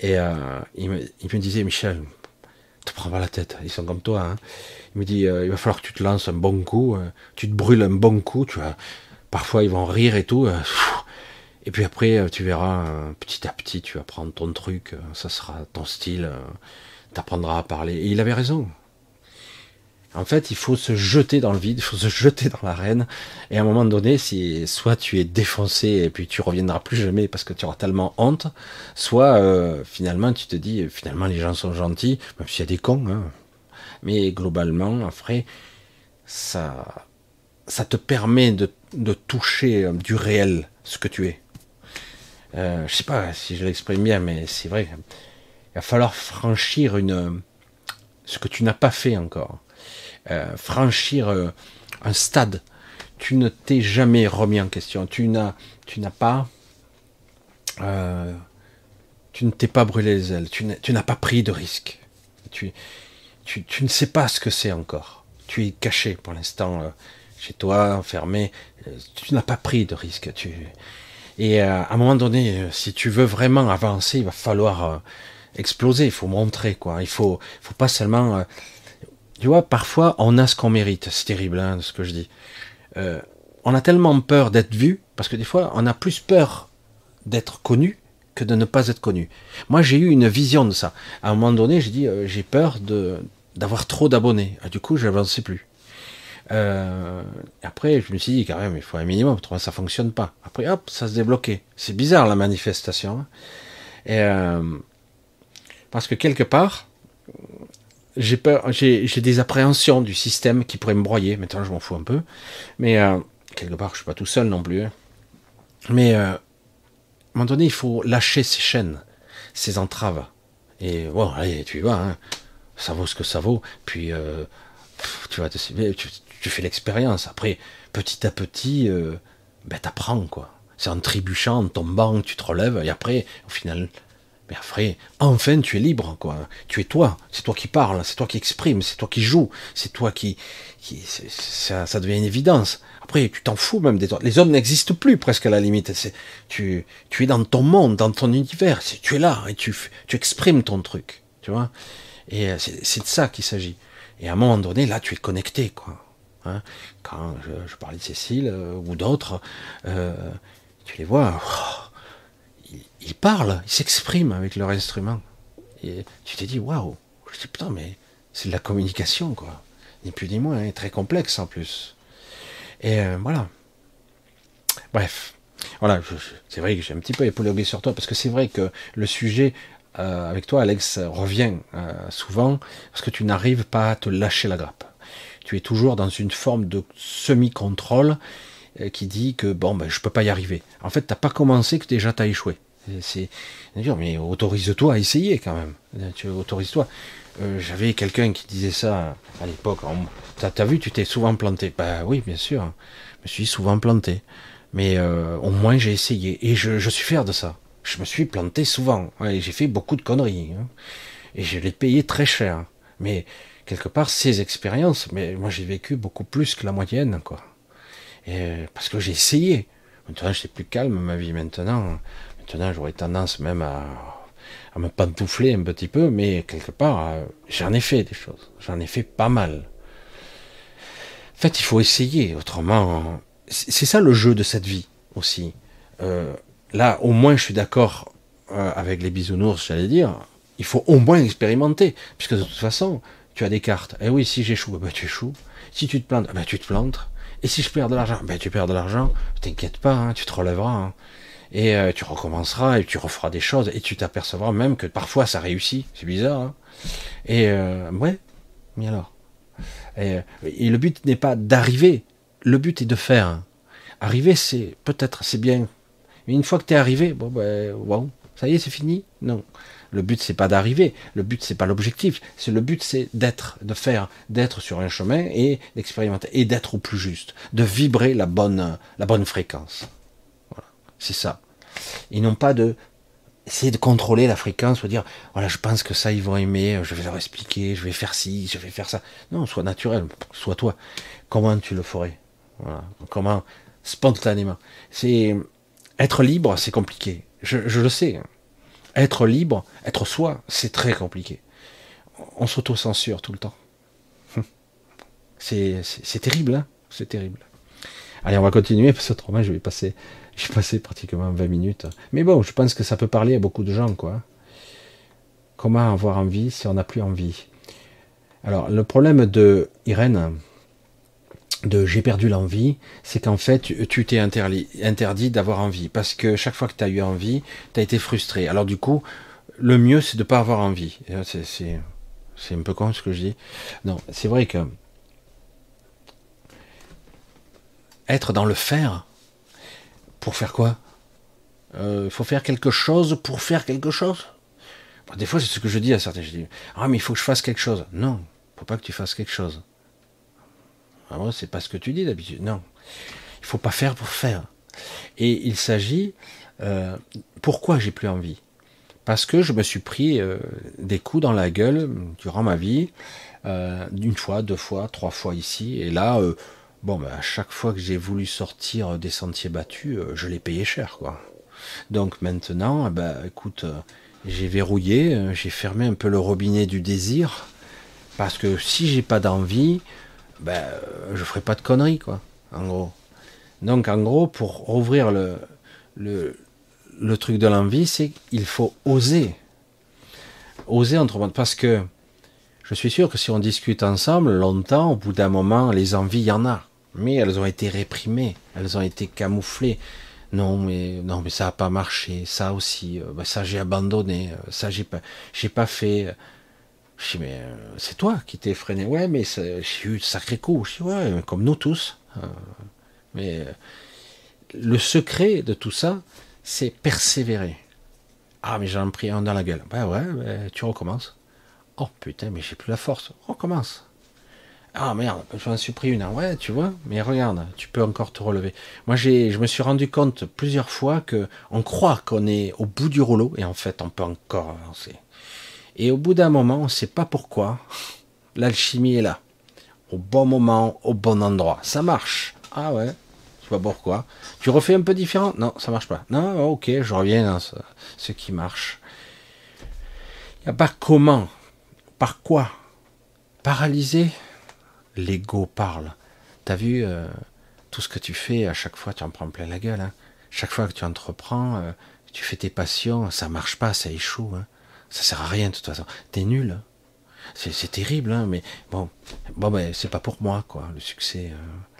Et euh, il, me, disait, Michel, te prends pas la tête, ils sont comme toi. Il me dit, euh, il va falloir que tu te lances un bon coup, euh, tu te brûles un bon coup, tu vois. Parfois, ils vont rire et tout. et puis après, tu verras, petit à petit, tu vas prendre ton truc, ça sera ton style, tu apprendras à parler. Et il avait raison. En fait, il faut se jeter dans le vide, il faut se jeter dans l'arène. Et à un moment donné, si soit tu es défoncé et puis tu reviendras plus jamais parce que tu auras tellement honte, soit euh, finalement tu te dis finalement les gens sont gentils, même s'il y a des cons. Hein. Mais globalement, après, ça, ça te permet de, toucher euh, du réel ce que tu es. Euh, je sais pas si je l'exprime bien, mais c'est vrai. Il va falloir franchir une ce que tu n'as pas fait encore. Euh, franchir euh, un stade. Tu ne t'es jamais remis en question. Tu n'as, tu n'as pas, tu ne t'es pas brûlé les ailes. Tu n'as pas pris de risque. Tu, tu, ne sais pas ce que c'est encore. Tu es caché pour l'instant chez toi, enfermé. Tu n'as pas pris de risque. Tu, et à un moment donné, si tu veux vraiment avancer, il va falloir exploser. Il faut montrer quoi. Il faut, faut pas seulement tu vois, parfois, on a ce qu'on mérite. C'est terrible, hein, ce que je dis. Euh, on a tellement peur d'être vu, parce que des fois, on a plus peur d'être connu que de ne pas être connu. Moi, j'ai eu une vision de ça. À un moment donné, j'ai dit, euh, j'ai peur de d'avoir trop d'abonnés. Ah, du coup, je n'avançais plus. Euh, après, je me suis dit, quand même, il faut un minimum, autrement ça fonctionne pas. Après, hop, ça se débloquait. C'est bizarre, la manifestation. Hein. Et, parce que quelque part, j'ai peur, j'ai, des appréhensions du système qui pourrait me broyer. Maintenant, je m'en fous un peu. Mais euh, quelque part, je suis pas tout seul non plus. Hein. Mais euh, à un moment donné, il faut lâcher ces chaînes, ces entraves. Et bon, allez, tu vas, hein. Ça vaut ce que ça vaut. Puis euh, tu vas, tu, tu, fais l'expérience. Après, petit à petit, ben t'apprends quoi. C'est en trébuchant, en tombant, tu te relèves. Et après, au final, mais après, enfin, tu es libre, quoi. Tu es toi. C'est toi qui parles, c'est toi qui exprimes, c'est toi qui joues, c'est toi qui, qui ça, ça, devient une évidence. Après, tu t'en fous même des autres. Les hommes n'existent plus presque à la limite. Tu, tu es dans ton monde, dans ton univers. Tu es là et tu, tu exprimes ton truc, tu vois? Et euh, c'est de ça qu'il s'agit. Et à un moment donné, là, tu es connecté, quoi. Hein. Quand je, parlais de Cécile euh, ou d'autres, euh, tu les vois, oh, ils, parlent, ils s'expriment avec leur instrument. Et tu t'es dit, waouh, je dis putain, mais c'est de la communication, quoi. Ni plus ni moins, hein, très complexe en plus. Et voilà. Bref. Voilà, c'est vrai que j'ai un petit peu épaulégué sur toi, parce que c'est vrai que le sujet euh, avec toi, Alex, revient euh, souvent, parce que tu n'arrives pas à te lâcher la grappe. Tu es toujours dans une forme de semi-contrôle qui dit que bon, ben, je peux pas y arriver. En fait, t'as pas commencé que déjà tu as échoué. C'est mais autorise-toi à essayer quand même. Tu autorise-toi. J'avais quelqu'un qui disait ça à l'époque. T'as as vu, tu t'es souvent planté. Bah oui, bien sûr. Je me suis souvent planté. Mais euh, au moins j'ai essayé. Et je, suis fier de ça. Je me suis planté souvent. j'ai fait beaucoup de conneries. Hein. Et je l'ai payé très cher. Mais quelque part, ces expériences, mais moi j'ai vécu beaucoup plus que la moyenne, quoi. Et, parce que j'ai essayé. Maintenant, je suis plus calme, ma vie maintenant. Maintenant, j'aurais tendance même à, à me pantoufler un petit peu, mais quelque part, euh, j'en ai fait des choses. J'en ai fait pas mal. En fait, il faut essayer, autrement, c'est ça le jeu de cette vie aussi. Euh, là, au moins, je suis d'accord euh, avec les bisounours, j'allais dire. Il faut au moins expérimenter, puisque de toute façon, tu as des cartes. Eh oui, si j'échoue, ben, tu échoues. Si tu te plantes, ben, tu te plantes. Et si je perds de l'argent, ben, tu perds de l'argent. T'inquiète pas, hein, tu te relèveras. Hein. Et euh, tu recommenceras et tu referas des choses et tu t'apercevras même que parfois ça réussit. C'est bizarre. Hein et ouais, mais alors? et le but n'est pas d'arriver, le but est de faire. Arriver, c'est peut-être, c'est bien. Mais une fois que tu es arrivé, bon, ben, ça y est, c'est fini Non. Le but, c'est pas d'arriver. Le but, c'est pas l'objectif. C'est le but, c'est d'être, de faire, d'être sur un chemin et d'expérimenter et d'être au plus juste, de vibrer la bonne, la bonne fréquence. Voilà. C'est ça. Ils n'ont pas de essayer de contrôler la fréquence, ou dire voilà, je pense que ça ils vont aimer, je vais leur expliquer, je vais faire ci, je vais faire ça. Non, sois naturel, sois toi. Comment tu le ferais? Comment spontanément C'est être libre, c'est compliqué. Je, le sais. Être libre, être soi, c'est très compliqué. On s'auto-censure tout le temps. (laughs) C'est terrible, hein C'est terrible. Allez, on va continuer, parce que autrement, je vais passer, je vais passer pratiquement 20 minutes. Mais bon, je pense que ça peut parler à beaucoup de gens, quoi. Comment avoir envie si on n'a plus envie? Alors, le problème de Irène, de j'ai perdu l'envie, c'est qu'en fait, tu t'es interdit, d'avoir envie. Parce que chaque fois que tu as eu envie, tu as été frustré. Alors du coup, le mieux, c'est de pas avoir envie. C'est un peu con ce que je dis. Non, c'est vrai que être dans le faire, pour faire quoi? Il euh, faut faire quelque chose pour faire quelque chose? Des fois, c'est ce que je dis à certains. Je dis, ah mais il faut que je fasse quelque chose. Non, faut pas que tu fasses quelque chose. Ah c'est pas ce que tu dis d'habitude. Non. Il faut pas faire pour faire. Et il s'agit, euh, pourquoi j'ai plus envie? Parce que je me suis pris euh, des coups dans la gueule durant ma vie, euh, une fois, deux fois, trois fois ici, et là, bon, ben, à chaque fois que j'ai voulu sortir des sentiers battus, je l'ai payé cher, quoi. Donc maintenant, eh ben, écoute, j'ai verrouillé, j'ai fermé un peu le robinet du désir, parce que si j'ai pas d'envie, ben, je ferai pas de conneries, quoi, en gros. Donc, en gros, pour rouvrir le, le, le truc de l'envie, c'est qu'il faut oser. Oser entre parce que je suis sûr que si on discute ensemble longtemps, au bout d'un moment, les envies, il y en a. Mais elles ont été réprimées, elles ont été camouflées. Non, mais non, mais ça n'a pas marché. Ça aussi, euh, ben, ça j'ai abandonné. Euh, ça j'ai pas, j'ai pas fait. Je dis, mais euh, c'est toi qui t'es freiné. Ouais, mais j'ai eu de sacrés coups. Je dis, ouais, comme nous tous. Euh, mais euh, le secret de tout ça, c'est persévérer. Ah, mais j'en ai pris un dans la gueule. Ben ouais, tu recommences. Oh putain, mais j'ai plus la force. Recommence. Ah merde, j'en suis pris une. Ouais, tu vois, mais regarde, tu peux encore te relever. Moi, j'ai, je me suis rendu compte plusieurs fois que on croit qu'on est au bout du rouleau et en fait, on peut encore avancer. Et au bout d'un moment, on ne sait pas pourquoi, l'alchimie est là. Au bon moment, au bon endroit. Ça marche. Ah ouais, je sais pas pourquoi. Tu refais un peu différent? Non, ça marche pas. Non, ok, je reviens dans ce, qui marche. Il n'y a pas comment? Par quoi? Paralysé L'ego parle. t'as vu tout ce que tu fais, à chaque fois tu en prends plein la gueule. Hein. Chaque fois que tu entreprends, tu fais tes passions, ça marche pas, ça échoue. Hein. Ça sert à rien de toute façon. T'es nul. Hein. C'est terrible, hein, mais bon, bon, ben c'est pas pour moi, quoi. Le succès,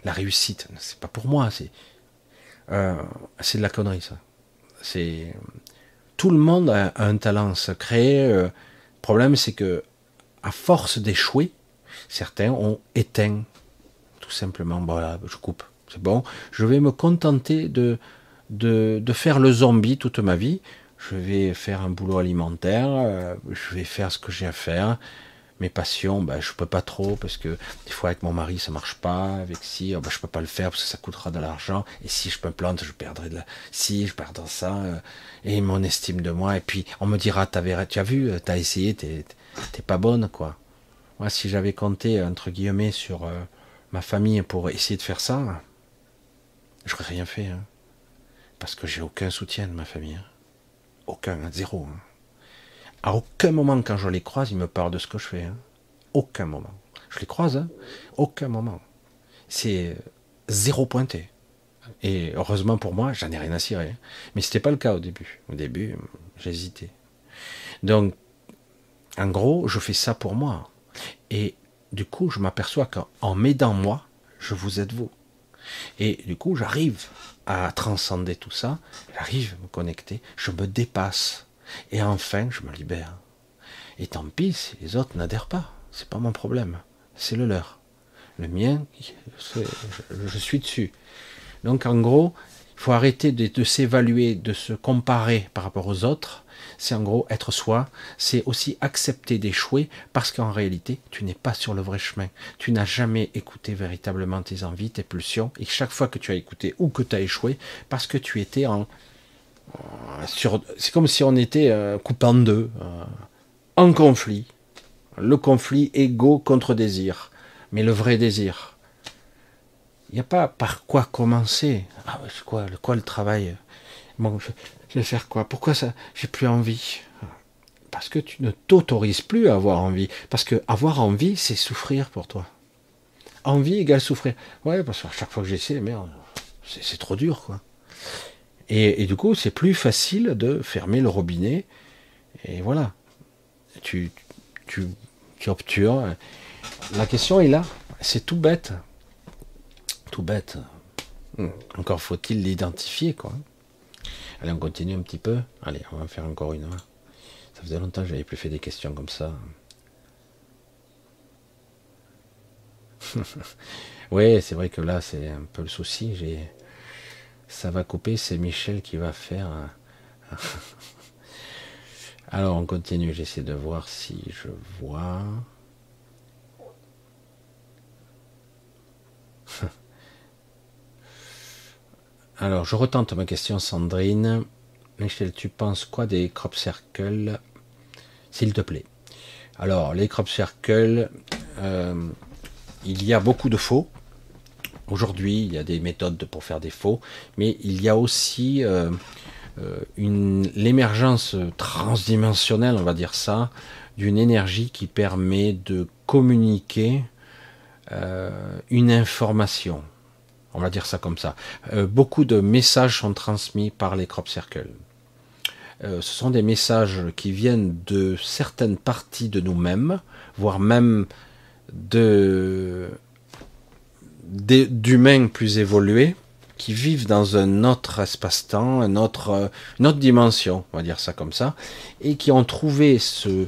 la réussite, c'est pas pour moi. C'est c'est de la connerie, ça. C'est tout le monde a un talent. Le euh, problème, c'est que à force d'échouer, certains ont éteint tout simplement. Voilà, je coupe. C'est bon. Je vais me contenter de, faire le zombie toute ma vie. Je vais faire un boulot alimentaire. Euh, je vais faire ce que j'ai à faire mes passions, ben, je peux pas trop parce que des fois avec mon mari ça marche pas, avec si, ben, je peux pas le faire parce que ça coûtera de l'argent. Et si je me plante, je perdrai de la, si je perdrai ça euh, et mon estime de moi. Et puis on me dira, tu as vu, t'as essayé, t'es, t'es pas bonne quoi. Moi, si j'avais compté entre guillemets sur ma famille pour essayer de faire ça, j'aurais rien fait, hein. parce que j'ai aucun soutien de ma famille, hein. Aucun, zéro. Hein. À aucun moment, quand je les croise, ils me parlent de ce que je fais. Hein. Aucun moment. Je les croise, hein. aucun moment. C'est zéro pointé. Et heureusement pour moi, j'en ai rien à cirer. Hein. Mais c'était pas le cas au début. Au début, j'hésitais. Donc, en gros, je fais ça pour moi. Et du coup, je m'aperçois qu'en m'aidant moi, je vous aide vous. Et du coup, j'arrive à transcender tout ça, j'arrive à me connecter, je me dépasse. Et enfin, je me libère. Et tant pis si les autres n'adhèrent pas. C'est pas mon problème. C'est le leur. Le mien, je suis dessus. Donc en gros, il faut arrêter de, s'évaluer, de se comparer par rapport aux autres. C'est en gros être soi. C'est aussi accepter d'échouer parce qu'en réalité, tu n'es pas sur le vrai chemin. Tu n'as jamais écouté véritablement tes envies, tes pulsions. Et chaque fois que tu as écouté ou que tu as échoué, parce que tu étais en, c'est comme si on était euh, coupé en deux, euh, en conflit. Le conflit égo contre désir, mais le vrai désir. Il n'y a pas par quoi commencer. Ah, c'est quoi, quoi le travail? Vais faire quoi? Pourquoi ça J'ai plus envie? Parce que tu ne t'autorises plus à avoir envie. Parce que avoir envie, c'est souffrir pour toi. Envie égale souffrir. Ouais, parce qu'à chaque fois que j'essaie, merde, c'est trop dur, quoi. Et, du coup, c'est plus facile de fermer le robinet. Et voilà. Tu, tu, tu obtures. La question est là. C'est tout bête. Tout bête. Encore faut-il l'identifier, quoi. Allez, on continue un petit peu. Allez, on va faire encore une. Ça faisait longtemps que j'avais plus fait des questions comme ça. (laughs) oui, c'est vrai que là, c'est un peu le souci. J'ai ça va couper, c'est Michel qui va faire. (laughs) Alors on continue, j'essaie de voir si je vois. (laughs) Alors je retente ma question Sandrine. Michel, tu penses quoi des crop circles? S'il te plaît. Alors les crop circles, euh, il y a beaucoup de faux. Aujourd'hui, il y a des méthodes pour faire des faux, mais il y a aussi euh, euh, l'émergence transdimensionnelle, on va dire ça, d'une énergie qui permet de communiquer une information. On va dire ça comme ça. beaucoup de messages sont transmis par les crop circles. ce sont des messages qui viennent de certaines parties de nous-mêmes, voire même de d'humains plus évolués qui vivent dans un autre espace-temps, une autre dimension, on va dire ça comme ça, et qui ont trouvé ce,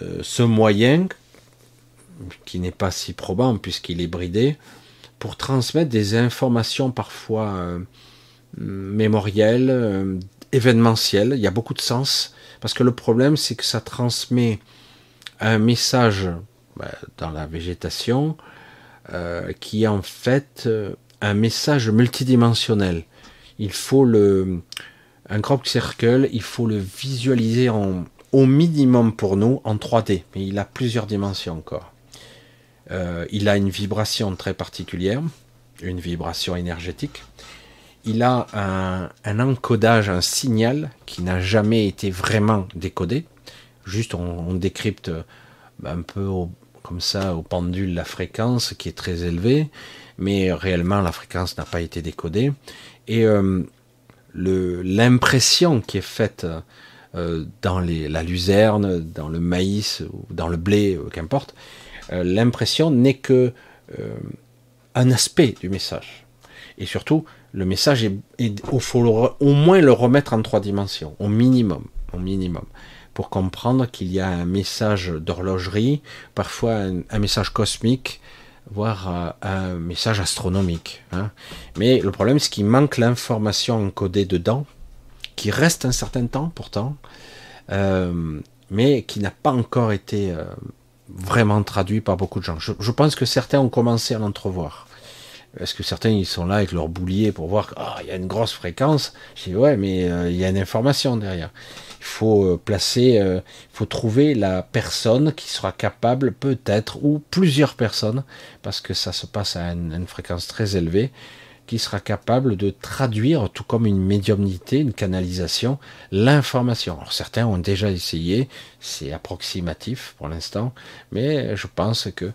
euh, ce moyen, qui n'est pas si probant puisqu'il est bridé, pour transmettre des informations parfois euh, mémorielles, euh, événementielles. Il y a beaucoup de sens, parce que le problème, c'est que ça transmet un message ben, dans la végétation, euh, qui est en fait un message multidimensionnel. Il faut le, un crop circle, il faut le visualiser au minimum pour nous en 3D, mais il a plusieurs dimensions encore. Euh, il a une vibration très particulière, une vibration énergétique. Il a un, encodage, un signal qui n'a jamais été vraiment décodé. Juste on, décrypte un peu comme ça au pendule la fréquence qui est très élevée, mais réellement la fréquence n'a pas été décodée. Et euh, l'impression qui est faite euh, dans la luzerne, dans le maïs dans le blé, euh, qu'importe, euh, l'impression n'est que un aspect du message. Et surtout, le message il faut au moins le remettre en trois dimensions, au minimum, au minimum, pour comprendre qu'il y a un message d'horlogerie, parfois un, message cosmique, voire un message astronomique. Hein. Mais le problème, c'est qu'il manque l'information encodée dedans, qui reste un certain temps pourtant, euh, mais qui n'a pas encore été euh, vraiment traduit par beaucoup de gens. Je, pense que certains ont commencé à l'entrevoir. Est-ce que certains ils sont là avec leur boulier pour voir qu'il y a une grosse fréquence? Je dis ouais, mais euh, il y a une information derrière. Il faut placer, il faut trouver la personne qui sera capable, peut-être, ou plusieurs personnes, parce que ça se passe à une fréquence très élevée, qui sera capable de traduire, tout comme une médiumnité, une canalisation, l'information. Alors certains ont déjà essayé, c'est approximatif pour l'instant, mais je pense que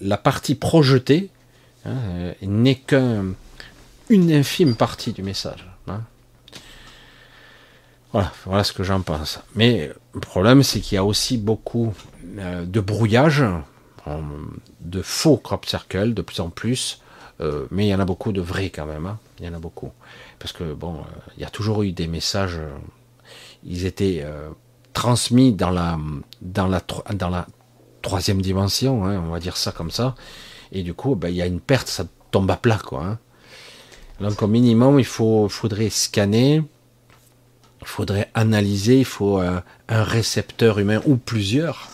la partie projetée hein, n'est qu'une infime partie du message. Hein. Voilà, voilà ce que j'en pense. Mais le problème, c'est qu'il y a aussi beaucoup euh, de brouillage, de faux crop circle de plus en plus, euh, mais il y en a beaucoup de vrais quand même. Hein. Il y en a beaucoup. Parce que, bon, euh, il y a toujours eu des messages. Euh, ils étaient transmis dans la, dans, la, dans la troisième dimension, hein, on va dire ça comme ça. Et du coup, ben, il y a une perte, ça tombe à plat. Quoi, hein. Donc, au minimum, il faut, faudrait scanner. Il faudrait analyser, il faut un récepteur humain ou plusieurs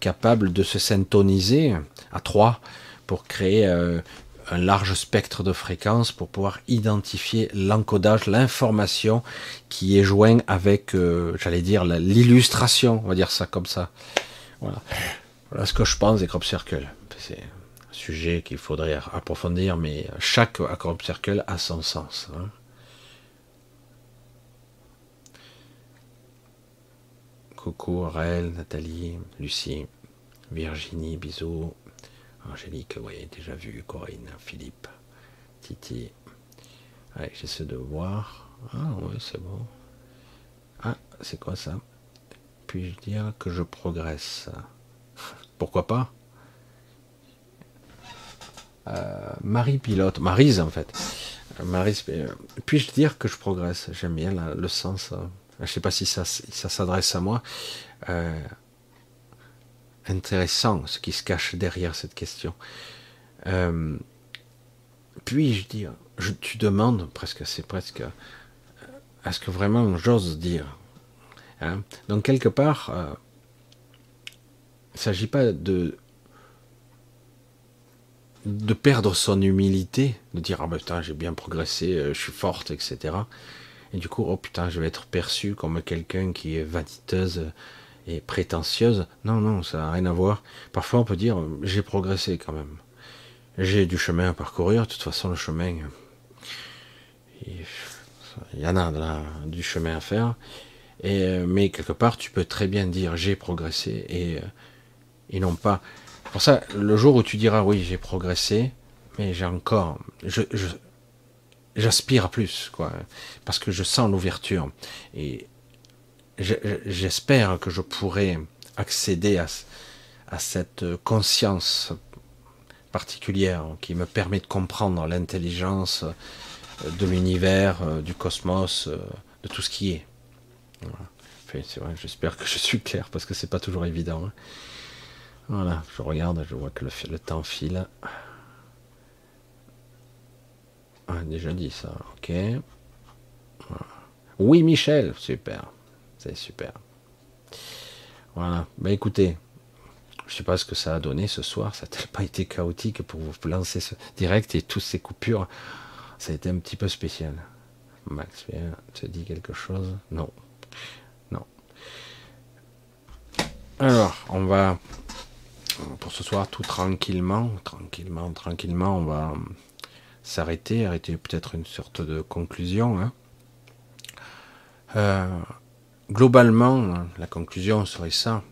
capables de se syntoniser à trois pour créer un large spectre de fréquences pour pouvoir identifier l'encodage, l'information qui est joint avec, euh, j'allais dire, l'illustration, on va dire ça comme ça. Voilà. Voilà ce que je pense des crop circles. C'est un sujet qu'il faudrait approfondir, mais chaque crop circle a son sens. Hein. Coucou, Aurel, Nathalie, Lucie, Virginie, bisous. Angélique, oui, déjà vu, Corinne, Philippe, Titi. Allez, j'essaie de voir. Ah oui, c'est bon. Ah, c'est quoi ça? Puis-je dire que je progresse? Pourquoi pas? Euh, Marie pilote, Marise en fait. Marise, euh, puis-je dire que je progresse? J'aime bien le sens. Euh, je ne sais pas si ça s'adresse à moi intéressant ce qui se cache derrière cette question. Euh, puis-je dire, je, tu demandes presque, c'est presque, euh, est-ce que vraiment j'ose dire hein Donc quelque part, euh, il ne s'agit pas de de perdre son humilité, de dire ah ben putain j'ai bien progressé, je suis forte, etc. Et du coup oh putain je vais être perçu comme quelqu'un qui est vaniteuse, et prétentieuse. Non, non, ça n'a rien à voir. Parfois, on peut dire, j'ai progressé quand même. J'ai du chemin à parcourir. De toute façon, le chemin, il y en a du chemin à faire. Et, mais quelque part, tu peux très bien dire, j'ai progressé et, et non pas. Pour ça, le jour où tu diras, oui, j'ai progressé, mais j'ai encore, j'aspire à plus, quoi, parce que je sens l'ouverture. Et j'espère que je pourrai accéder à, cette conscience particulière qui me permet de comprendre l'intelligence de l'univers, du cosmos, de tout ce qui est. Voilà. j'espère que je suis clair parce que c'est pas toujours évident. Hein. Voilà, je regarde, je vois que le, le temps file. Ah, déjà dit ça, ok. Oui, Michel, super. Super. Voilà. Ben écoutez, je sais pas ce que ça a donné ce soir. Ça n'a pas (laughs) été chaotique pour vous lancer ce direct et toutes ces coupures. Ça a été un petit peu spécial. Max, te dit quelque chose? Non. Non. Alors, on va pour ce soir tout tranquillement, tranquillement, tranquillement, on va s'arrêter, arrêter peut-être une sorte de conclusion. Hein. Euh, globalement, la conclusion serait ça.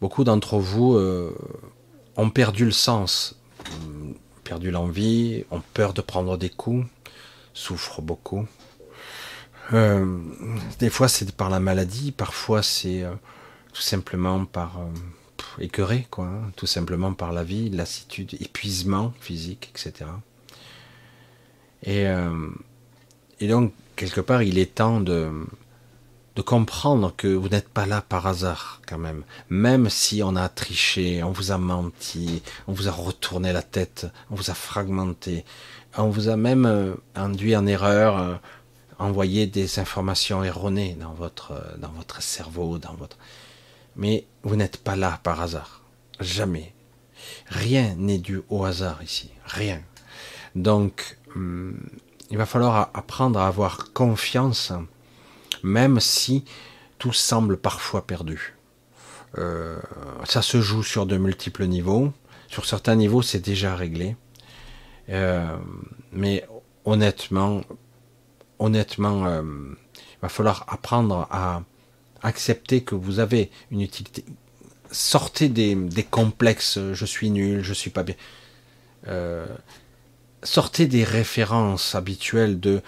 beaucoup d'entre vous euh, ont perdu le sens, perdu l'envie, ont peur de prendre des coups, souffrent beaucoup. Euh, des fois c'est par la maladie, parfois c'est euh, tout simplement par écœuré, quoi, hein, tout simplement par la vie, lassitude, épuisement physique, etc. Et, et donc quelque part il est temps de de comprendre que vous n'êtes pas là par hasard quand même. Même si on a triché, on vous a menti, on vous a retourné la tête, on vous a fragmenté, on vous a même euh, induit en erreur, euh, envoyé des informations erronées dans votre, euh, dans votre cerveau, dans votre... Mais vous n'êtes pas là par hasard. Jamais. Rien n'est dû au hasard ici. Rien. Donc, hum, il va falloir apprendre à avoir confiance même si tout semble parfois perdu. Euh, ça se joue sur de multiples niveaux. Sur certains niveaux, c'est déjà réglé. Euh, mais honnêtement, honnêtement, euh, il va falloir apprendre à accepter que vous avez une utilité. Sortez des, des complexes. Je suis nul, je suis pas bien. sortez des références habituelles de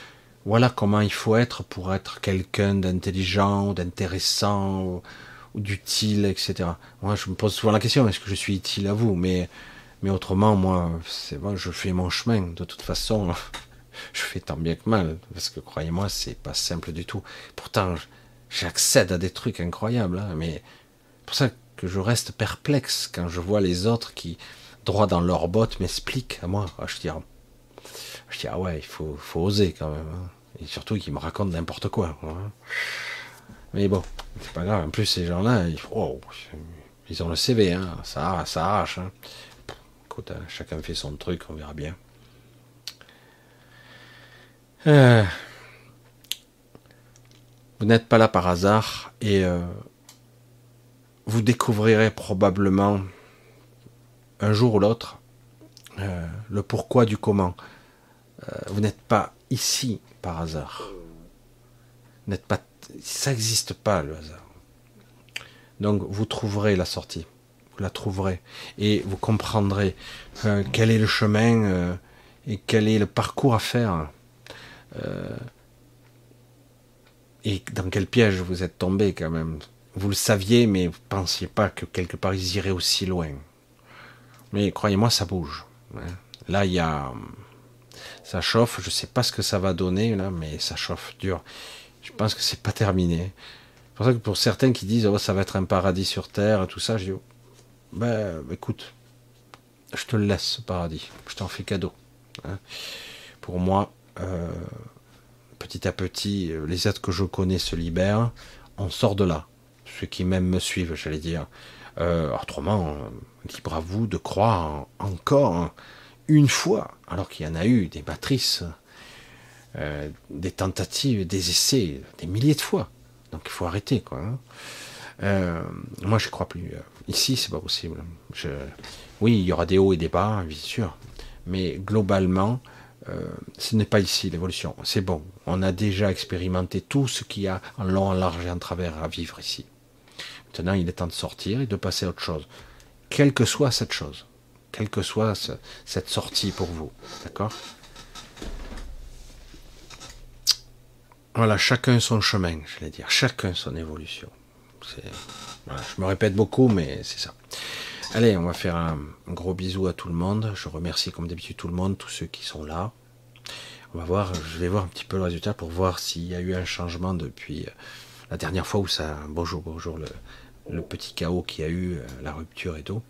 voilà comment il faut être pour être quelqu'un d'intelligent, d'intéressant, ou, d'utile, etc. Moi, je me pose souvent la question est-ce que je suis utile à vous? Mais, mais autrement, moi, c'est bon, je fais mon chemin. De toute façon, (laughs) je fais tant bien que mal, parce que croyez-moi, c'est pas simple du tout. Pourtant, j'accède à des trucs incroyables, hein, mais pour ça que je reste perplexe quand je vois les autres qui, droit dans leurs bottes, m'expliquent à moi. Ah, je dis, ah, je dis, ah ouais, il faut, faut oser quand même. Hein. Et surtout qu'ils me racontent n'importe quoi. Hein. Mais bon, c'est pas grave. En plus, ces gens-là, ils, oh, ont le CV, hein. ça, ça arrache. Hein. Écoute, hein, chacun fait son truc, on verra bien. Euh, vous n'êtes pas là par hasard et euh, vous découvrirez probablement un jour ou l'autre euh, le pourquoi du comment. vous n'êtes pas ici par hasard. N'êtes pas, ça n'existe pas le hasard. Donc vous trouverez la sortie, vous la trouverez et vous comprendrez euh, quel est le chemin euh, et quel est le parcours à faire euh, et dans quel piège vous êtes tombé quand même. Vous le saviez, mais vous pensiez pas que quelque part ils iraient aussi loin. Mais croyez-moi, ça bouge. Hein. Là, il y a ça chauffe, je sais pas ce que ça va donner là, mais ça chauffe dur. Je pense que c'est pas terminé. C'est pour ça que pour certains qui disent oh, ça va être un paradis sur terre et tout ça, je dis oh, ben écoute, je te laisse ce paradis, je t'en fais cadeau. Hein. Pour moi, euh, petit à petit, euh, les êtres que je connais se libèrent, on sort de là. Ceux qui même me suivent, j'allais dire. Euh, autrement, libre à vous de croire encore. Une fois, alors qu'il y en a eu des matrices, euh, des tentatives, des essais, des milliers de fois. Donc il faut arrêter, quoi. Hein. Euh, moi, je crois plus. Ici, c'est pas possible. Oui, il y aura des hauts et des bas, bien sûr, mais globalement, euh, ce n'est pas ici l'évolution. C'est bon. On a déjà expérimenté tout ce qu'il y a en long, en large et en travers à vivre ici. Maintenant, il est temps de sortir et de passer à autre chose, quelle que soit cette chose quelle que soit cette sortie pour vous. D'accord? Voilà, chacun son chemin, je vais dire, chacun son évolution. je me répète beaucoup, mais c'est ça. Allez, on va faire un, gros bisou à tout le monde. Je remercie comme d'habitude tout le monde, tous ceux qui sont là. On va voir, je vais voir un petit peu le résultat pour voir s'il y a eu un changement depuis euh, la dernière fois où ça. Bonjour, bonjour, le, le petit chaos qui a eu, euh, la rupture et tout.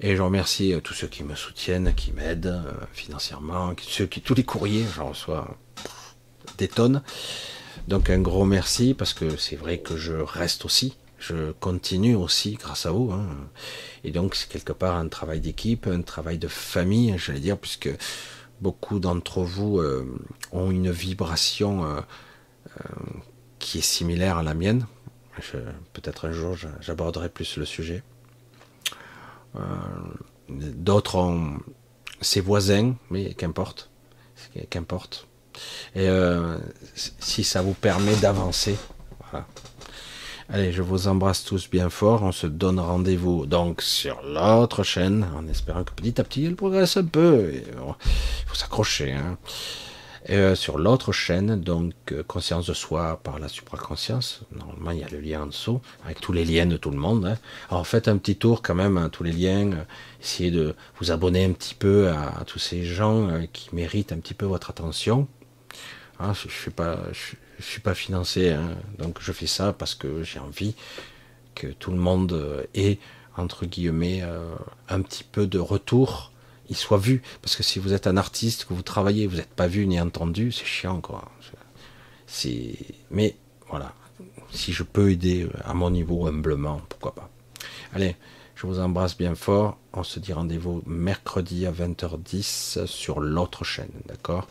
Et je remercie euh, tous ceux qui me soutiennent, qui m'aident euh, financièrement, tous les courriers, j'en reçois des tonnes. Donc un gros merci parce que c'est vrai que je reste aussi, je continue aussi grâce à vous. Hein. Et donc c'est quelque part un travail d'équipe, un travail de famille, j'allais dire, puisque beaucoup d'entre vous euh, ont une vibration qui est similaire à la mienne. Peut-être un jour j'aborderai plus le sujet. Euh, d'autres ont ses voisins, mais qu'importe. Qu'importe. Et euh, si ça vous permet d'avancer. Allez, je vous embrasse tous bien fort. On se donne rendez-vous donc sur l'autre chaîne, en espérant que petit à petit elle progresse un peu. Il faut s'accrocher. Hein. Euh, sur l'autre chaîne, donc euh, Conscience de soi par la supraconscience. Normalement, il y a le lien en dessous, avec tous les liens de tout le monde. Hein. Alors faites un petit tour quand même, hein, tous les liens. Euh, essayez de vous abonner un petit peu à, tous ces gens qui méritent un petit peu votre attention. Hein, je ne suis pas, financé, hein. donc je fais ça parce que j'ai envie que tout le monde euh, ait entre guillemets euh, un petit peu de retour, il soit vu. Parce que si vous êtes un artiste, que vous travaillez, vous n'êtes pas vu ni entendu, c'est chiant quoi. C'est, mais voilà, si je peux aider à mon niveau humblement, pourquoi pas. Allez, je vous embrasse bien fort. On se dit rendez-vous mercredi à 20h10 sur l'autre chaîne, d'accord?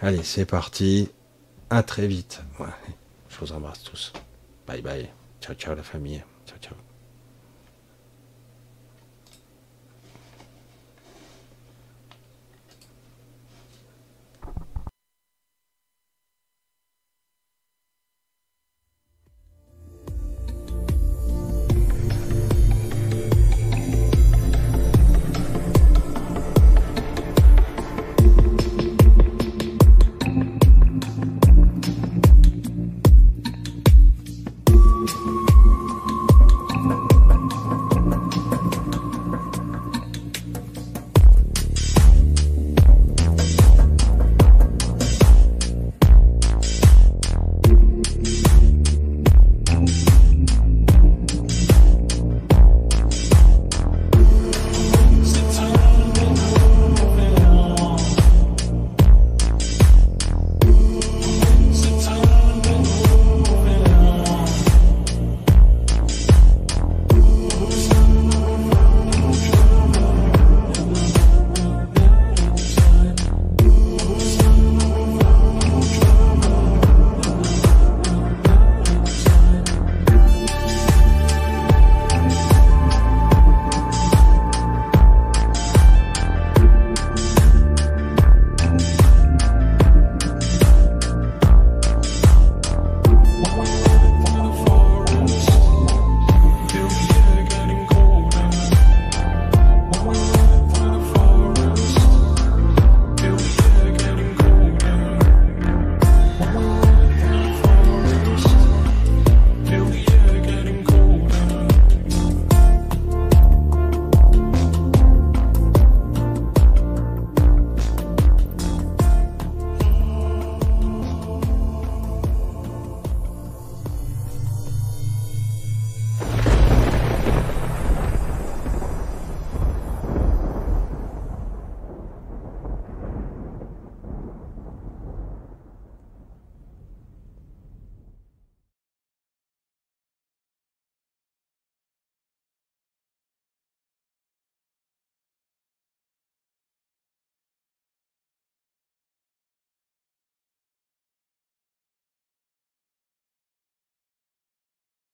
Allez, c'est parti. À très vite. Je vous embrasse tous. Bye bye. Ciao, ciao la famille.